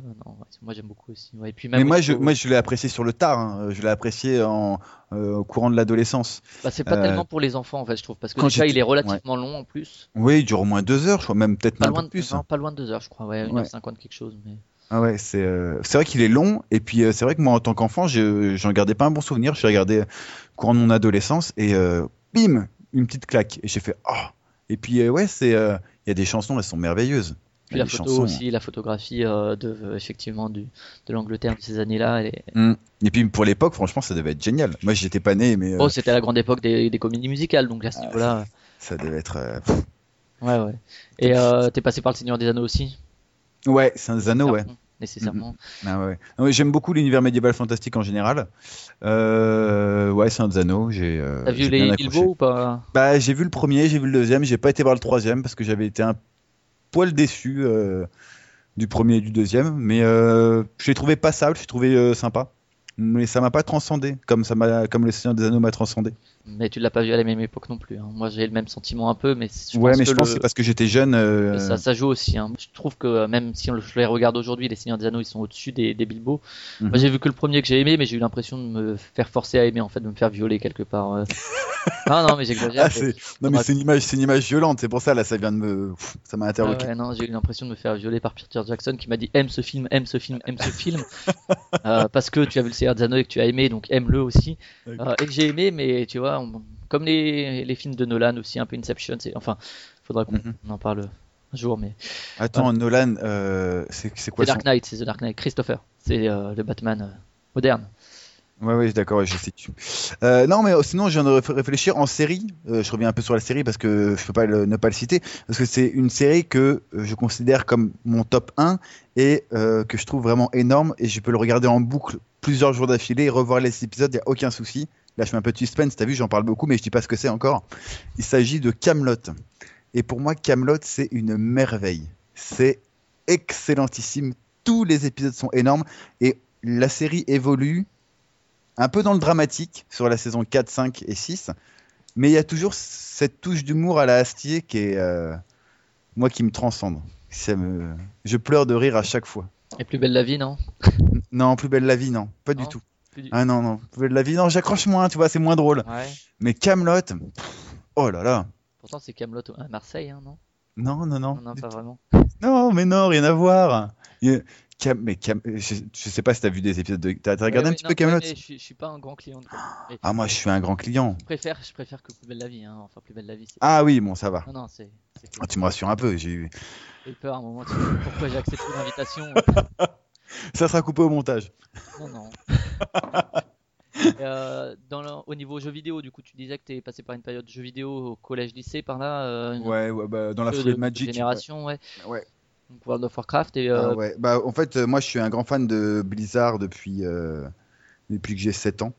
[SPEAKER 1] moi, j'aime beaucoup aussi. Ouais. Et puis même
[SPEAKER 2] Mais moi je, moi je l'ai apprécié sur le tard. hein. Je l'ai apprécié en, au courant de l'adolescence.
[SPEAKER 1] bah, c'est pas tellement pour les enfants, en fait, je trouve, parce que
[SPEAKER 2] quand
[SPEAKER 1] déjà, il est relativement long en plus.
[SPEAKER 2] Oui, il dure au moins deux heures, je crois même peut-être
[SPEAKER 1] Pas loin, de,
[SPEAKER 2] plus.
[SPEAKER 1] non, pas loin de deux heures, je crois. Ouais, 1h50 quelque chose. Mais...
[SPEAKER 2] Ah ouais, c'est euh, c'est vrai qu'il est long et puis euh, c'est vrai que moi en tant qu'enfant, je- j'en gardais pas un bon souvenir. Je l'ai regardé courant de mon adolescence et euh, bim, une petite claque et j'ai fait oh. Et puis euh, ouais, c'est euh, il y a des chansons, elles sont merveilleuses.
[SPEAKER 1] Puis la photo
[SPEAKER 2] chansons.
[SPEAKER 1] aussi, la photographie euh, de euh, effectivement du, de l'Angleterre de ces années-là. Elle est...
[SPEAKER 2] Mm. Et puis pour l'époque, franchement, ça devait être génial. Moi, j'étais pas né, mais euh,
[SPEAKER 1] Oh, c'était la grande époque des, des comédies musicales, donc à ce
[SPEAKER 2] Ah,
[SPEAKER 1] niveau-là,
[SPEAKER 2] ça devait être. euh,
[SPEAKER 1] ouais, ouais. Et euh, t'es passé par le Seigneur des Anneaux aussi?
[SPEAKER 2] Ouais, c'est un anneau, ouais.
[SPEAKER 1] Nécessairement.
[SPEAKER 2] Ah ouais. J'aime beaucoup l'univers médiéval fantastique en général. Euh, ouais, c'est un anneaux. J'ai. euh,
[SPEAKER 1] T'as vu les. Bilbo ou pas?
[SPEAKER 2] Bah, j'ai vu le premier, j'ai vu le deuxième, j'ai pas été voir le troisième parce que j'avais été un poil déçu euh, du premier et du deuxième, mais je l'ai trouvé passable, je l'ai trouvé sympa. Mais ça m'a pas transcendé, comme ça m'a, comme le Seigneur des Anneaux m'a transcendé.
[SPEAKER 1] Mais tu l'as pas vu à la même époque non plus. hein. Moi, j'ai le même sentiment un peu, mais je
[SPEAKER 2] ouais,
[SPEAKER 1] pense
[SPEAKER 2] mais
[SPEAKER 1] que
[SPEAKER 2] je pense que
[SPEAKER 1] le-
[SPEAKER 2] c'est parce que j'étais jeune. euh,
[SPEAKER 1] ça, ça joue aussi. hein. Je trouve que euh, même si on le- je les regarde aujourd'hui, les Seigneurs des Anneaux, ils sont au-dessus des, des Bilbo.
[SPEAKER 2] Mhm.
[SPEAKER 1] Moi, j'ai vu que le premier que j'ai aimé, mais j'ai eu l'impression de me faire forcer à aimer, en fait, de me faire violer quelque part. euh. <laughs> non, non, mais j'exagère.
[SPEAKER 2] Ah, c'est... Non, mais c'est une image, c'est une image violente, c'est pour ça, là, ça vient de me. Pff, Ça m'a
[SPEAKER 1] Ah
[SPEAKER 2] interloqué.
[SPEAKER 1] ouais, non, j'ai eu l'impression de me faire violer par Peter Jackson qui m'a dit aime ce film, aime ce film, aime ce film. <laughs> Euh, parce que tu as vu le Anneaux et que tu as aimé, donc aime-le aussi. Euh, et que j'ai aimé, mais tu vois, on- comme les, les films de Nolan aussi, un peu Inception, c'est, enfin, faudra qu'on
[SPEAKER 2] Mhm.
[SPEAKER 1] en parle un jour, mais.
[SPEAKER 2] Attends, Nolan, euh, c'est, c'est quoi
[SPEAKER 1] The Dark Knight, c'est The Dark Knight, Christopher. C'est euh, le Batman euh, moderne.
[SPEAKER 2] Ouais, ouais, d'accord, je sais. Euh, non, mais euh, sinon, je viens de réf- réfléchir en série. euh, je reviens un peu sur la série parce que je peux pas le- ne pas le citer. Parce que c'est une série que euh, je considère comme mon top 1 et euh, que je trouve vraiment énorme. Et je peux le regarder en boucle plusieurs jours d'affilée revoir les épisodes, il n'y a aucun souci. Là, je fais un peu de suspense, t'as vu, j'en parle beaucoup, mais je dis pas ce que c'est encore. Il s'agit de Camelot. Et pour moi, Camelot, c'est une merveille. C'est excellentissime. Tous les épisodes sont énormes. Et la série évolue un peu dans le dramatique sur la saison 4, 5 et 6. Mais il y a toujours cette touche d'humour à la Astier qui est, euh, moi, qui me transcende. Me... Je pleure de rire à chaque fois.
[SPEAKER 1] Et plus belle la vie, non?
[SPEAKER 2] Non, plus belle la vie, non, pas du tout.
[SPEAKER 1] du-
[SPEAKER 2] Ah non, non, plus belle la vie, non, j'accroche moins, tu vois, c'est moins drôle.
[SPEAKER 1] Ouais.
[SPEAKER 2] Mais Camelot, oh là là,
[SPEAKER 1] Pourtant, c'est Camelot à Marseille, hein, non?
[SPEAKER 2] Non, non, non,
[SPEAKER 1] Non, pas vraiment.
[SPEAKER 2] non, mais non, rien à voir. Il Cam- mais Cam- je, je sais pas si t'as vu des épisodes de. T'as regardé
[SPEAKER 1] Ouais,
[SPEAKER 2] un petit
[SPEAKER 1] non,
[SPEAKER 2] peu Camelot?
[SPEAKER 1] ouais, je, suis- je suis pas un grand client de Camelot. Mais
[SPEAKER 2] Ah moi, je suis un grand client.
[SPEAKER 1] je préfère, je préfère que plus belle la vie, hein. Enfin, plus belle la vie.
[SPEAKER 2] Ah oui, bon, ça va.
[SPEAKER 1] Non, non.
[SPEAKER 2] Ah, tu me rassures un peu. J'ai eu.
[SPEAKER 1] J'ai eu peur à un moment. tu sais, Pourquoi j'ai accepté l'invitation
[SPEAKER 2] Ça sera coupé au montage.
[SPEAKER 1] Non, non. Euh, dans le- au niveau jeux vidéo, du coup, tu disais que tu es passé par une période de jeux vidéo au collège-lycée, par là, euh,
[SPEAKER 2] Ouais, ouais, bah, dans la foulée
[SPEAKER 1] de
[SPEAKER 2] de Magic.
[SPEAKER 1] génération, ouais.
[SPEAKER 2] Ouais.
[SPEAKER 1] Donc World of Warcraft et euh,
[SPEAKER 2] Ah ouais. Bah, en fait, moi, je suis un grand fan de Blizzard depuis, euh, depuis que j'ai 7 ans.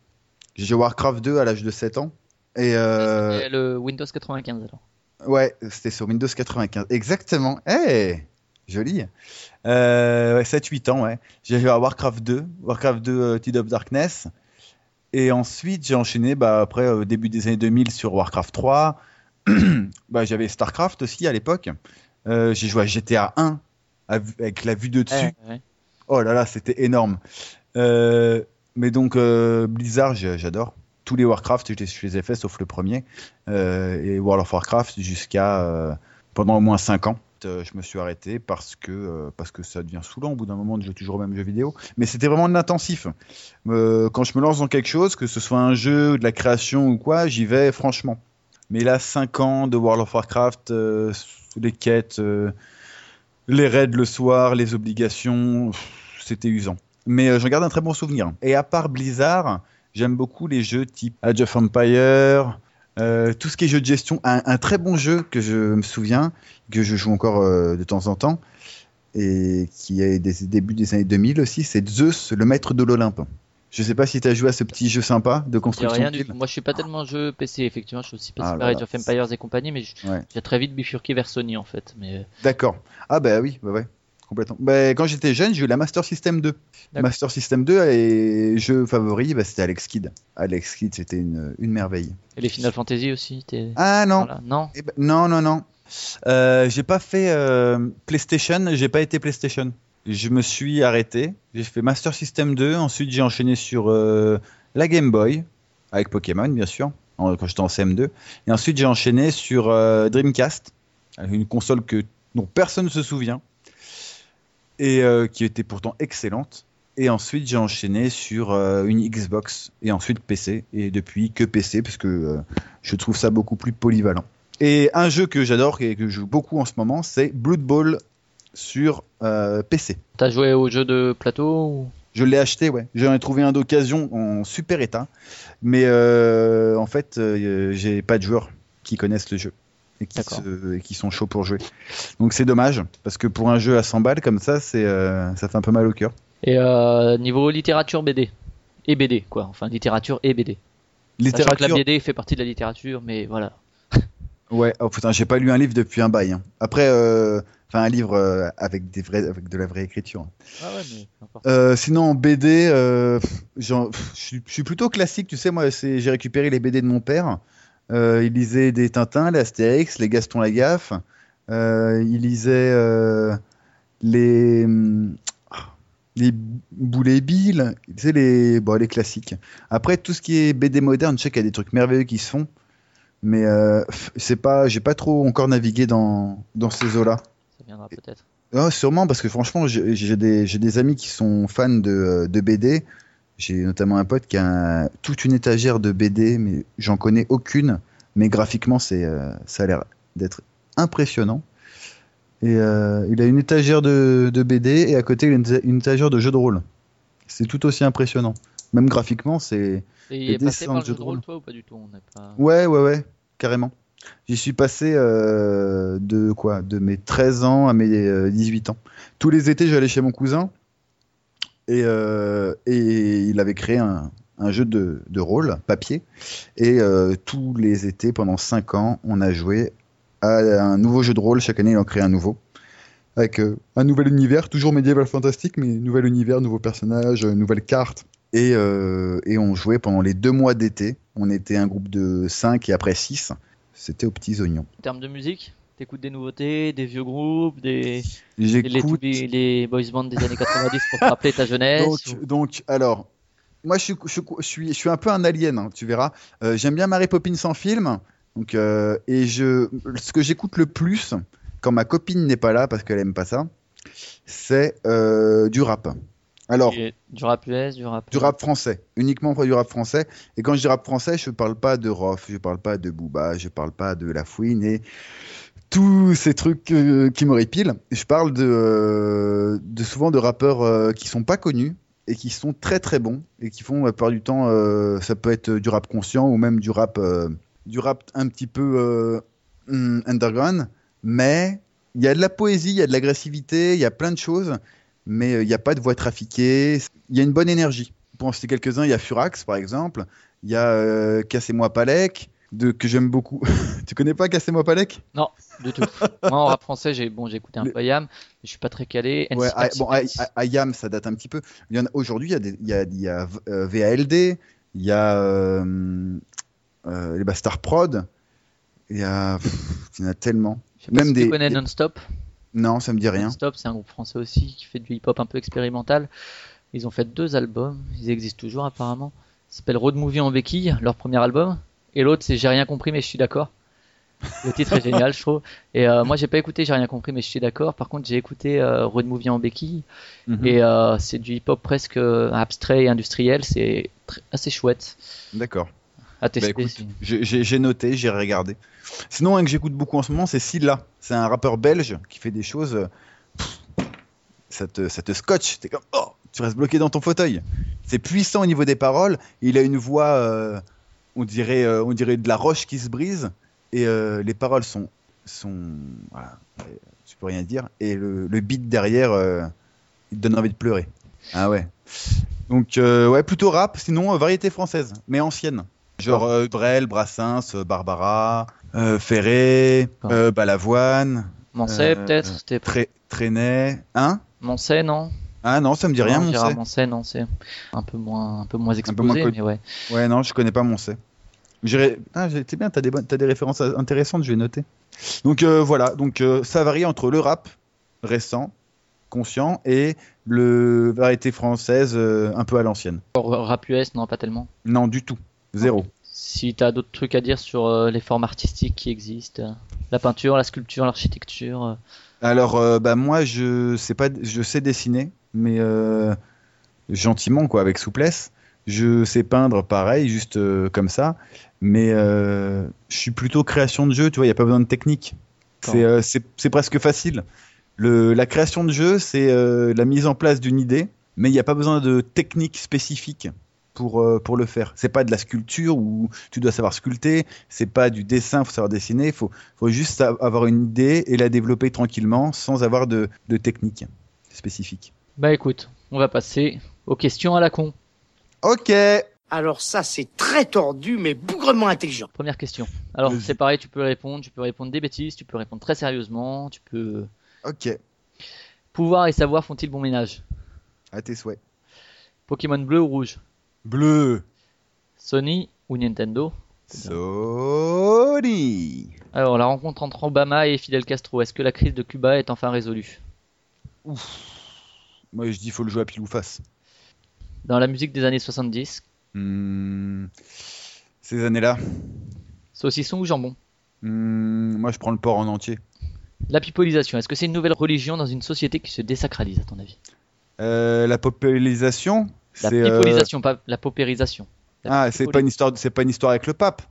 [SPEAKER 2] J'ai joué Warcraft 2 à l'âge de 7 ans. Et euh,
[SPEAKER 1] le Windows 95 alors.
[SPEAKER 2] Ouais, c'était sur Windows 95. Exactement. Eh, joli. Euh, ouais, 7-8 ans, ouais. J'ai joué à Warcraft 2, Warcraft 2 euh, Tide of Darkness. Et ensuite, j'ai enchaîné bah, après, au début des années 2000 sur Warcraft 3. <clears throat> bah, J'avais StarCraft aussi à l'époque. Euh, j'ai joué à GTA 1 avec la vue de dessus.
[SPEAKER 1] Ouais, ouais.
[SPEAKER 2] Oh là là, c'était énorme. Euh, mais donc, euh, Blizzard, j'adore. Tous les Warcraft, je les, ai fait, sauf le premier. Euh, et World of Warcraft jusqu'à euh, pendant au moins 5 ans. Euh, je me suis arrêté parce que, parce que ça devient saoulant au bout d'un moment de jouer toujours au même jeu vidéo. Mais c'était vraiment de l'intensif. Quand je me lance dans quelque chose, que ce soit un jeu, de la création ou quoi, j'y vais franchement. Mais là, 5 ans de World of Warcraft, les quêtes, les raids le soir, les obligations, c'était usant. Mais j'en garde un très bon souvenir. Et à part Blizzard, j'aime beaucoup les jeux type Age of Empire, euh, tout ce qui est jeu de gestion. Un, un très bon jeu que je me souviens, que je joue encore euh, de temps en temps, et qui est des débuts des années 2000 aussi, c'est Zeus, le maître de l'Olympe. Je sais pas si tu as joué à ce petit jeu sympa de construction.
[SPEAKER 1] rien
[SPEAKER 2] de
[SPEAKER 1] du
[SPEAKER 2] ville.
[SPEAKER 1] tout. Moi, je suis pas tellement jeu PC, effectivement. Je suis aussi passé
[SPEAKER 2] Ah
[SPEAKER 1] par Age of Empires et compagnie, mais
[SPEAKER 2] Ouais.
[SPEAKER 1] j'ai très vite bifurqué vers Sony, en fait. Mais
[SPEAKER 2] D'accord. Ah bah oui, bah ouais, complètement. Bah, quand j'étais jeune, j'ai eu la Master System 2.
[SPEAKER 1] D'accord.
[SPEAKER 2] Master System 2 et jeu favori, bah, c'était Alex Kidd. Alex Kidd, c'était une, une merveille.
[SPEAKER 1] et les Final Fantasy aussi.
[SPEAKER 2] Ah non,
[SPEAKER 1] Voilà. Non.
[SPEAKER 2] Eh ben, non, non, non. Euh, j'ai pas fait euh, PlayStation, j'ai pas été PlayStation. Je me suis arrêté. J'ai fait Master System 2, ensuite j'ai enchaîné sur euh, la Game Boy, avec Pokémon bien sûr, en- quand j'étais en CM2. Et ensuite j'ai enchaîné sur Dreamcast, une console que, dont personne ne se souvient, et euh, qui était pourtant excellente. Et ensuite j'ai enchaîné sur euh, une Xbox, et ensuite PC, et depuis que PC, parce que euh, je trouve ça beaucoup plus polyvalent. Et un jeu que j'adore et que je joue beaucoup en ce moment, c'est Blood Bowl sur PC.
[SPEAKER 1] T'as joué au jeu de plateau ou...
[SPEAKER 2] Je l'ai acheté, ouais. J'en ai trouvé un d'occasion en super état. Mais en fait, j'ai pas de joueurs qui connaissent le jeu et qui,
[SPEAKER 1] D'accord.
[SPEAKER 2] se- et qui sont chauds pour jouer. Donc c'est dommage, parce que pour un jeu à 100 balles comme ça, c'est, euh, ça fait un peu mal au cœur.
[SPEAKER 1] Et euh, niveau littérature BD. Et BD, quoi. Enfin, littérature et BD. Sachant que la
[SPEAKER 2] Littérature,
[SPEAKER 1] BD fait partie de la littérature, mais voilà.
[SPEAKER 2] ouais. Oh putain, j'ai pas lu un livre depuis un bail. hein. Après, euh, enfin un livre avec des vrais, avec de la vraie écriture.
[SPEAKER 1] Ah ouais, mais.
[SPEAKER 2] Euh, sinon en BD, je suis- plutôt classique, tu sais, moi j'ai récupéré les BD de mon père. Euh, il lisait des Tintins, les Astérix, les Gaston Lagaffe. Euh, il lisait euh, les hum, les Boulet Bill, les bon, les classiques. Après tout ce qui est BD moderne, je sais qu'il y a des trucs merveilleux qui se font, mais euh, c'est pas, j'ai pas trop encore navigué dans dans ces eaux-là.
[SPEAKER 1] Ça viendra peut-être.
[SPEAKER 2] Ah, sûrement, parce que franchement, j'ai des, j'ai des amis qui sont fans de, de BD. J'ai notamment un pote qui a un- toute une étagère de BD, mais j'en connais aucune. Mais graphiquement, c'est, euh, ça a l'air d'être impressionnant. Et euh, il a une étagère de, de BD et à côté, il a une, éta- une étagère de jeux de rôle. C'est tout aussi impressionnant. Même graphiquement, c'est.
[SPEAKER 1] Et il est passé par le
[SPEAKER 2] de
[SPEAKER 1] jeu
[SPEAKER 2] jeux
[SPEAKER 1] de rôle, toi, ou pas du tout On pas...
[SPEAKER 2] Ouais, ouais, ouais, carrément. J'y suis passé euh, de quoi? De mes 13 ans à mes euh, 18 ans. Tous les étés, j'allais chez mon cousin et, euh, et il avait créé un, jeu de, rôle papier. Et euh, tous les étés, pendant 5 ans, on a joué à un nouveau jeu de rôle. Chaque année, il en crée un nouveau. Avec euh, un nouvel univers, toujours médiéval fantastique, mais nouvel univers, nouveaux personnages, nouvelles cartes. Et, et on jouait pendant les deux mois d'été. On était un groupe de 5 et après 6. C'était aux petits oignons.
[SPEAKER 1] En termes de musique, t'écoutes des nouveautés, des vieux groupes, des... les,
[SPEAKER 2] J'écoute.
[SPEAKER 1] les, les boys bands des années 90 pour te rappeler ta jeunesse
[SPEAKER 2] Donc,
[SPEAKER 1] ou-
[SPEAKER 2] donc, alors, moi, je suis, je, je suis, je suis un peu un alien, hein, tu verras. Euh, J'aime bien Mary Poppins en film. Donc, euh, et je, ce que j'écoute le plus, quand ma copine n'est pas là, parce qu'elle aime pas ça, c'est euh, du rap. Alors,
[SPEAKER 1] Du rap US, du rap...
[SPEAKER 2] du rap français, uniquement du rap français. Et quand je dis rap français, je parle pas de Rof, je parle pas de Booba, je parle pas de La Fouine et tous ces trucs euh, qui m'horripilent. Je parle de, euh, de souvent de rappeurs euh, qui sont pas connus et qui sont très très bons et qui font la plupart du temps, euh, ça peut être du rap conscient ou même du rap, du rap un petit peu hum, underground, mais il y a de la poésie, il y a de l'agressivité, il y a plein de choses mais il n'y a pas de voix trafiquée. Il y a une bonne énergie. Pour en citer quelques-uns, il y a Furax, par exemple. Il y a Cassez-moi Palek, de, que j'aime beaucoup. <laughs> tu connais pas Cassez-moi Palek?
[SPEAKER 1] Non, du tout. <laughs> Moi, en rap français, j'ai bon, écouté un
[SPEAKER 2] Le-
[SPEAKER 1] peu Yam, mais je suis pas très calé.
[SPEAKER 2] Ouais, I- bon, IAM, ça date un petit peu. Aujourd'hui, il y a, des- il y a, euh, VALD, il y a euh, euh, les Bastard Prod, il y, a, pff, il y en a tellement. Même
[SPEAKER 1] si
[SPEAKER 2] des-
[SPEAKER 1] tu connais
[SPEAKER 2] des-
[SPEAKER 1] Non-Stop.
[SPEAKER 2] Non, ça me dit rien.
[SPEAKER 1] Non-Stop, c'est un groupe français aussi qui fait du hip-hop un peu expérimental. Ils ont fait deux albums, ils existent toujours apparemment. Ça s'appelle Road Movie en béquille, leur premier album. Et l'autre, c'est J'ai rien compris, mais je suis d'accord. Le titre est génial, je trouve. Et euh, moi, j'ai pas écouté J'ai rien compris, mais je suis d'accord. Par contre, j'ai écouté euh, Road Movie en béquille.
[SPEAKER 2] Mhm.
[SPEAKER 1] Et euh, c'est du hip-hop presque euh, abstrait et industriel. C'est assez chouette
[SPEAKER 2] D'accord.
[SPEAKER 1] à tester.
[SPEAKER 2] Bah, J'ai noté, j'ai regardé. Sinon, un que j'écoute beaucoup en ce moment, c'est Silla. C'est un rappeur belge qui fait des choses. pff, ça, te, ça te scotche. T'es comme, oh, tu restes bloqué dans ton fauteuil. C'est puissant au niveau des paroles. Il a une voix, euh, on, dirait, euh, on dirait de la roche qui se brise. Et euh, les paroles sont. sont voilà. tu peux rien dire. Et le, le beat derrière, euh, il te donne envie de pleurer. Ah ouais. Donc, euh, ouais, plutôt rap, sinon euh, variété française, mais ancienne. Genre euh, Brel, Brassens, euh, Barbara, euh, Ferré, euh, Balavoine,
[SPEAKER 1] Mancet,
[SPEAKER 2] Euh,
[SPEAKER 1] peut-être C'était
[SPEAKER 2] Tra- Trenet. Hein?
[SPEAKER 1] Mancet, non?
[SPEAKER 2] Ah non, ça me dit rien,
[SPEAKER 1] Non,
[SPEAKER 2] mon
[SPEAKER 1] Gérard
[SPEAKER 2] C.
[SPEAKER 1] Mancet, non, c'est un peu moins, un peu moins exposé,
[SPEAKER 2] peu moins connu.
[SPEAKER 1] mais ouais.
[SPEAKER 2] Ouais, non, je connais pas mon C. J'irai- Ah, j'ai- c'est bien, t'as des, bonnes- t'as des références intéressantes, je vais noter. Donc euh, voilà, donc euh, ça varie entre le rap récent, conscient, et le variété française euh, un peu à l'ancienne.
[SPEAKER 1] Rap US, non, pas tellement.
[SPEAKER 2] Non, du tout. Zéro.
[SPEAKER 1] Si t'as d'autres trucs à dire sur euh, les formes artistiques qui existent, euh, la peinture, la sculpture, l'architecture. euh,
[SPEAKER 2] Alors, euh, bah moi, je sais pas, je sais dessiner, mais euh, gentiment, quoi, avec souplesse. Je sais peindre, pareil, juste euh, comme ça. Mais euh, je suis plutôt création de jeu, tu vois, il n'y a pas besoin de technique. C'est euh, c'est- presque facile. Le, la création de jeu, c'est la mise en place d'une idée, mais il n'y a pas besoin de technique spécifique pour, pour le faire. C'est pas de la sculpture où tu dois savoir sculpter, c'est pas du dessin, faut savoir dessiner, faut, faut juste avoir une idée et la développer tranquillement sans avoir de, de technique spécifique.
[SPEAKER 1] Bah écoute, on va passer aux questions à la con.
[SPEAKER 2] Ok
[SPEAKER 4] Alors ça, c'est très tordu, mais bougrement intelligent.
[SPEAKER 1] Première question. Alors c'est pareil, tu peux répondre, tu peux répondre des bêtises, tu peux répondre très sérieusement, tu peux.
[SPEAKER 2] Ok,
[SPEAKER 1] Pouvoir et savoir font-ils bon ménage?
[SPEAKER 2] À tes souhaits.
[SPEAKER 1] Pokémon bleu ou rouge?
[SPEAKER 2] Bleu
[SPEAKER 1] Sony ou Nintendo?
[SPEAKER 2] Sony
[SPEAKER 1] Alors la rencontre entre Obama et Fidel Castro, est-ce que la crise de Cuba est enfin résolue?
[SPEAKER 2] Moi je dis faut le jouer à pile ou face.
[SPEAKER 1] Dans la musique des années 70,
[SPEAKER 2] Hmm, Ces années-là,
[SPEAKER 1] saucisson ou jambon?
[SPEAKER 2] Hmm, moi je prends le porc en entier.
[SPEAKER 1] La pipolisation, est-ce que c'est une nouvelle religion dans une société qui se désacralise à ton avis?
[SPEAKER 2] Euh, la popularisation
[SPEAKER 1] La
[SPEAKER 2] euh,
[SPEAKER 1] pipolisation, pas la paupérisation. La
[SPEAKER 2] Ah, c'est pas une histoire, c'est pas une histoire avec le pape?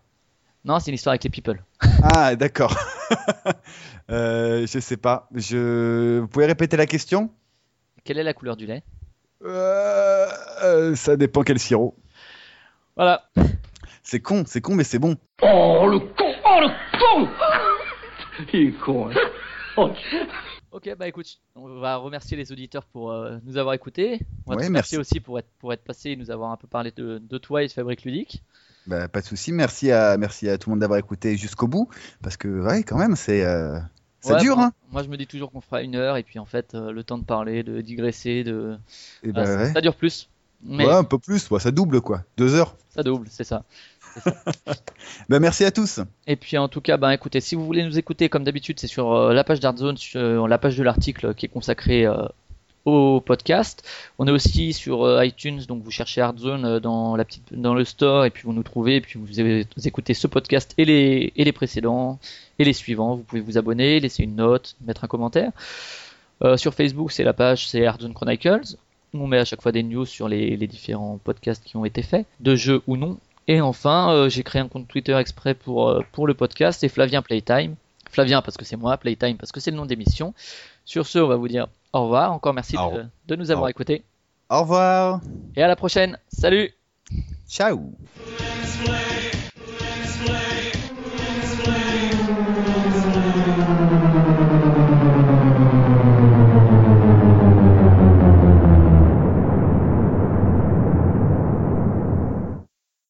[SPEAKER 1] Non, c'est une histoire avec les people.
[SPEAKER 2] Ah, d'accord. <laughs> euh, je sais pas. Je, vous pouvez répéter la question?
[SPEAKER 1] Quelle est la couleur du lait?
[SPEAKER 2] Euh, euh, Ça dépend quel sirop.
[SPEAKER 1] Voilà.
[SPEAKER 2] C'est con, c'est con, mais c'est bon.
[SPEAKER 4] Oh, le con Oh, le con Il est con, hein. Oh,
[SPEAKER 1] Ok, bah écoute, on va remercier les auditeurs pour euh, nous avoir écoutés. On va
[SPEAKER 2] Ouais,
[SPEAKER 1] te remercier
[SPEAKER 2] merci.
[SPEAKER 1] aussi pour être, pour être passé et nous avoir un peu parlé de, de toi et de Fabrique Ludique.
[SPEAKER 2] Bah, pas de souci. Merci à, merci à tout le monde d'avoir écouté jusqu'au bout, parce que ouais, quand même, c'est, euh, ça
[SPEAKER 1] Ouais,
[SPEAKER 2] hein.
[SPEAKER 1] Moi, je me dis toujours qu'on fera une heure et puis en fait, euh, le temps de parler, de digresser, de.
[SPEAKER 2] Et
[SPEAKER 1] Ah,
[SPEAKER 2] bah,
[SPEAKER 1] ça,
[SPEAKER 2] ouais.
[SPEAKER 1] ça dure plus. Mais
[SPEAKER 2] Ouais, un peu plus. Ouais, ça double quoi. Deux heures.
[SPEAKER 1] ça double, c'est ça. <laughs>
[SPEAKER 2] Bah, merci à tous.
[SPEAKER 1] Et puis en tout cas, ben écoutez, si vous voulez nous écouter comme d'habitude, c'est sur euh, la page d'Artzone, sur la page de l'article qui est consacré euh, au podcast. On est aussi sur euh, iTunes, donc vous cherchez Artzone euh, dans la petite dans le store et puis vous nous trouvez et puis vous, écoutez ce podcast et les et les précédents et les suivants. Vous pouvez vous abonner, laisser une note, mettre un commentaire. Euh, sur Facebook, c'est la page, c'est Artzone Chronicles. On met à chaque fois des news sur les, les différents podcasts qui ont été faits, de jeux ou non. Et enfin, j'ai créé un compte Twitter exprès pour, pour le podcast, c'est Flavien Playtime. Flavien parce que c'est moi, Playtime parce que c'est le nom d'émission. Sur ce, on va vous dire au revoir. Encore merci de, de nous avoir écoutés.
[SPEAKER 2] Au revoir.
[SPEAKER 1] Et à la prochaine. Salut
[SPEAKER 2] Ciao.